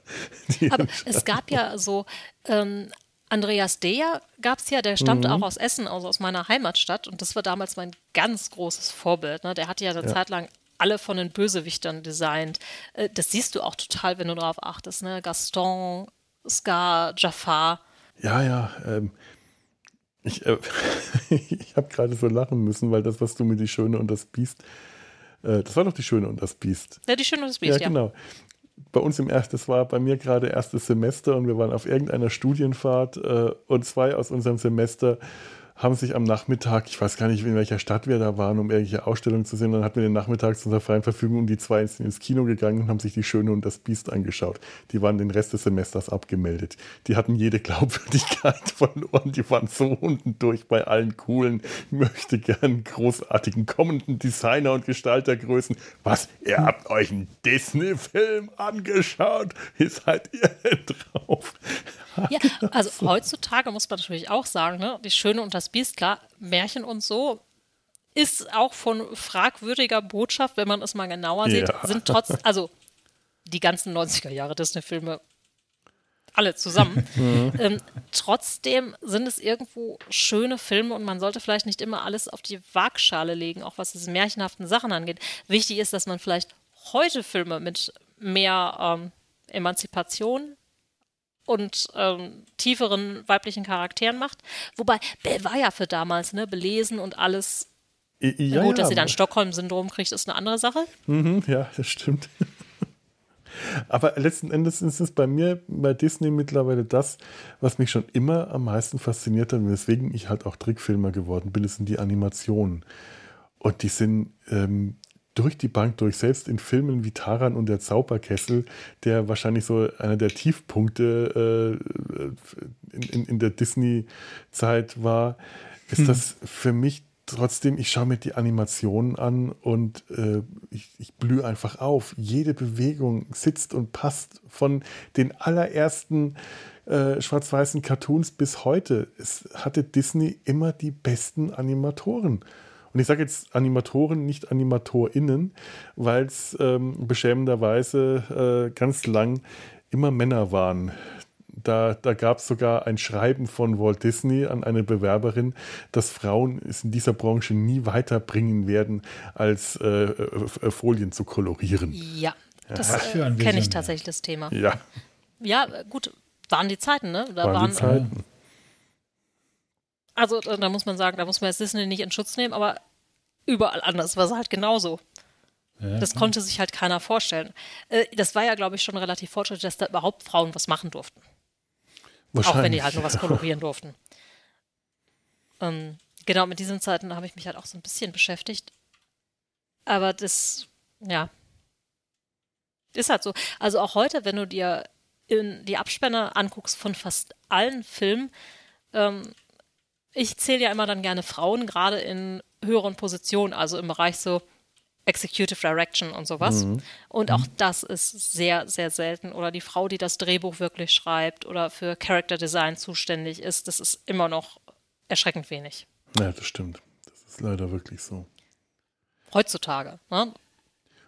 C: Aber es gab ja so, ähm, Andreas Deer gab es ja, der stammte mhm. auch aus Essen, also aus meiner Heimatstadt. Und das war damals mein ganz großes Vorbild. Ne? Der hatte ja eine ja. Zeit lang alle von den Bösewichtern designt. Äh, das siehst du auch total, wenn du darauf achtest. Ne? Gaston, Scar, Jafar.
A: Ja, ja. Ähm, ich äh, ich habe gerade so lachen müssen, weil das, was du mit Die Schöne und das Biest, äh, das war doch Die Schöne und das Biest.
C: Ja, Die Schöne und das Biest, ja.
A: ja. genau. Bei uns im ersten, das war bei mir gerade erstes Semester und wir waren auf irgendeiner Studienfahrt äh, und zwei aus unserem Semester haben sich am Nachmittag, ich weiß gar nicht, in welcher Stadt wir da waren, um irgendwelche Ausstellungen zu sehen, dann hatten wir den Nachmittag zu unserer freien Verfügung und die zwei ins Kino gegangen und haben sich die Schöne und das Biest angeschaut. Die waren den Rest des Semesters abgemeldet. Die hatten jede Glaubwürdigkeit verloren. Die waren so unten durch bei allen coolen, möchte gern großartigen kommenden Designer und Gestaltergrößen. Was? Ihr habt euch einen Disney-Film angeschaut? Wie seid ihr denn drauf?
C: Ja, also heutzutage muss man natürlich auch sagen, ne, die Schöne und das Biest, klar, Märchen und so ist auch von fragwürdiger Botschaft, wenn man es mal genauer sieht,
A: Ja.
C: sind trotz, also die ganzen 90er Jahre Disney-Filme alle zusammen. ähm, trotzdem sind es irgendwo schöne Filme und man sollte vielleicht nicht immer alles auf die Waagschale legen, auch was diese märchenhaften Sachen angeht. Wichtig ist, dass man vielleicht heute Filme mit mehr ähm, Emanzipation und ähm, tieferen weiblichen Charakteren macht. Wobei, Belle war ja für damals, ne, belesen und alles.
A: I- Ja,
C: Gut, dass
A: ja,
C: sie dann Stockholm-Syndrom kriegt, ist eine andere Sache.
A: Mhm, ja, das stimmt. Aber letzten Endes ist es bei mir bei Disney mittlerweile das, was mich schon immer am meisten fasziniert hat und weswegen ich halt auch Trickfilmer geworden bin, das sind die Animationen. Und die sind ähm, durch die Bank durch, selbst in Filmen wie Taran und der Zauberkessel, der wahrscheinlich so einer der Tiefpunkte äh, in, in, in der Disney-Zeit war, ist das für mich trotzdem, ich schaue mir die Animationen an und äh, ich, ich blühe einfach auf. Jede Bewegung sitzt und passt von den allerersten äh, schwarz-weißen Cartoons bis heute. Es hatte Disney immer die besten Animatoren. Und ich sage jetzt Animatoren, nicht AnimatorInnen, weil es ähm, beschämenderweise äh, ganz lang immer Männer waren. Da, da gab es sogar ein Schreiben von Walt Disney an eine Bewerberin, dass Frauen es in dieser Branche nie weiterbringen werden, als äh, äh, Folien zu kolorieren.
C: Ja, das äh, kenne ich tatsächlich, das Thema.
A: Ja,
C: Ja, gut, waren die Zeiten, ne? Da
A: waren
C: waren,
A: die Zeiten.
C: Also äh, da muss man sagen, da muss man jetzt Disney nicht in Schutz nehmen, aber überall anders war es halt genauso.
B: Ja,
C: Das konnte sich halt keiner vorstellen. Äh, das war ja, glaube ich, schon relativ fortschrittlich, dass da überhaupt Frauen was machen durften. Auch wenn die halt nur was kolorieren durften. Ähm, genau, mit diesen Zeiten habe ich mich halt auch so ein bisschen beschäftigt. Aber das, ja, ist halt so. Also auch heute, wenn du dir in die Abspänne anguckst von fast allen Filmen, ähm, ich zähle ja immer dann gerne Frauen, gerade in höheren Positionen, also im Bereich so Executive Direction und sowas. Und auch das ist sehr, sehr selten. Oder die Frau, die das Drehbuch wirklich schreibt oder für Character Design zuständig ist, das ist immer noch erschreckend wenig.
A: Ja, das stimmt. Das ist leider wirklich so.
C: Heutzutage. Ne?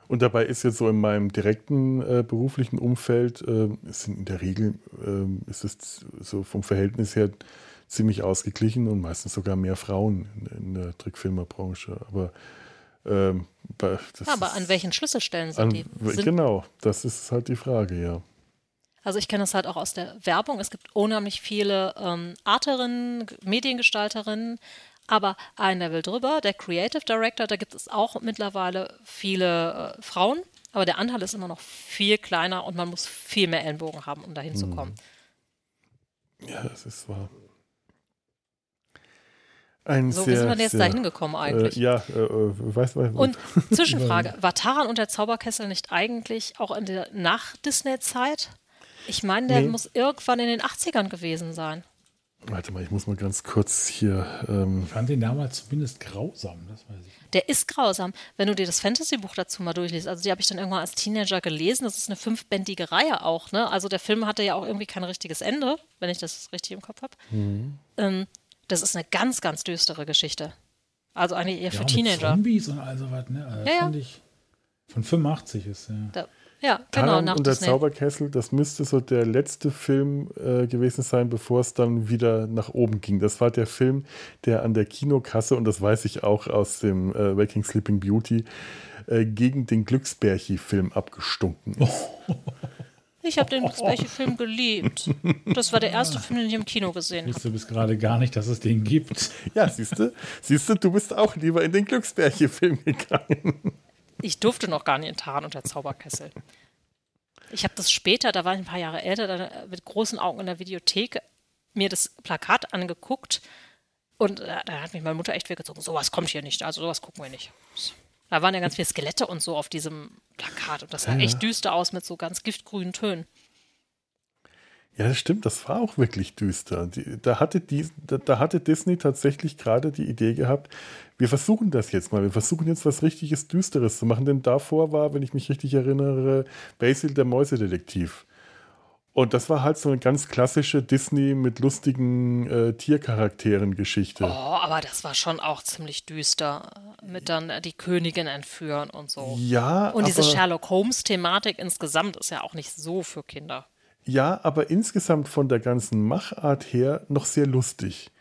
A: Und dabei ist jetzt so in meinem direkten äh, beruflichen Umfeld, äh, es sind in der Regel, äh, ist es so vom Verhältnis her ziemlich ausgeglichen und meistens sogar mehr Frauen in, in der Trickfilmerbranche. Aber, ähm,
C: Aber
A: ist-
C: an welchen Schlüsselstellen sind
A: an,
C: die? Sind,
A: Genau, das ist halt die Frage, ja.
C: Also ich kenne das halt auch aus der Werbung. Es gibt unheimlich viele ähm, Arterinnen, Mediengestalterinnen, aber ein Level drüber, der Creative Director, da gibt es auch mittlerweile viele äh, Frauen, aber der Anteil ist immer noch viel kleiner und man muss viel mehr Ellenbogen haben, um dahin zu kommen.
A: Ja, das ist wahr. Ein
C: So,
A: sehr,
C: wie sind wir denn jetzt
A: sehr,
C: da hingekommen eigentlich?
A: Äh, ja, äh, äh, weißt du,
C: Und Zwischenfrage, war Taran und der Zauberkessel nicht eigentlich auch in der Nach-Disney-Zeit? Ich meine, der
A: Nee.
C: muss irgendwann in den 80ern gewesen sein.
A: warte mal, ich muss mal ganz kurz hier. Ähm,
B: Ich fand den damals zumindest grausam, das weiß ich.
C: Der ist grausam. Wenn du dir das Fantasy-Buch dazu mal durchliest, also die habe ich dann irgendwann als Teenager gelesen, das ist eine fünfbändige Reihe auch, ne? Also der Film hatte ja auch irgendwie kein richtiges Ende, wenn ich das richtig im Kopf habe. Ähm, das ist eine ganz, ganz düstere Geschichte. Also eigentlich eher für
B: ja, mit
C: Teenager.
B: Zombies und all sowas, ne? Also,
C: Ja, ja.
B: ich von 85 ist ja.
C: Da, ja, genau, nach
A: und der
C: Disney.
A: Zauberkessel, das müsste so der letzte Film äh, gewesen sein, bevor es dann wieder nach oben ging. Das war der Film, der an der Kinokasse, und das weiß ich auch aus dem äh, Waking Sleeping Beauty, äh, gegen den Glücksbärchi-Film abgestunken ist.
C: Ich habe den Glücksbärchen-Film geliebt. Das war der erste Film, den ich im Kino gesehen
B: Ich
C: habe.
B: wusste bis gerade gar nicht, dass es den gibt.
A: Ja, siehst du? Siehst du, du bist auch lieber in den Glücksbärchi-Film gegangen.
C: Ich durfte noch gar nicht in Taran und der Zauberkessel. Ich habe das später, da war ich ein paar Jahre älter, dann mit großen Augen in der Videothek mir das Plakat angeguckt. Und äh, da hat mich meine Mutter echt weggezogen. Sowas kommt hier nicht. Also sowas gucken wir nicht. Da waren ja ganz viele Skelette und so auf diesem Plakat. Und das sah
A: Ja,
C: echt düster aus mit so ganz giftgrünen Tönen.
A: Ja, das stimmt, das war auch wirklich düster. Die, da, hatte die, da, da hatte Disney tatsächlich gerade die Idee gehabt, wir versuchen das jetzt mal, wir versuchen jetzt was richtiges Düsteres zu machen, denn davor war, wenn ich mich richtig erinnere, Basil der Mäusedetektiv. Und das war halt so eine ganz klassische Disney mit lustigen äh, Tiercharakteren Geschichte.
C: Oh, aber das war schon auch ziemlich düster. Mit dann äh, die Königin entführen und so.
A: Ja,
C: Und diese Sherlock Holmes-Thematik insgesamt ist ja auch nicht so für Kinder.
A: ja, aber insgesamt von der ganzen Machart her noch sehr lustig.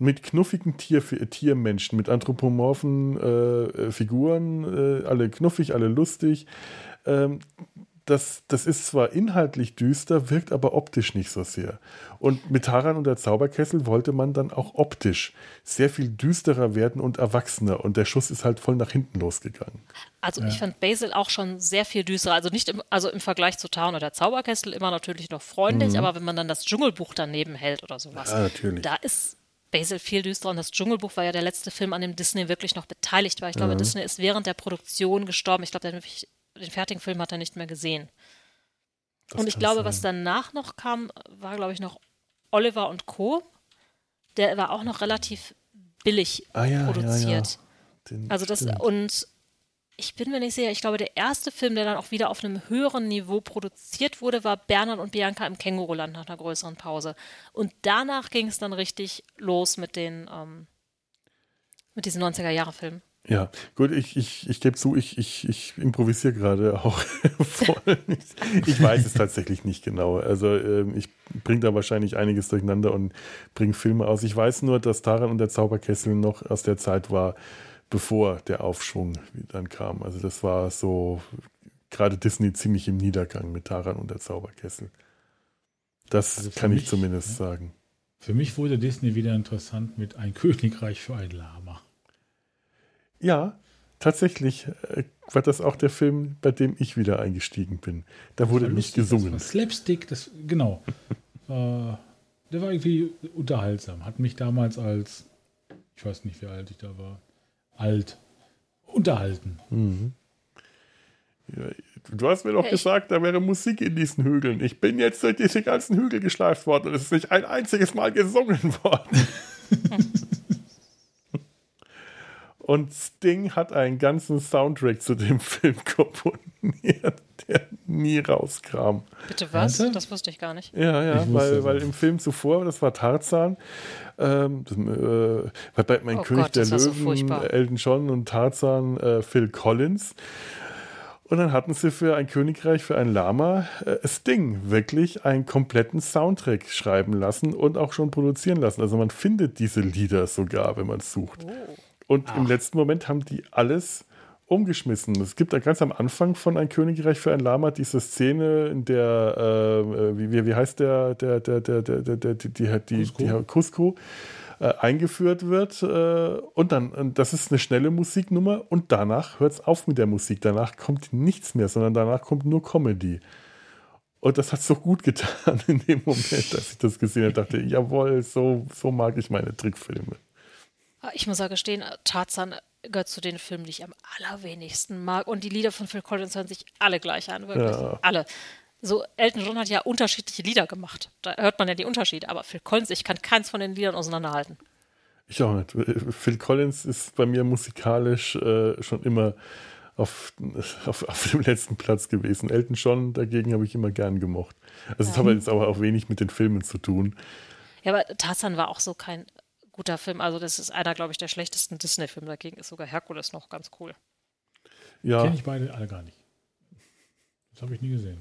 A: Mit knuffigen Tier, Tiermenschen, mit anthropomorphen äh, Figuren, äh, alle knuffig, alle lustig. Ähm, das, das ist zwar inhaltlich düster, wirkt aber optisch nicht so sehr. Und mit Taran und der Zauberkessel wollte man dann auch optisch sehr viel düsterer werden und erwachsener. Und der Schuss ist halt voll nach hinten losgegangen.
C: Also ich fand Basil auch schon sehr viel düsterer. Also nicht im, also im Vergleich zu Taran oder der Zauberkessel immer natürlich noch freundlich, aber wenn man dann das Dschungelbuch daneben hält oder sowas,
A: Mhm. Ja, natürlich.
C: da ist Basil viel düsterer. Und das Dschungelbuch war ja der letzte Film, an dem Disney wirklich noch beteiligt war. Ich glaube, Disney ist während der Produktion gestorben. Ich glaube, der hat den fertigen Film hat er nicht mehr gesehen.
A: Das
C: und ich glaube,
A: sein.
C: was danach noch kam, war, glaube ich, noch Oliver und Co. Der war auch noch relativ billig
A: Ah, ja, ja,
C: produziert.
A: ja. Den-
C: Also das
A: stimmt.
C: und ich bin mir nicht sicher, ich glaube, der erste Film, der dann auch wieder auf einem höheren Niveau produziert wurde, war Bernhard und Bianca im Känguruland nach einer größeren Pause. Und danach ging es dann richtig los mit den ähm, mit diesen 90er-Jahre-Filmen.
A: Ja, gut, ich, ich, ich gebe zu, ich, ich, ich improvisiere gerade auch voll. Ich weiß es tatsächlich nicht genau. Also ähm, ich bringe da wahrscheinlich einiges durcheinander und bringe Filme aus. Ich weiß nur, dass Taran und der Zauberkessel noch aus der Zeit war, bevor der Aufschwung dann kam. Also das war so gerade Disney ziemlich im Niedergang mit Taran und der Zauberkessel. Das
B: Also
A: kann ich
B: mich,
A: zumindest
B: ja.
A: sagen.
B: Für mich wurde Disney wieder interessant mit Ein Königreich für ein Lama.
A: Ja, tatsächlich äh, war das auch der Film, bei dem ich wieder eingestiegen bin. Da wurde nicht gesungen.
B: Das war Slapstick, das, genau. äh, der war irgendwie unterhaltsam. Hat mich damals als, ich weiß nicht, wie alt ich da war, alt unterhalten.
A: Ja, du hast mir doch
C: Ich-
A: gesagt, da wäre Musik in diesen Hügeln. Ich bin jetzt durch diese ganzen Hügel geschleift worden und es ist nicht ein einziges Mal gesungen worden. und Sting hat einen ganzen Soundtrack zu dem Film komponiert, der nie rauskam.
C: Bitte was?
B: Ernsthaft?
C: Das wusste ich gar nicht.
A: Ja, ja,
B: Ich
A: weil,
B: es
A: weil im Film zuvor, das war Tarzan, ähm, das, äh, bei Mein
C: Oh
A: König
C: Gott,
A: der
C: so
A: Löwen,
C: furchtbar.
A: Elton John und Tarzan, äh, Phil Collins. Und dann hatten sie für ein Königreich, für ein Lama, äh, Sting wirklich einen kompletten Soundtrack schreiben lassen und auch schon produzieren lassen. Also man findet diese Lieder sogar, wenn man sucht. Und im letzten Moment haben die alles umgeschmissen. Es gibt da ganz am Anfang von Ein Königreich für ein Lama diese Szene, in der, äh, wie, wie, wie heißt der, der, der, der, der, der, der die, die, die,
B: Cusco.
A: die Cusco äh, eingeführt wird. Äh, und dann, und das ist eine schnelle Musiknummer und danach hört es auf mit der Musik. Danach kommt nichts mehr, sondern danach kommt nur Comedy. Und das hat so gut getan in dem Moment, dass ich das gesehen habe. dachte, jawohl, so, so mag ich meine Trickfilme.
C: Ah, Ich muss ja gestehen, Tarzan gehört zu den Filmen, die ich am allerwenigsten mag. Und die Lieder von Phil Collins hören sich alle gleich an, wirklich.
A: Ja.
C: Alle. So, Elton John hat ja unterschiedliche Lieder gemacht. Da hört man ja die Unterschiede. Aber Phil Collins, ich kann keins von den Liedern auseinanderhalten.
A: Ich auch nicht. Phil Collins ist bei mir musikalisch äh, schon immer auf, auf, auf dem letzten Platz gewesen. Elton John dagegen habe ich immer gern gemocht. Also, das hat aber jetzt aber auch wenig mit den Filmen zu tun.
C: Ja, aber Tarzan war auch so kein guter Film. Also, das ist einer, glaube ich, der schlechtesten Disney-Filme. Dagegen ist sogar Herkules noch ganz cool.
A: Ja,
B: Kenne ich beide alle gar nicht. Das habe ich nie gesehen.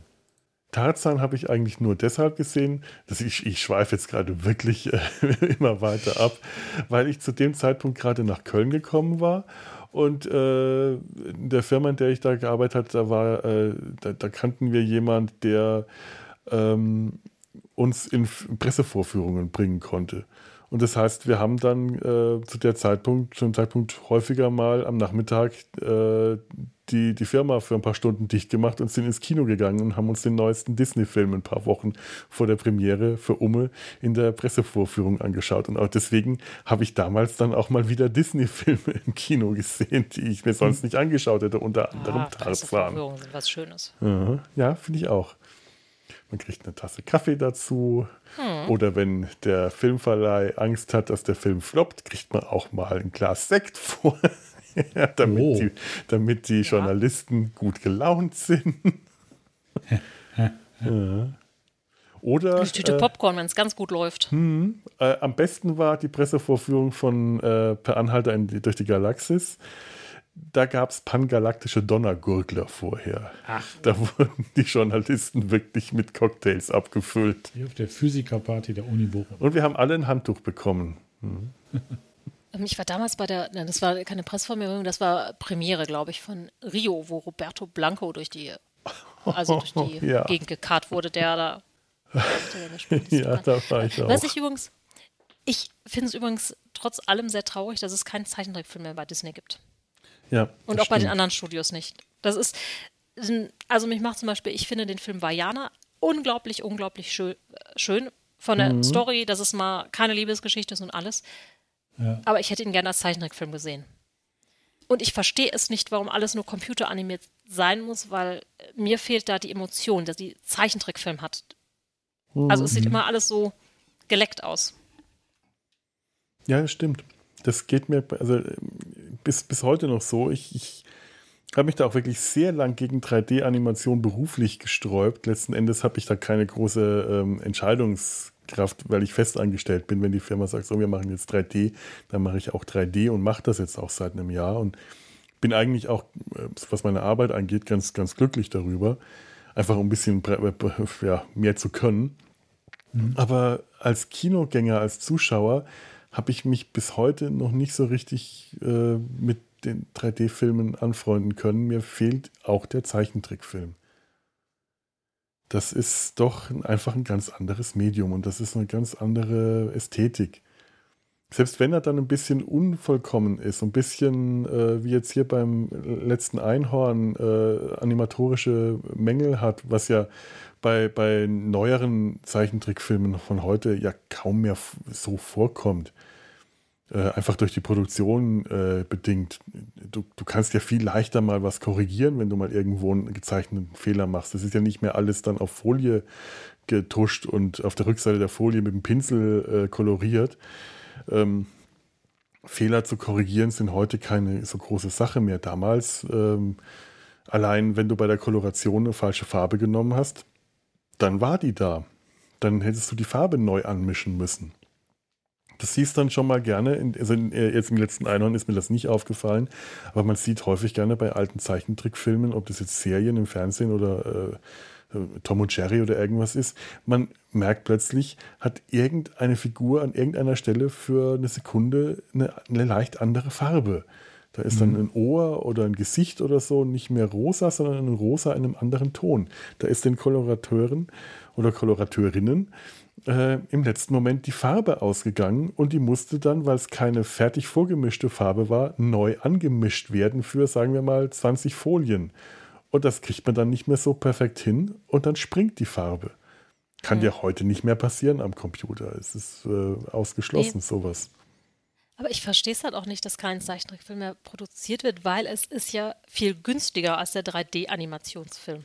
A: Tarzan habe ich eigentlich nur deshalb gesehen, dass ich, ich schweife jetzt gerade wirklich äh, immer weiter ab, weil ich zu dem Zeitpunkt gerade nach Köln gekommen war und äh, in der Firma, in der ich da gearbeitet habe, da war, äh, da, da kannten wir jemand, der ähm, uns in Pressevorführungen bringen konnte. Und das heißt, wir haben dann äh, zu der Zeitpunkt, zu dem Zeitpunkt häufiger mal am Nachmittag äh, die, die Firma für ein paar Stunden dicht gemacht und sind ins Kino gegangen und haben uns den neuesten Disney-Film ein paar Wochen vor der Premiere für Umme in der Pressevorführung angeschaut. Und auch deswegen habe ich damals dann auch mal wieder Disney-Filme im Kino gesehen, die ich mir sonst nicht angeschaut hätte, unter anderem ah, Tarzan.
C: sind was Schönes.
A: Ja, finde ich auch. Man kriegt eine Tasse Kaffee dazu. Hm. Oder wenn der Filmverleih Angst hat, dass der Film floppt, kriegt man auch mal ein Glas Sekt vor. damit, oh. die, damit die Journalisten gut gelaunt sind. ja. Oder.
C: Eine Tüte äh, Popcorn, wenn es ganz gut läuft.
A: Hm, äh, am besten war die Pressevorführung von äh, Per Anhalter in, durch die Galaxis da gab es pangalaktische Donnergurgler vorher. Ach. Da wurden die Journalisten wirklich mit Cocktails abgefüllt.
B: Wie auf der Physikerparty der Uni Bochum.
A: Und wir haben alle ein Handtuch bekommen. Mhm.
C: Ich war damals bei der, nein, das war keine Pressvorführung, das war Premiere, glaube ich, von Rio, wo Roberto Blanco durch die, also durch die ja. Gegend gekarrt wurde, der da.
A: ja, da war ich auch.
C: Was ich übrigens, ich finde es übrigens trotz allem sehr traurig, dass es keinen Zeichentrickfilm mehr bei Disney gibt.
A: Ja.
C: Und auch stimmt. bei den anderen Studios nicht. Das ist, also mich macht zum Beispiel, ich finde den Film Vajana unglaublich, unglaublich schön, schön von der mhm. Story, dass es mal keine Liebesgeschichte ist und alles. Ja. Aber ich hätte ihn gerne als Zeichentrickfilm gesehen. Und ich verstehe es nicht, warum alles nur computeranimiert sein muss, weil mir fehlt da die Emotion, dass die Zeichentrickfilm hat. Mhm. Also es sieht mhm. immer alles so geleckt aus.
A: Ja, das stimmt. Das geht mir, also bis, bis heute noch so. Ich, ich habe mich da auch wirklich sehr lang gegen 3D-Animation beruflich gesträubt. Letzten Endes habe ich da keine große ähm, Entscheidungskraft, weil ich fest angestellt bin. Wenn die Firma sagt, so, wir machen jetzt 3D, dann mache ich auch 3D und mache das jetzt auch seit einem Jahr. Und bin eigentlich auch, äh, was meine Arbeit angeht, ganz, ganz glücklich darüber. Einfach um ein bisschen ja, mehr zu können. Mhm. Aber als Kinogänger, als Zuschauer, habe ich mich bis heute noch nicht so richtig äh, mit den 3D-Filmen anfreunden können. Mir fehlt auch der Zeichentrickfilm. Das ist doch einfach ein ganz anderes Medium und das ist eine ganz andere Ästhetik. Selbst wenn er dann ein bisschen unvollkommen ist, ein bisschen äh, wie jetzt hier beim letzten Einhorn äh, animatorische Mängel hat, was ja bei, bei neueren Zeichentrickfilmen von heute ja kaum mehr so vorkommt. Äh, einfach durch die Produktion äh, bedingt. Du, du kannst ja viel leichter mal was korrigieren, wenn du mal irgendwo einen gezeichneten Fehler machst. Das ist ja nicht mehr alles dann auf Folie getuscht und auf der Rückseite der Folie mit dem Pinsel äh, koloriert. Ähm, Fehler zu korrigieren sind heute keine so große Sache mehr. Damals, ähm, allein wenn du bei der Koloration eine falsche Farbe genommen hast, dann war die da. Dann hättest du die Farbe neu anmischen müssen. Das hieß dann schon mal gerne, in, also in, äh, jetzt im letzten Einhorn ist mir das nicht aufgefallen, aber man sieht häufig gerne bei alten Zeichentrickfilmen, ob das jetzt Serien im Fernsehen oder äh, Tom und Jerry oder irgendwas ist, man merkt plötzlich, hat irgendeine Figur an irgendeiner Stelle für eine Sekunde eine, eine leicht andere Farbe. Da ist dann mhm. ein Ohr oder ein Gesicht oder so nicht mehr rosa, sondern ein rosa in einem anderen Ton. Da ist den Kolorateuren oder Kolorateurinnen äh, im letzten Moment die Farbe ausgegangen und die musste dann, weil es keine fertig vorgemischte Farbe war, neu angemischt werden für, sagen wir mal, 20 Folien. Und das kriegt man dann nicht mehr so perfekt hin und dann springt die Farbe. Kann mhm. ja heute nicht mehr passieren am Computer. Es ist äh, ausgeschlossen, nee. sowas.
C: Aber ich verstehe es halt auch nicht, dass kein Zeichentrickfilm mehr produziert wird, weil es ist ja viel günstiger als der 3D-Animationsfilm.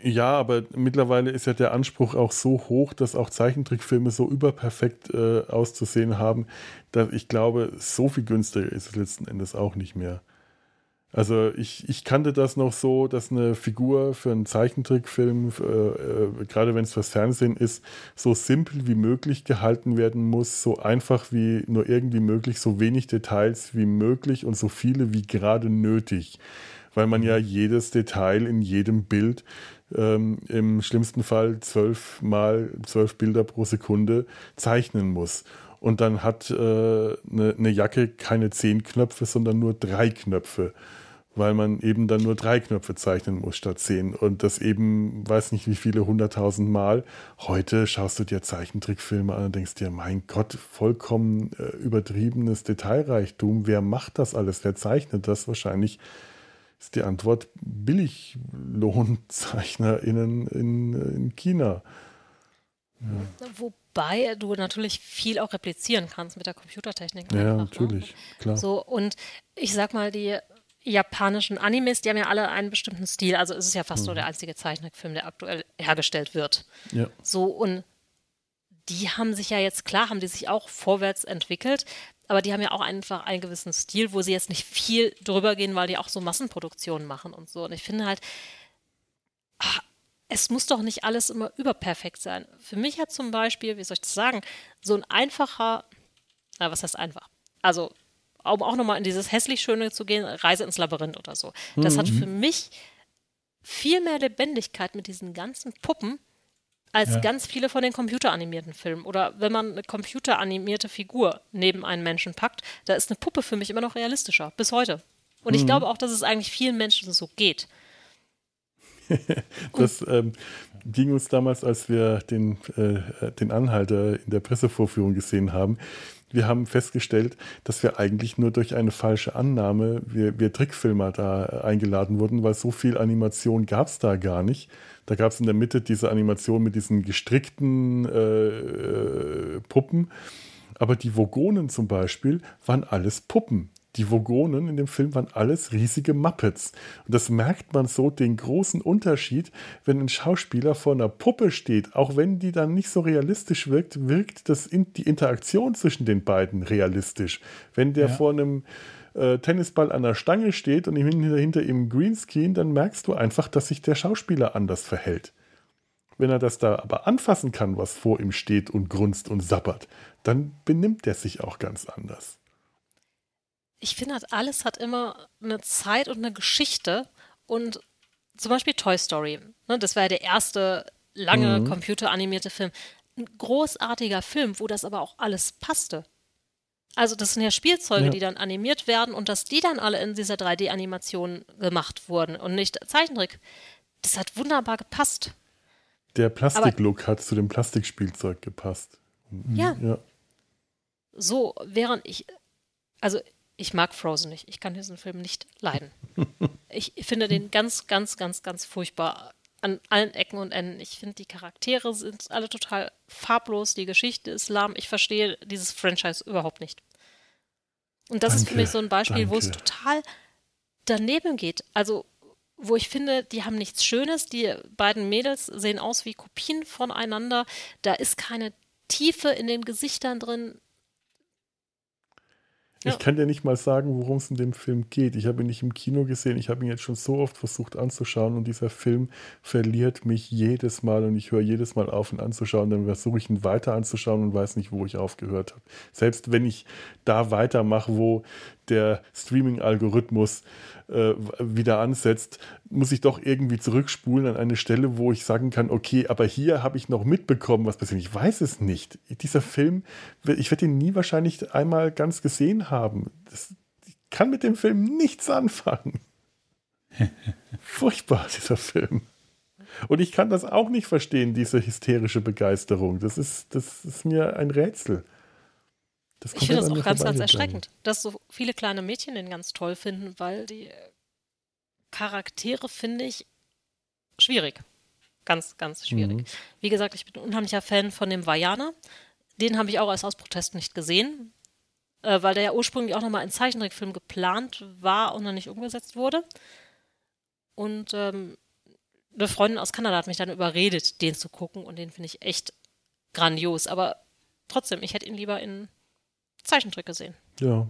A: Ja, aber mittlerweile ist ja der Anspruch auch so hoch, dass auch Zeichentrickfilme so überperfekt äh, auszusehen haben, dass ich glaube, so viel günstiger ist es letzten Endes auch nicht mehr. Also ich, ich kannte das noch so, dass eine Figur für einen Zeichentrickfilm, äh, äh, gerade wenn es fürs Fernsehen ist, so simpel wie möglich gehalten werden muss, so einfach wie nur irgendwie möglich, so wenig Details wie möglich und so viele wie gerade nötig. Weil man ja jedes Detail in jedem Bild ähm, im schlimmsten Fall zwölf mal zwölf Bilder pro Sekunde zeichnen muss. Und dann hat eine äh, ne, ne Jacke keine zehn Knöpfe, sondern nur drei Knöpfe. weil man eben dann nur drei Knöpfe zeichnen muss statt zehn und das eben, weiß nicht wie viele hunderttausend Mal. Heute schaust du dir Zeichentrickfilme an und denkst dir, mein Gott, vollkommen äh, übertriebenes Detailreichtum. Wer macht das alles? Wer zeichnet das? Wahrscheinlich ist die Antwort BilliglohnzeichnerInnen in, in China.
C: Ja. Wobei du natürlich viel auch replizieren kannst mit der Computertechnik.
A: Ja, einfach, ne? natürlich, ne? klar.
C: So, und ich sag mal, die japanischen Animes, die haben ja alle einen bestimmten Stil. Also es ist ja fast mhm. so der einzige Zeichentrickfilm, der aktuell hergestellt wird.
A: Ja.
C: So, und die haben sich ja jetzt, klar, haben die sich auch vorwärts entwickelt, aber die haben ja auch einfach einen gewissen Stil, wo sie jetzt nicht viel drüber gehen, weil die auch so Massenproduktionen machen und so. Und ich finde halt, ach, es muss doch nicht alles immer überperfekt sein. Für mich hat zum Beispiel, wie soll ich das sagen, so ein einfacher, na, was heißt einfach? Also, um auch nochmal in dieses hässlich Schöne zu gehen, Reise ins Labyrinth oder so. Das mhm. hat für mich viel mehr Lebendigkeit mit diesen ganzen Puppen als ja. ganz viele von den computeranimierten Filmen. Oder wenn man eine computeranimierte Figur neben einen Menschen packt, da ist eine Puppe für mich immer noch realistischer, bis heute. Und mhm. ich glaube auch, dass es eigentlich vielen Menschen so geht.
A: das ähm, ging uns damals, als wir den, äh, den Anhalter in der Pressevorführung gesehen haben. Wir haben festgestellt, dass wir eigentlich nur durch eine falsche Annahme, wir, wir Trickfilmer da eingeladen wurden, weil so viel Animation gab es da gar nicht. Da gab es in der Mitte diese Animation mit diesen gestrickten äh, äh, Puppen. Aber die Vogonen zum Beispiel waren alles Puppen die Vogonen in dem Film waren alles riesige Muppets. Und das merkt man so den großen Unterschied, wenn ein Schauspieler vor einer Puppe steht. Auch wenn die dann nicht so realistisch wirkt, wirkt das in, die Interaktion zwischen den beiden realistisch. Wenn der ja. vor einem äh, Tennisball an der Stange steht und hinter, hinter ihm Greenscreen, dann merkst du einfach, dass sich der Schauspieler anders verhält. Wenn er das da aber anfassen kann, was vor ihm steht und grunzt und sappert, dann benimmt er sich auch ganz anders
C: ich finde halt, alles hat immer eine Zeit und eine Geschichte. Und zum Beispiel Toy Story. Ne, das war ja der erste lange mhm. computeranimierte Film. Ein großartiger Film, wo das aber auch alles passte. Also das sind ja Spielzeuge, ja. die dann animiert werden und dass die dann alle in dieser 3D-Animation gemacht wurden und nicht Zeichentrick. Das hat wunderbar gepasst.
A: Der Plastiklook hat zu dem Plastikspielzeug gepasst.
C: Ja. ja. So, während ich, also ich mag Frozen nicht. Ich kann diesen Film nicht leiden. Ich finde den ganz, ganz, ganz, ganz furchtbar an allen Ecken und Enden. Ich finde, die Charaktere sind alle total farblos. Die Geschichte ist lahm. Ich verstehe dieses Franchise überhaupt nicht. Und das danke, ist für mich so ein Beispiel, danke. wo es total daneben geht. Also, wo ich finde, die haben nichts Schönes. Die beiden Mädels sehen aus wie Kopien voneinander. Da ist keine Tiefe in den Gesichtern drin.
A: Ja. Ich kann dir nicht mal sagen, worum es in dem Film geht. Ich habe ihn nicht im Kino gesehen. Ich habe ihn jetzt schon so oft versucht anzuschauen und dieser Film verliert mich jedes Mal und ich höre jedes Mal auf, ihn anzuschauen. Dann versuche ich ihn weiter anzuschauen und weiß nicht, wo ich aufgehört habe. Selbst wenn ich da weitermache, wo der Streaming-Algorithmus äh, wieder ansetzt, muss ich doch irgendwie zurückspulen an eine Stelle, wo ich sagen kann, okay, aber hier habe ich noch mitbekommen, was passiert. Ich weiß es nicht. Dieser Film, ich werde ihn nie wahrscheinlich einmal ganz gesehen haben. Das, ich kann mit dem Film nichts anfangen. Furchtbar, dieser Film. Und ich kann das auch nicht verstehen, diese hysterische Begeisterung. Das ist, das ist mir ein Rätsel
C: ich finde das auch ganz, ganz erschreckend, dass so viele kleine Mädchen den ganz toll finden, weil die Charaktere finde ich schwierig. Ganz, ganz schwierig. Mhm. Wie gesagt, ich bin ein unheimlicher Fan von dem Vajana. Den habe ich auch erst aus Protest nicht gesehen, äh, weil der ja ursprünglich auch nochmal in Zeichentrickfilm geplant war und noch nicht umgesetzt wurde. Und ähm, eine Freundin aus Kanada hat mich dann überredet, den zu gucken und den finde ich echt grandios. Aber trotzdem, ich hätte ihn lieber in Zeichentrick gesehen.
A: Ja.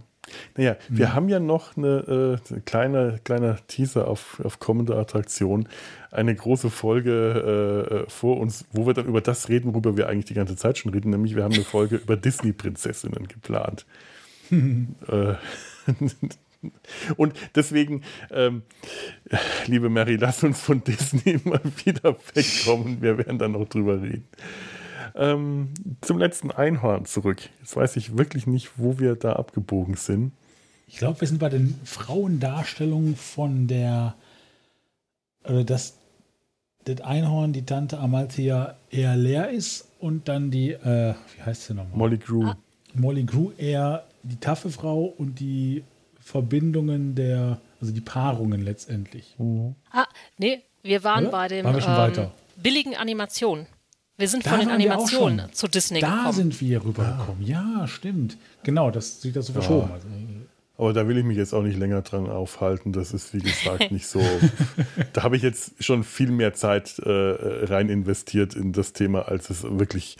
A: Naja, mhm. wir haben ja noch eine äh, kleine, kleiner Teaser auf, auf kommende Attraktion. Eine große Folge äh, äh, vor uns, wo wir dann über das reden, worüber wir eigentlich die ganze Zeit schon reden, nämlich wir haben eine Folge über Disney-Prinzessinnen geplant. äh, und deswegen, ähm, liebe Mary, lass uns von Disney mal wieder wegkommen. Wir werden dann noch drüber reden. Ähm, zum letzten Einhorn zurück. Jetzt weiß ich wirklich nicht, wo wir da abgebogen sind.
B: Ich glaube, wir sind bei den Frauendarstellungen von der, oder dass das Einhorn, die Tante Amalthea eher leer ist und dann die, äh, wie heißt sie nochmal?
A: Molly Grew. Ah.
B: Molly Grew eher die taffe Frau und die Verbindungen der, also die Paarungen letztendlich.
C: Mhm. Ah, nee, wir waren Oder? bei dem waren ähm, billigen Animationen. Wir sind da von den Animationen zu Disney
B: da
C: gekommen.
B: Da sind wir rübergekommen. Ja. ja, stimmt. Genau, das sieht das so verschoben. Ja.
A: Aber da will ich mich jetzt auch nicht länger dran aufhalten. Das ist, wie gesagt, nicht so. da habe ich jetzt schon viel mehr Zeit äh, rein investiert in das Thema, als es wirklich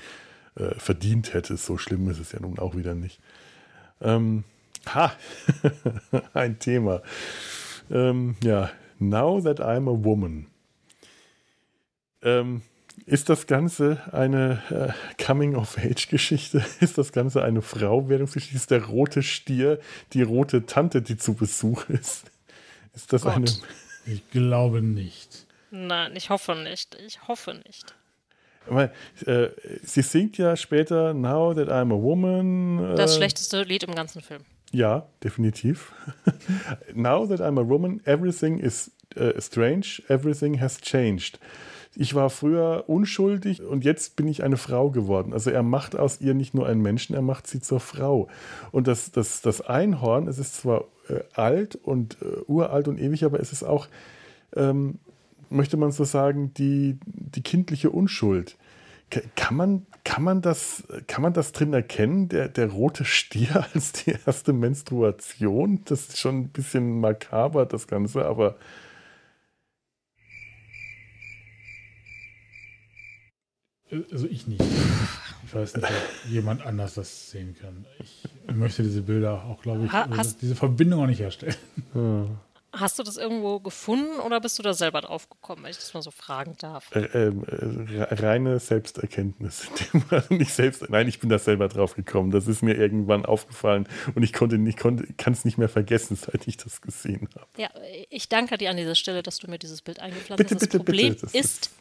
A: äh, verdient hätte. So schlimm ist es ja nun auch wieder nicht. Ähm, ha, ein Thema. Ähm, ja, Now That I'm a Woman. Ähm, ist das Ganze eine äh, Coming-of-Age-Geschichte? Ist das Ganze eine Frau-Werdungsgeschichte? Ist der rote Stier die rote Tante, die zu Besuch ist? Ist das Gott. eine.
B: Ich glaube nicht.
C: Nein, ich hoffe nicht. Ich hoffe nicht.
A: Aber, äh, sie singt ja später Now That I'm a Woman.
C: Äh, das schlechteste Lied im ganzen Film.
A: Ja, definitiv. Now that I'm a woman, everything is uh, strange, everything has changed ich war früher unschuldig und jetzt bin ich eine Frau geworden. Also er macht aus ihr nicht nur einen Menschen, er macht sie zur Frau. Und das, das, das Einhorn, es ist zwar äh, alt und äh, uralt und ewig, aber es ist auch, ähm, möchte man so sagen, die, die kindliche Unschuld. Kann man, kann, man das, kann man das drin erkennen, der, der rote Stier als die erste Menstruation? Das ist schon ein bisschen makaber, das Ganze, aber
B: Also ich nicht. Ich weiß nicht, ob jemand anders das sehen kann. Ich möchte diese Bilder auch, glaube ich, hast, diese Verbindung auch nicht herstellen.
C: Hast du das irgendwo gefunden oder bist du da selber drauf gekommen, wenn ich das mal so fragen darf?
A: Äh, äh, reine Selbsterkenntnis. nicht selbst, nein, ich bin da selber drauf gekommen. Das ist mir irgendwann aufgefallen und ich konnte nicht, konnte, kann es nicht mehr vergessen, seit ich das gesehen habe.
C: Ja, ich danke dir an dieser Stelle, dass du mir dieses Bild eingepflanzt hast. Bitte, das bitte, Problem bitte. Das ist,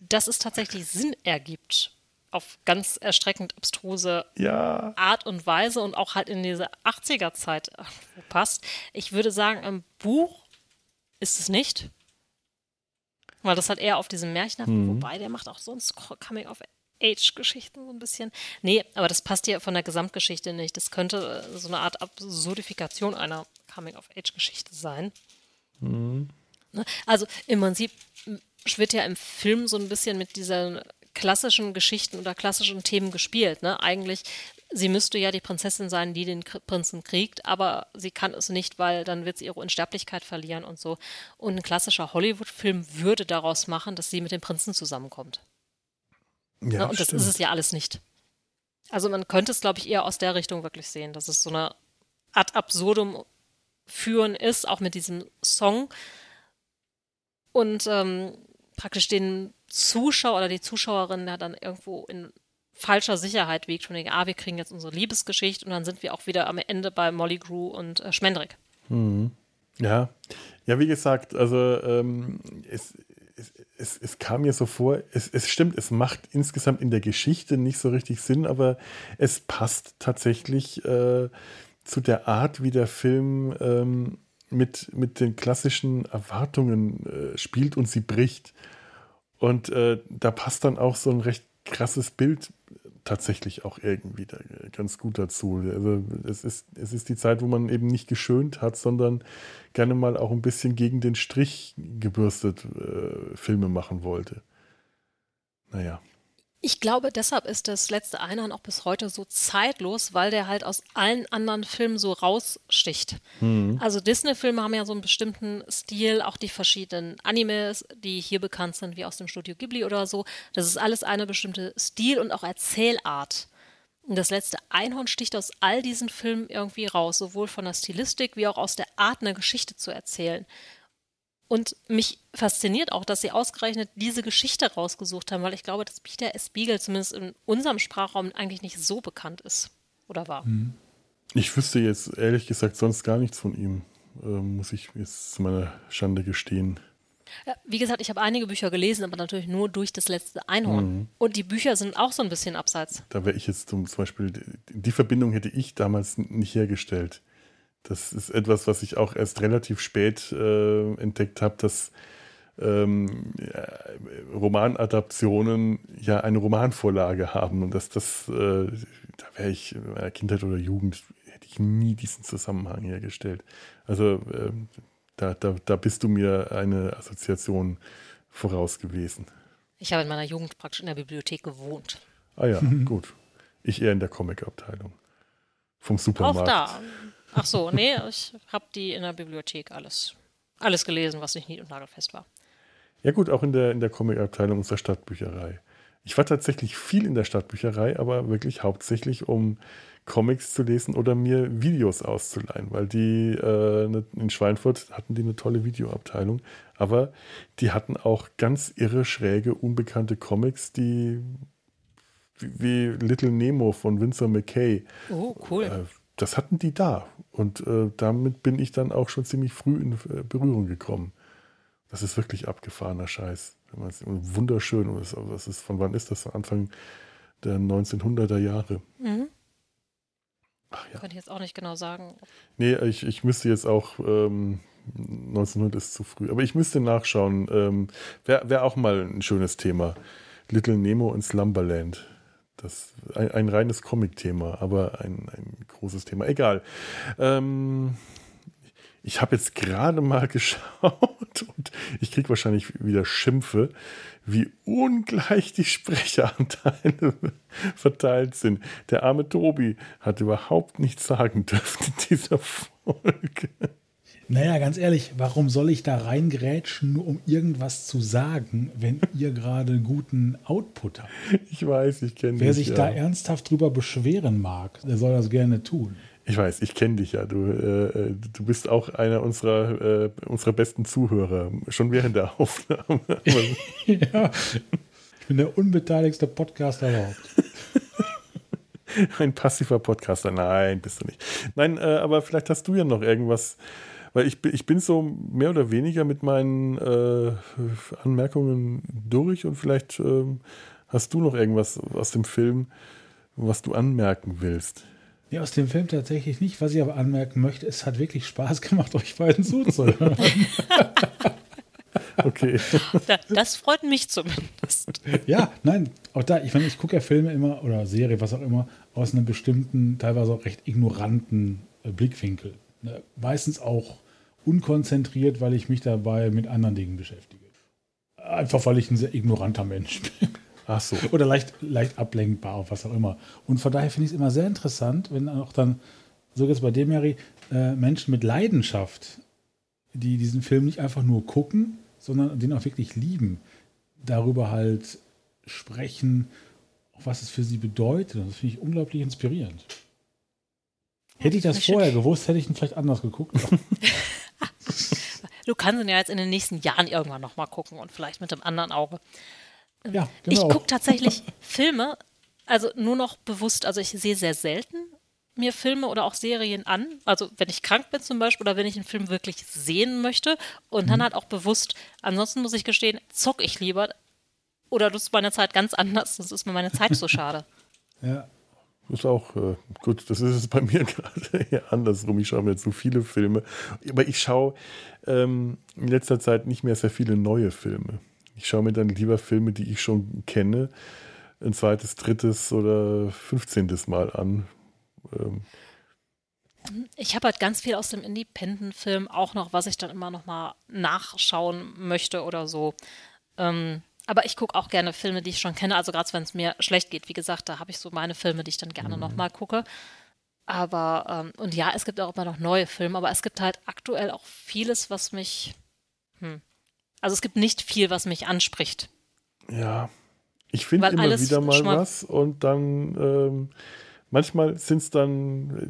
C: dass es tatsächlich Sinn ergibt auf ganz erstreckend abstruse
A: ja.
C: Art und Weise und auch halt in diese 80er-Zeit passt. Ich würde sagen, im Buch ist es nicht. Weil das halt eher auf diesem Märchen mhm. wobei der macht auch sonst Coming-of-Age-Geschichten so ein bisschen. Nee, aber das passt ja von der Gesamtgeschichte nicht. Das könnte äh, so eine Art Absurdifikation einer Coming-of-Age-Geschichte sein. Mhm. Ne? Also im Prinzip wird ja im Film so ein bisschen mit diesen klassischen Geschichten oder klassischen Themen gespielt. Ne? Eigentlich, sie müsste ja die Prinzessin sein, die den Prinzen kriegt, aber sie kann es nicht, weil dann wird sie ihre Unsterblichkeit verlieren und so. Und ein klassischer Hollywood-Film würde daraus machen, dass sie mit dem Prinzen zusammenkommt. Ja, ne? Und das ist es ja alles nicht. Also man könnte es, glaube ich, eher aus der Richtung wirklich sehen, dass es so eine Art absurdum führen ist, auch mit diesem Song. Und ähm, praktisch den Zuschauer oder die Zuschauerin da dann irgendwo in falscher Sicherheit wiegt, von wegen, ah, wir kriegen jetzt unsere Liebesgeschichte und dann sind wir auch wieder am Ende bei Molly Grew und äh, Schmendrick.
A: Mhm. Ja, ja, wie gesagt, also ähm, es, es, es, es, kam mir so vor, es, es stimmt, es macht insgesamt in der Geschichte nicht so richtig Sinn, aber es passt tatsächlich äh, zu der Art, wie der Film ähm, mit, mit den klassischen Erwartungen äh, spielt und sie bricht. Und äh, da passt dann auch so ein recht krasses Bild tatsächlich auch irgendwie da, ganz gut dazu. Also es ist, es ist die Zeit, wo man eben nicht geschönt hat, sondern gerne mal auch ein bisschen gegen den Strich gebürstet äh, Filme machen wollte. Naja.
C: Ich glaube, deshalb ist das letzte Einhorn auch bis heute so zeitlos, weil der halt aus allen anderen Filmen so raussticht. Mhm. Also Disney-Filme haben ja so einen bestimmten Stil, auch die verschiedenen Animes, die hier bekannt sind, wie aus dem Studio Ghibli oder so. Das ist alles eine bestimmte Stil und auch Erzählart. Und das letzte Einhorn sticht aus all diesen Filmen irgendwie raus, sowohl von der Stilistik wie auch aus der Art, eine Geschichte zu erzählen. Und mich fasziniert auch, dass sie ausgerechnet diese Geschichte rausgesucht haben, weil ich glaube, dass Peter S. Beagle zumindest in unserem Sprachraum eigentlich nicht so bekannt ist oder war. Mhm.
A: Ich wüsste jetzt ehrlich gesagt sonst gar nichts von ihm, äh, muss ich jetzt zu meiner Schande gestehen.
C: Ja, wie gesagt, ich habe einige Bücher gelesen, aber natürlich nur durch das letzte Einhorn. Mhm. Und die Bücher sind auch so ein bisschen abseits.
A: Da wäre ich jetzt zum Beispiel, die Verbindung hätte ich damals nicht hergestellt Das ist etwas, was ich auch erst relativ spät äh, entdeckt habe, dass ähm, ja, Romanadaptionen ja eine Romanvorlage haben und dass das, äh, da wäre ich in meiner Kindheit oder Jugend, hätte ich nie diesen Zusammenhang hergestellt. Also äh, da, da, da bist du mir eine Assoziation voraus gewesen.
C: Ich habe in meiner Jugend praktisch in der Bibliothek gewohnt.
A: Ah ja, gut. Ich eher in der Comic-Abteilung. Vom Supermarkt. Auch da.
C: Ach so, nee, ich habe die in der Bibliothek alles, alles gelesen, was nicht nied- und nagelfest war.
A: Ja gut, auch in der, in der Comic-Abteilung unserer Stadtbücherei. Ich war tatsächlich viel in der Stadtbücherei, aber wirklich hauptsächlich, um Comics zu lesen oder mir Videos auszuleihen, weil die äh, ne, in Schweinfurt hatten die eine tolle Videoabteilung, aber die hatten auch ganz irre, schräge, unbekannte Comics, die wie Little Nemo von Winsor McKay.
C: Oh, cool.
A: Das hatten die da. Und äh, damit bin ich dann auch schon ziemlich früh in äh, Berührung gekommen. Das ist wirklich abgefahrener Scheiß. Wunderschön. Und das, ist, von wann ist das? Von Anfang der 1900er Jahre. Mhm.
C: Ach ja. Könnte ich jetzt auch nicht genau sagen.
A: Nee, ich, ich müsste jetzt auch, ähm, 1900 ist zu früh, aber ich müsste nachschauen. Ähm, Wäre wär auch mal ein schönes Thema. Little Nemo in Slumberland. Das ein, ein reines Comic-Thema, aber ein, ein großes Thema. Egal. Ähm, ich habe jetzt gerade mal geschaut und ich kriege wahrscheinlich wieder Schimpfe, wie ungleich die Sprecheranteile verteilt sind. Der arme Tobi hat überhaupt nichts sagen dürfen in dieser Folge.
B: Naja, ganz ehrlich, warum soll ich da reingrätschen, nur um irgendwas zu sagen, wenn ihr gerade guten Output habt?
A: Ich weiß, ich kenne
B: Wer sich ja. da ernsthaft drüber beschweren mag, der soll das gerne tun.
A: Ich weiß, ich kenne dich ja. Du, äh, du bist auch einer unserer, äh, unserer besten Zuhörer, schon während der Aufnahme. ja,
B: ich bin der unbeteiligste Podcaster überhaupt.
A: Ein passiver Podcaster. Nein, bist du nicht. Nein, äh, aber vielleicht hast du ja noch irgendwas, weil ich, ich bin so mehr oder weniger mit meinen äh, Anmerkungen durch und vielleicht ähm, hast du noch irgendwas aus dem Film, was du anmerken willst.
B: Nee, aus dem Film tatsächlich nicht. Was ich aber anmerken möchte, es hat wirklich Spaß gemacht, euch beiden zuzuhören.
A: okay.
C: Das freut mich zumindest.
B: Ja, nein, auch da, ich meine, ich gucke ja Filme immer oder Serie, was auch immer, aus einem bestimmten, teilweise auch recht ignoranten äh, Blickwinkel. Ne? Meistens auch unkonzentriert, weil ich mich dabei mit anderen Dingen beschäftige. Einfach weil ich ein sehr ignoranter Mensch bin.
A: Ach so.
B: Oder leicht, leicht ablenkbar, was auch immer. Und von daher finde ich es immer sehr interessant, wenn auch dann, so jetzt bei dem, Mary, äh, Menschen mit Leidenschaft, die diesen Film nicht einfach nur gucken, sondern den auch wirklich lieben, darüber halt sprechen, was es für sie bedeutet. Das finde ich unglaublich inspirierend. Hätte ich das vorher gewusst, hätte ich ihn vielleicht anders geguckt.
C: du kannst ihn ja jetzt in den nächsten Jahren irgendwann nochmal gucken und vielleicht mit dem anderen Auge.
B: Ja,
C: genau. Ich gucke tatsächlich Filme, also nur noch bewusst, also ich sehe sehr selten mir Filme oder auch Serien an. Also wenn ich krank bin zum Beispiel oder wenn ich einen Film wirklich sehen möchte und mhm. dann halt auch bewusst, ansonsten muss ich gestehen, zock ich lieber oder nutze meine Zeit ganz anders, sonst ist mir meine Zeit so schade.
B: Ja.
A: Ist auch äh, gut, das ist es bei mir gerade eher andersrum. Ich schaue mir zu viele Filme. Aber ich schaue ähm, in letzter Zeit nicht mehr sehr viele neue Filme. Ich schaue mir dann lieber Filme, die ich schon kenne, ein zweites, drittes oder fünfzehntes Mal an. Ähm.
C: Ich habe halt ganz viel aus dem Independent-Film auch noch, was ich dann immer noch mal nachschauen möchte oder so. Ähm, aber ich gucke auch gerne Filme, die ich schon kenne. Also gerade wenn es mir schlecht geht, wie gesagt, da habe ich so meine Filme, die ich dann gerne mhm. noch mal gucke. Aber ähm, und ja, es gibt auch immer noch neue Filme, aber es gibt halt aktuell auch vieles, was mich hm, also es gibt nicht viel, was mich anspricht.
A: Ja, ich finde immer wieder mal was und dann ähm, manchmal sind es dann,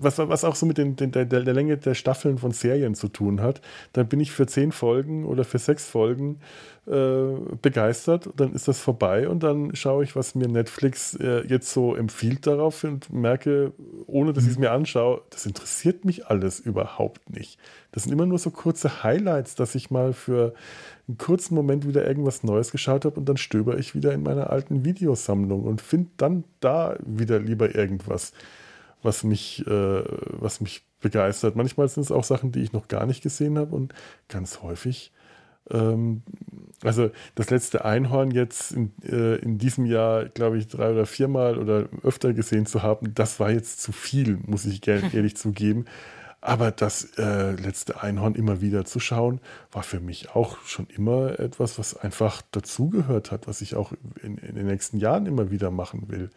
A: was, was auch so mit den, den, der, der Länge der Staffeln von Serien zu tun hat, dann bin ich für zehn Folgen oder für sechs Folgen äh, begeistert, dann ist das vorbei und dann schaue ich, was mir Netflix äh, jetzt so empfiehlt darauf und merke, ohne dass ich es mhm. mir anschaue, das interessiert mich alles überhaupt nicht. Das sind immer nur so kurze Highlights, dass ich mal für einen kurzen Moment wieder irgendwas Neues geschaut habe und dann stöber ich wieder in meiner alten Videosammlung und finde dann da wieder lieber irgendwas. was mich, äh, was mich begeistert. Manchmal sind es auch Sachen, die ich noch gar nicht gesehen habe und ganz häufig. Ähm, also das letzte Einhorn jetzt in, äh, in diesem Jahr, glaube ich, drei oder viermal oder öfter gesehen zu haben, das war jetzt zu viel, muss ich ehrlich zugeben. Aber das äh, letzte Einhorn immer wieder zu schauen, war für mich auch schon immer etwas, was einfach dazugehört hat, was ich auch in, in, den nächsten Jahren immer wieder machen will.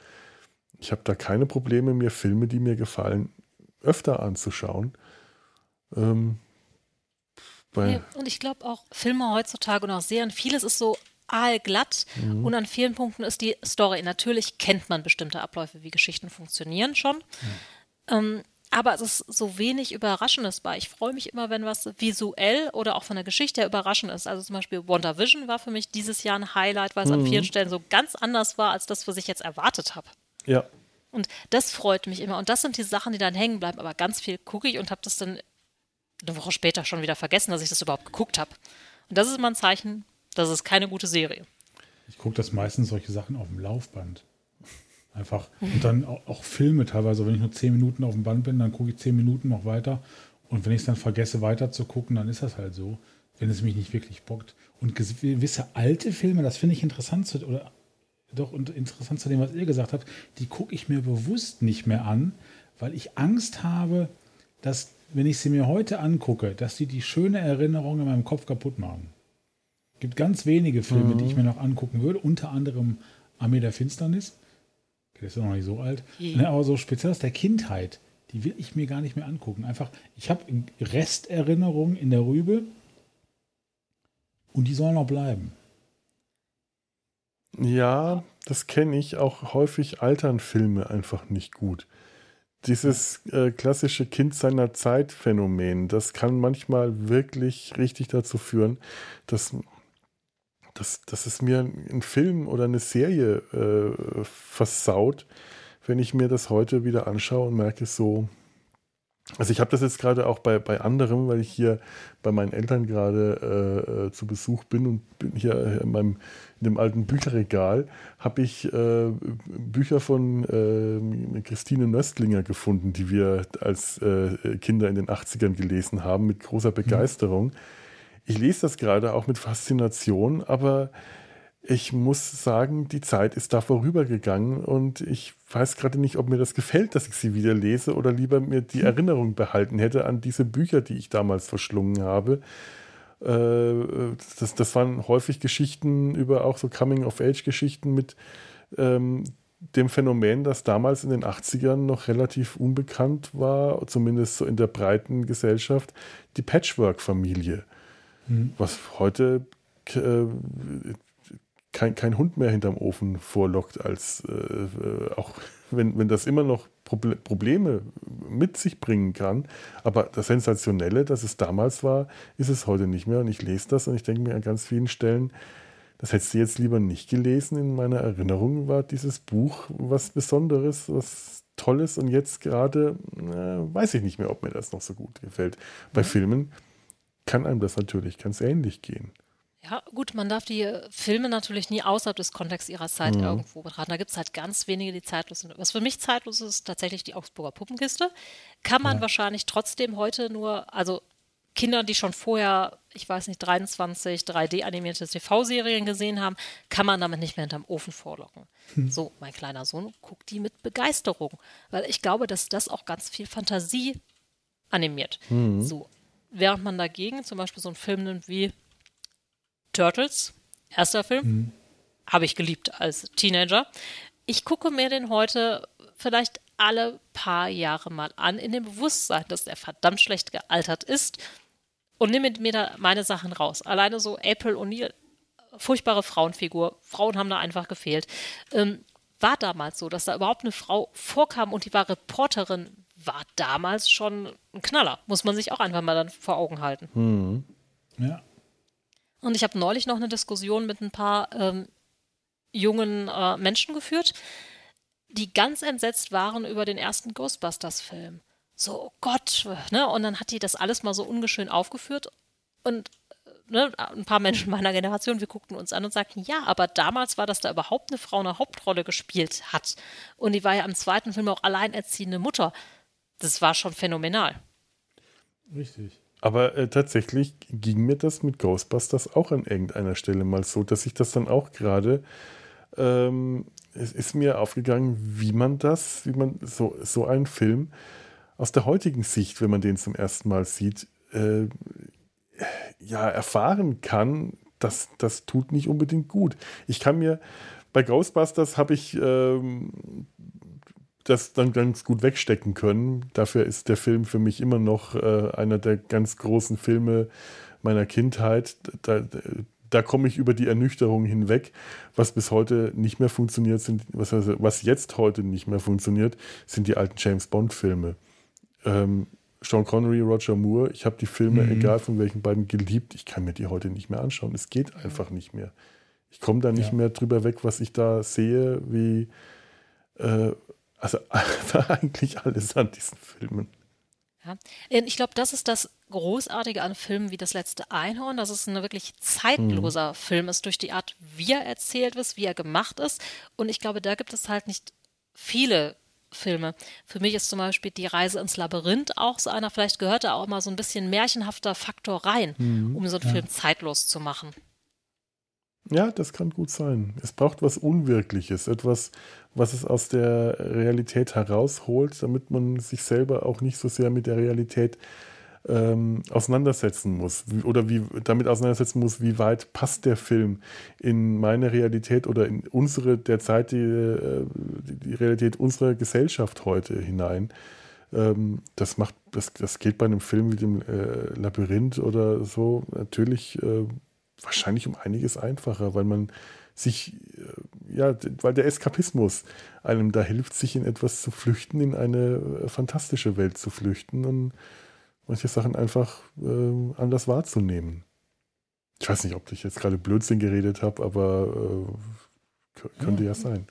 A: Ich habe da keine Probleme, mir Filme, die mir gefallen, öfter anzuschauen. Ähm,
C: ja, und ich glaube auch Filme heutzutage und auch Serien, vieles ist so aalglatt mhm. und an vielen Punkten ist die Story. Natürlich kennt man bestimmte Abläufe, wie Geschichten funktionieren schon. Mhm. Ähm, aber es ist so wenig Überraschendes bei. Ich freue mich immer, wenn was visuell oder auch von der Geschichte her überraschend ist. Also zum Beispiel Wonder Vision war für mich dieses Jahr ein Highlight, weil es mhm. an vielen Stellen so ganz anders war als das, was ich jetzt erwartet habe.
A: Ja.
C: Und das freut mich immer. Und das sind die Sachen, die dann hängen bleiben. Aber ganz viel gucke ich und habe das dann eine Woche später schon wieder vergessen, dass ich das überhaupt geguckt habe. Und das ist immer ein Zeichen, das ist keine gute Serie.
B: Ich gucke das meistens solche Sachen auf dem Laufband. Einfach. Und dann auch, auch, Filme teilweise. Wenn ich nur zehn Minuten auf dem Band bin, dann gucke ich zehn Minuten noch weiter. Und wenn ich es dann vergesse, weiter zu gucken, dann ist das halt so, wenn es mich nicht wirklich bockt. Und gewisse alte Filme, das finde ich interessant zu, oder doch und interessant zu dem, was ihr gesagt habt, die gucke ich mir bewusst nicht mehr an, weil ich Angst habe, dass, wenn ich sie mir heute angucke, dass die die schöne Erinnerung in meinem Kopf kaputt machen. Es gibt ganz wenige Filme, mhm. die ich mir noch angucken würde, unter anderem Armee der Finsternis der ist ja noch nicht so alt. Mhm. Aber so speziell aus der Kindheit, die will ich mir gar nicht mehr angucken. Einfach, ich habe Resterinnerungen in der Rübe und die sollen noch bleiben.
A: Ja, das kenne ich. Auch häufig altern Filme einfach nicht gut. Dieses äh, klassische Kind seiner Zeit Phänomen, das kann manchmal wirklich richtig dazu führen, dass dass, dass es mir ein Film oder eine Serie äh, versaut, wenn ich mir das heute wieder anschaue und merke so, also ich habe das jetzt gerade auch bei, bei anderem, weil ich hier bei meinen Eltern gerade äh, äh zu Besuch bin und bin hier in, meinem, in dem alten Bücherregal, habe ich äh, Bücher von äh, Christine Nöstlinger gefunden, die wir als äh, Kinder in den 80ern gelesen haben, mit großer mhm. Begeisterung. Mhm ich lese das gerade auch mit Faszination, aber ich muss sagen, die Zeit ist da vorübergegangen und ich weiß gerade nicht, ob mir das gefällt, dass ich sie wieder lese oder lieber mir die hm. Erinnerung behalten hätte an diese Bücher, die ich damals verschlungen habe. Äh, das, das waren häufig Geschichten über auch so Coming-of-Age-Geschichten mit ähm, dem Phänomen, das damals in den 80ern noch relativ unbekannt war, zumindest so in der breiten Gesellschaft, die Patchwork-Familie. Mhm. Was heute äh, kein, kein Hund mehr hinterm Ofen vorlockt, als äh, auch wenn, wenn das immer noch Proble Probleme mit sich bringen kann. Aber das Sensationelle, dass es damals war, ist es heute nicht mehr. Und ich lese das und ich denke mir an ganz vielen Stellen, das hättest du jetzt lieber nicht gelesen. In meiner Erinnerung war dieses Buch was Besonderes, was Tolles. Und jetzt gerade äh, weiß ich nicht mehr, ob mir das noch so gut gefällt. Bei mhm. Filmen kann einem das natürlich ganz ähnlich gehen.
C: Ja, gut, man darf die Filme natürlich nie außerhalb des Kontexts ihrer Zeit mhm. irgendwo betrachten. Da gibt es halt ganz wenige, die zeitlos sind. Was für mich zeitlos ist, ist tatsächlich die Augsburger Puppenkiste. Kann man ja. wahrscheinlich trotzdem heute nur, also Kinder, die schon vorher, ich weiß nicht, 23 3D-animierte TV-Serien gesehen haben, kann man damit nicht mehr hinterm Ofen vorlocken. Hm. So, mein kleiner Sohn guckt die mit Begeisterung, weil ich glaube, dass das auch ganz viel Fantasie animiert. Mhm. So, während man dagegen zum Beispiel so einen Film nimmt wie Turtles, erster Film, mhm. habe ich geliebt als Teenager. Ich gucke mir den heute vielleicht alle paar Jahre mal an, in dem Bewusstsein, dass der verdammt schlecht gealtert ist und nehme mir da meine Sachen raus. Alleine so April O'Neil, furchtbare Frauenfigur, Frauen haben da einfach gefehlt. Ähm, war damals so, dass da überhaupt eine Frau vorkam und die war Reporterin, war damals schon ein Knaller. Muss man sich auch einfach mal dann vor Augen halten.
A: Mhm.
B: Ja.
C: Und ich habe neulich noch eine Diskussion mit ein paar ähm, jungen äh, Menschen geführt, die ganz entsetzt waren über den ersten Ghostbusters-Film. So, oh Gott, ne? Und dann hat die das alles mal so ungeschön aufgeführt. Und ne, ein paar Menschen meiner Generation, wir guckten uns an und sagten, ja, aber damals war, dass da überhaupt eine Frau eine Hauptrolle gespielt hat. Und die war ja im zweiten Film auch alleinerziehende Mutter. Das war schon phänomenal.
B: Richtig.
A: Aber äh, tatsächlich ging mir das mit Ghostbusters auch an irgendeiner Stelle mal so, dass ich das dann auch gerade, ähm, es ist mir aufgegangen, wie man das, wie man so, so einen Film aus der heutigen Sicht, wenn man den zum ersten Mal sieht, äh, ja, erfahren kann, das, das tut nicht unbedingt gut. Ich kann mir, bei Ghostbusters habe ich ähm, das dann ganz gut wegstecken können. Dafür ist der Film für mich immer noch äh, einer der ganz großen Filme meiner Kindheit. Da, da komme ich über die Ernüchterung hinweg. Was bis heute nicht mehr funktioniert, sind, was, also, was jetzt heute nicht mehr funktioniert, sind die alten James Bond-Filme. Ähm, Sean Connery, Roger Moore, ich habe die Filme, mhm. egal von welchen beiden, geliebt. Ich kann mir die heute nicht mehr anschauen. Es geht einfach nicht mehr. Ich komme da nicht ja. mehr drüber weg, was ich da sehe, wie äh, also eigentlich alles an diesen Filmen.
C: Ja. Ähm, ich glaube, das ist das Großartige an Filmen wie Das letzte Einhorn, dass es ein wirklich zeitloser mhm. Film ist, durch die Art, wie er erzählt ist, wie er gemacht ist. Und ich glaube, da gibt es halt nicht viele Filme. Für mich ist zum Beispiel Die Reise ins Labyrinth auch so einer. Vielleicht gehört da auch mal so ein bisschen märchenhafter Faktor rein, mhm, um so einen ja. Film zeitlos zu machen.
A: Ja, das kann gut sein. Es braucht was Unwirkliches, etwas, was es aus der Realität herausholt, damit man sich selber auch nicht so sehr mit der Realität ähm, auseinandersetzen muss oder wie damit auseinandersetzen muss, wie weit passt der Film in meine Realität oder in unsere derzeitige äh, die Realität unserer Gesellschaft heute hinein. Ähm, das macht das, das geht bei einem Film wie dem äh, Labyrinth oder so natürlich äh, wahrscheinlich um einiges einfacher, weil man sich, äh, ja, weil der Eskapismus einem da hilft, sich in etwas zu flüchten, in eine äh, fantastische Welt zu flüchten und manche Sachen einfach äh, anders wahrzunehmen. Ich weiß nicht, ob ich jetzt gerade Blödsinn geredet habe, aber äh, könnte ja, ja sein.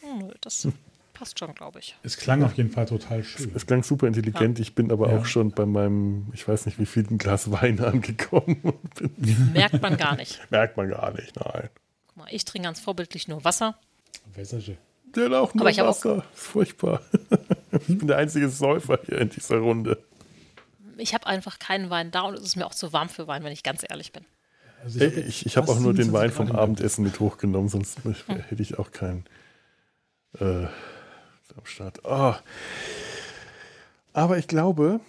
C: Hm, das passt schon, glaube ich.
B: Es klang auf jeden Fall total schön.
A: Es, es klang super intelligent. Ja. Ich bin aber ja. auch schon bei meinem, ich weiß nicht, wie viel Glas Wein angekommen.
C: Merkt man gar nicht.
A: Merkt man gar nicht, nein.
C: Guck mal, ich trinke ganz vorbildlich nur Wasser.
B: Wässerche.
A: Der auch nur aber Wasser. Auch Furchtbar. ich bin der einzige Säufer hier in dieser Runde.
C: Ich habe einfach keinen Wein da und es ist mir auch zu warm für Wein, wenn ich ganz ehrlich bin.
A: Also ich habe ich, ich hab auch nur den Wein vom Abendessen mit hochgenommen, sonst hm. hätte ich auch keinen. Äh, am Start. Oh. Aber ich glaube,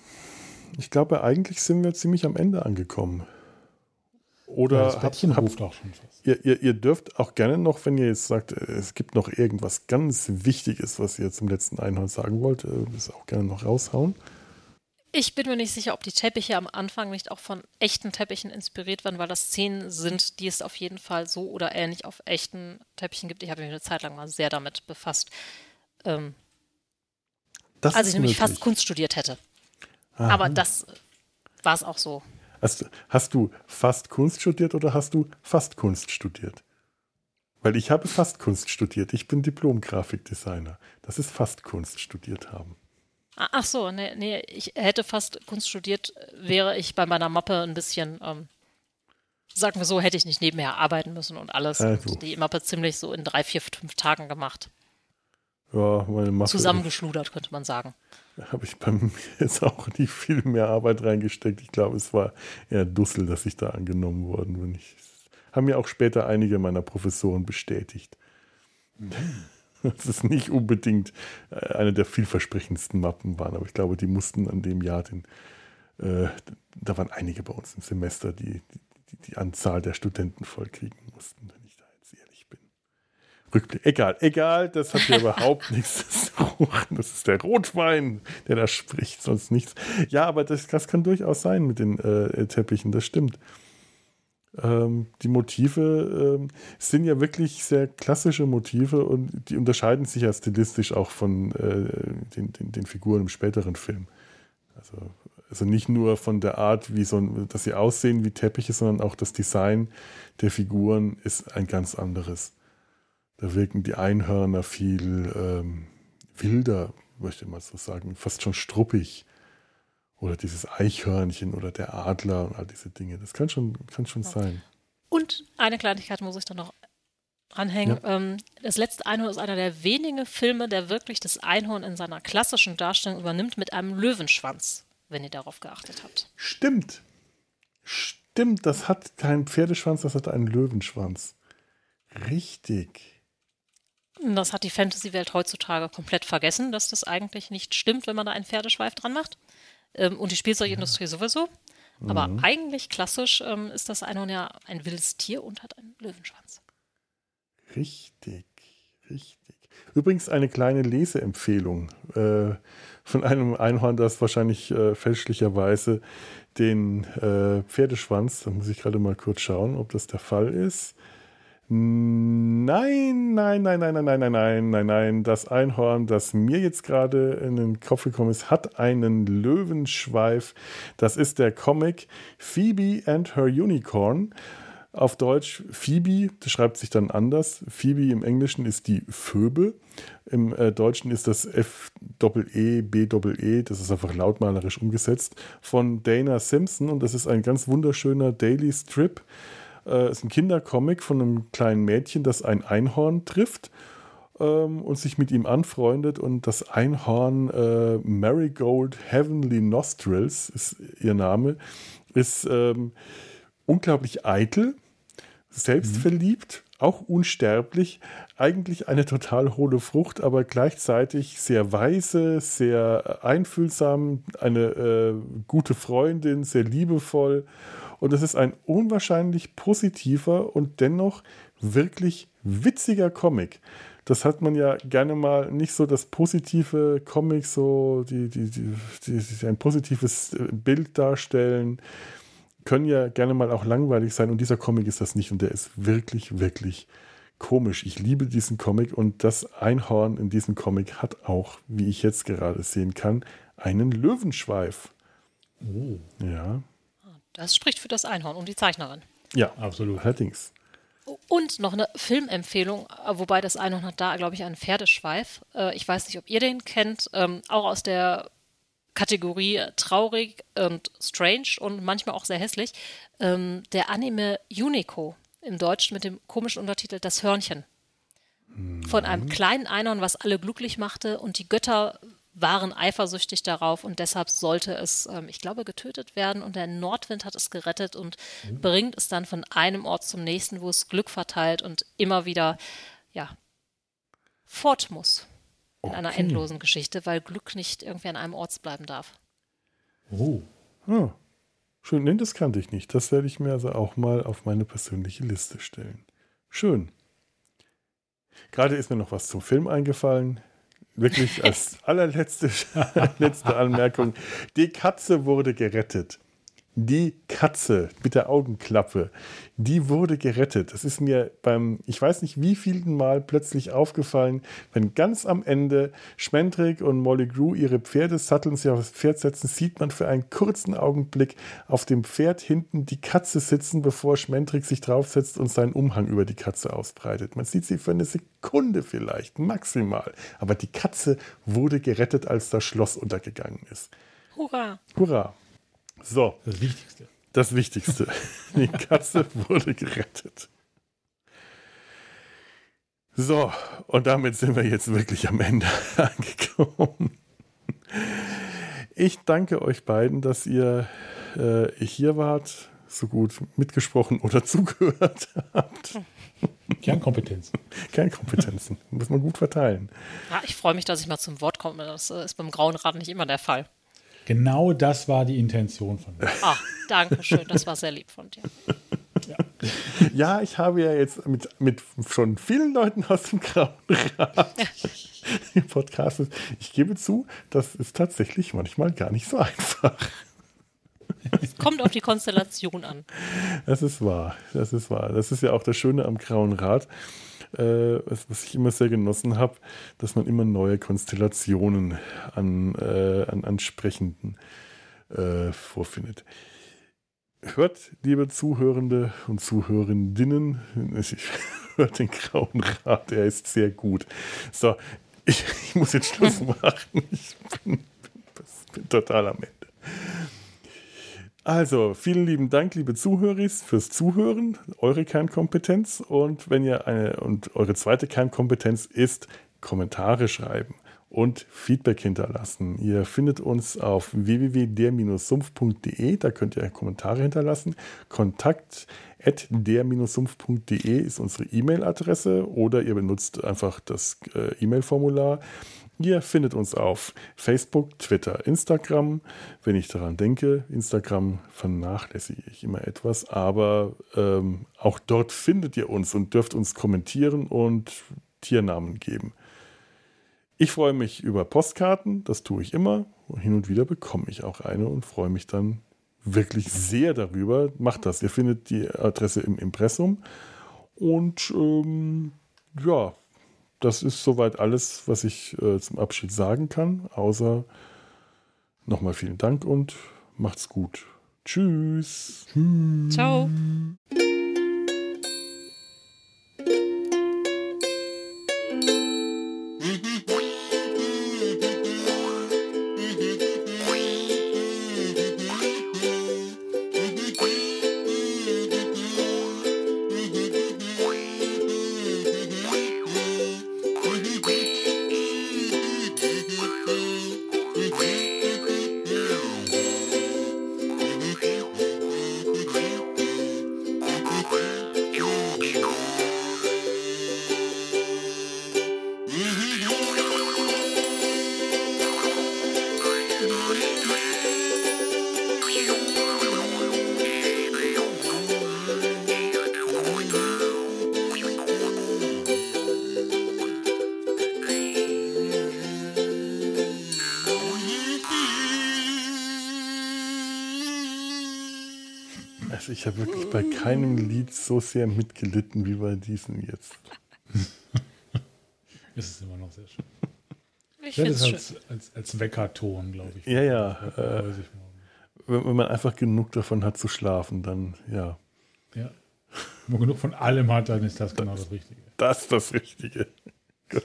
A: ich glaube, eigentlich sind wir ziemlich am Ende angekommen. Oder
B: das Bettchen habt, ruft auch schon
A: fast. Ihr, ihr, ihr, dürft auch gerne noch, wenn ihr jetzt sagt, es gibt noch irgendwas ganz Wichtiges, was ihr zum letzten Einhorn sagen wollt, äh, das auch gerne noch raushauen.
C: Ich bin mir nicht sicher, ob die Teppiche am Anfang nicht auch von echten Teppichen inspiriert waren, weil das Szenen sind, die es auf jeden Fall so oder ähnlich auf echten Teppichen gibt. Ich habe mich eine Zeit lang mal sehr damit befasst. Ähm, als ich nämlich möglich. fast Kunst studiert hätte. Aha. Aber das war es auch so.
A: Hast, hast du fast Kunst studiert oder hast du fast Kunst studiert? Weil ich habe fast Kunst studiert. Ich bin Diplom-Grafikdesigner. Das ist fast Kunst studiert haben.
C: Ah, ach so, nee, nee, ich hätte fast Kunst studiert, wäre ich bei meiner Mappe ein bisschen, ähm, sagen wir so, hätte ich nicht nebenher arbeiten müssen und alles. Also. Und die Mappe ziemlich so in drei, vier, fünf Tagen gemacht.
A: Ja, meine Mappe.
C: Zusammengeschludert, könnte man sagen.
A: Habe ich bei mir jetzt auch nicht viel mehr Arbeit reingesteckt. Ich glaube, es war eher Dussel, dass ich da angenommen worden bin. Ich, haben mir auch später einige meiner Professoren bestätigt. Mhm. Dass es nicht unbedingt äh, eine der vielversprechendsten Mappen waren, aber ich glaube, die mussten an dem Jahr den. Äh, da waren einige bei uns im Semester, die die, die Anzahl der Studenten vollkriegen mussten. Rückblick. Egal, egal, das hat hier überhaupt nichts zu suchen. Das ist der Rotwein, der da spricht, sonst nichts. Ja, aber das, das kann durchaus sein mit den äh, Teppichen, das stimmt. Ähm, die Motive ähm, sind ja wirklich sehr klassische Motive und die unterscheiden sich ja stilistisch auch von äh, den, den, den, Figuren im späteren Film. Also, also nicht nur von der Art, wie so, dass sie aussehen wie Teppiche, sondern auch das Design der Figuren ist ein ganz anderes. Da wirken die Einhörner viel ähm, wilder, möchte ich mal so sagen, fast schon struppig. Oder dieses Eichhörnchen oder der Adler und all diese Dinge. Das kann schon, kann schon ja. sein.
C: Und eine Kleinigkeit muss ich dann noch dranhängen. Ja. Ähm, das letzte Einhorn ist einer der wenigen Filme, der wirklich das Einhorn in seiner klassischen Darstellung übernimmt mit einem Löwenschwanz, wenn ihr darauf geachtet habt.
A: Stimmt. Stimmt, das hat keinen Pferdeschwanz, das hat einen Löwenschwanz. Richtig.
C: Das hat die Fantasy-Welt heutzutage komplett vergessen, dass das eigentlich nicht stimmt, wenn man da einen Pferdeschweif dran macht. Ähm, und die Spielzeugindustrie ja. sowieso. Aber mhm. eigentlich klassisch ähm, ist das Einhorn ja ein wildes Tier und hat einen Löwenschwanz.
A: Richtig, richtig. Übrigens eine kleine Leseempfehlung äh, von einem Einhorn, das wahrscheinlich äh, fälschlicherweise den äh, Pferdeschwanz, da muss ich gerade mal kurz schauen, ob das der Fall ist. Nein, nein, nein, nein, nein, nein, nein, nein, nein, nein. Das Einhorn, das mir jetzt gerade in den Kopf gekommen ist, hat einen Löwenschweif. Das ist der Comic Phoebe and Her Unicorn. Auf Deutsch Phoebe, das schreibt sich dann anders. Phoebe im Englischen ist die Phoebe. Im äh, Deutschen ist das F-E-E, B-E, das ist einfach lautmalerisch umgesetzt, von Dana Simpson und das ist ein ganz wunderschöner Daily Strip äh, ist ein Kindercomic von einem kleinen Mädchen, das ein Einhorn trifft ähm, und sich mit ihm anfreundet. Und das Einhorn äh, Marigold Heavenly Nostrils ist ihr Name, ist ähm, unglaublich eitel, selbstverliebt, mhm. auch unsterblich, eigentlich eine total hohle Frucht, aber gleichzeitig sehr weise, sehr einfühlsam, eine äh, gute Freundin, sehr liebevoll und es ist ein unwahrscheinlich positiver und dennoch wirklich witziger Comic. Das hat man ja gerne mal nicht so das positive Comic, so die, die, die, die ein positives äh, Bild darstellen, können ja gerne mal auch langweilig sein. Und dieser Comic ist das nicht. Und der ist wirklich, wirklich komisch. Ich liebe diesen Comic und das Einhorn in diesem Comic hat auch, wie ich jetzt gerade sehen kann, einen Löwenschweif.
B: Oh.
A: Ja.
C: Das spricht für das Einhorn und die Zeichnerin.
A: Ja, absolut. Allerdings.
C: Und noch eine Filmempfehlung, wobei das Einhorn hat da, glaube ich, einen Pferdeschweif. Äh, ich weiß nicht, ob ihr den kennt, ähm, auch aus der Kategorie traurig und strange und manchmal auch sehr hässlich. Ähm, der Anime Unico im Deutschen mit dem komischen Untertitel Das Hörnchen. Von einem mhm. kleinen Einhorn, was alle glücklich machte und die Götter waren eifersüchtig darauf und deshalb sollte es, ähm, ich glaube, getötet werden. Und der Nordwind hat es gerettet und mhm. bringt es dann von einem Ort zum nächsten, wo es Glück verteilt und immer wieder, ja, fort muss in okay. einer endlosen Geschichte, weil Glück nicht irgendwie an einem Ort bleiben darf.
A: Oh. Ah. Schön, nein, das kannte ich nicht. Das werde ich mir also auch mal auf meine persönliche Liste stellen. Schön. Gerade ist mir noch was zum Film eingefallen wirklich als allerletzte letzte Anmerkung. Die Katze wurde gerettet. Die Katze mit der Augenklappe, die wurde gerettet. Das ist mir beim, ich weiß nicht wie vielen Mal plötzlich aufgefallen, wenn ganz am Ende Schmendrick und Molly Grew ihre Pferde satteln, sie auf das Pferd setzen, sieht man für einen kurzen Augenblick auf dem Pferd hinten die Katze sitzen, bevor Schmendrick sich draufsetzt und seinen Umhang über die Katze ausbreitet. Man sieht sie für eine Sekunde vielleicht, maximal. Aber die Katze wurde gerettet, als das Schloss untergegangen ist.
C: Hurra!
A: Hurra! So.
B: Das Wichtigste.
A: Das Wichtigste. Die Katze wurde gerettet. So, und damit sind wir jetzt wirklich am Ende angekommen. Ich danke euch beiden, dass ihr äh, hier wart, so gut mitgesprochen oder zugehört habt.
B: Kernkompetenzen.
A: Kernkompetenzen. Muss man gut verteilen.
C: Ja, ich freue mich, dass ich mal zum Wort komme. Das ist beim Grauen Rad nicht immer der Fall.
B: Genau das war die Intention von mir.
C: Ach, danke schön. Das war sehr lieb von dir.
A: Ja. ja, ich habe ja jetzt mit, mit schon vielen Leuten aus dem Grauen Rat ja. Podcast. Ich gebe zu, das ist tatsächlich manchmal gar nicht so einfach.
C: Es kommt auf die Konstellation an.
A: Das ist wahr. Das ist wahr. Das ist ja auch das Schöne am Grauen Rat äh, was ich immer sehr genossen habe, dass man immer neue Konstellationen an, äh, an Ansprechenden äh, vorfindet. Hört, liebe Zuhörende und Zuhörendinnen, ich hört den Grauen Rat, er ist sehr gut. So, ich, ich muss jetzt Schluss machen. Ich bin, bin total am Ende. Also, vielen lieben Dank, liebe Zuhörer, fürs Zuhören, eure Kernkompetenz. Und wenn ihr eine, und eure zweite Kernkompetenz ist, Kommentare schreiben und Feedback hinterlassen. Ihr findet uns auf www.der-sumpf.de, da könnt ihr Kommentare hinterlassen. Kontakt der-sumpf.de ist unsere E-Mail-Adresse oder ihr benutzt einfach das äh, E-Mail-Formular. Ihr findet uns auf Facebook, Twitter, Instagram. Wenn ich daran denke, Instagram vernachlässige ich immer etwas, aber ähm, auch dort findet ihr uns und dürft uns kommentieren und Tiernamen geben. Ich freue mich über Postkarten, das tue ich immer. Hin und wieder bekomme ich auch eine und freue mich dann wirklich sehr darüber. Macht das. Ihr findet die Adresse im Impressum. Und ähm, ja, das ist soweit alles, was ich äh, zum Abschied sagen kann. Außer nochmal vielen Dank und macht's gut. Tschüss.
C: Ciao.
A: So sehr mitgelitten wie bei diesem jetzt.
B: Es ist immer noch sehr schön.
C: Ich find's
B: es
C: schön.
B: als, als, als Weckerton, glaube ich.
A: Ja, ja. Äh,
B: ich
A: wenn, wenn man einfach genug davon hat zu schlafen, dann ja,
B: Ja. Wenn man genug von allem hat, dann ist das genau das Richtige.
A: das ist das Richtige.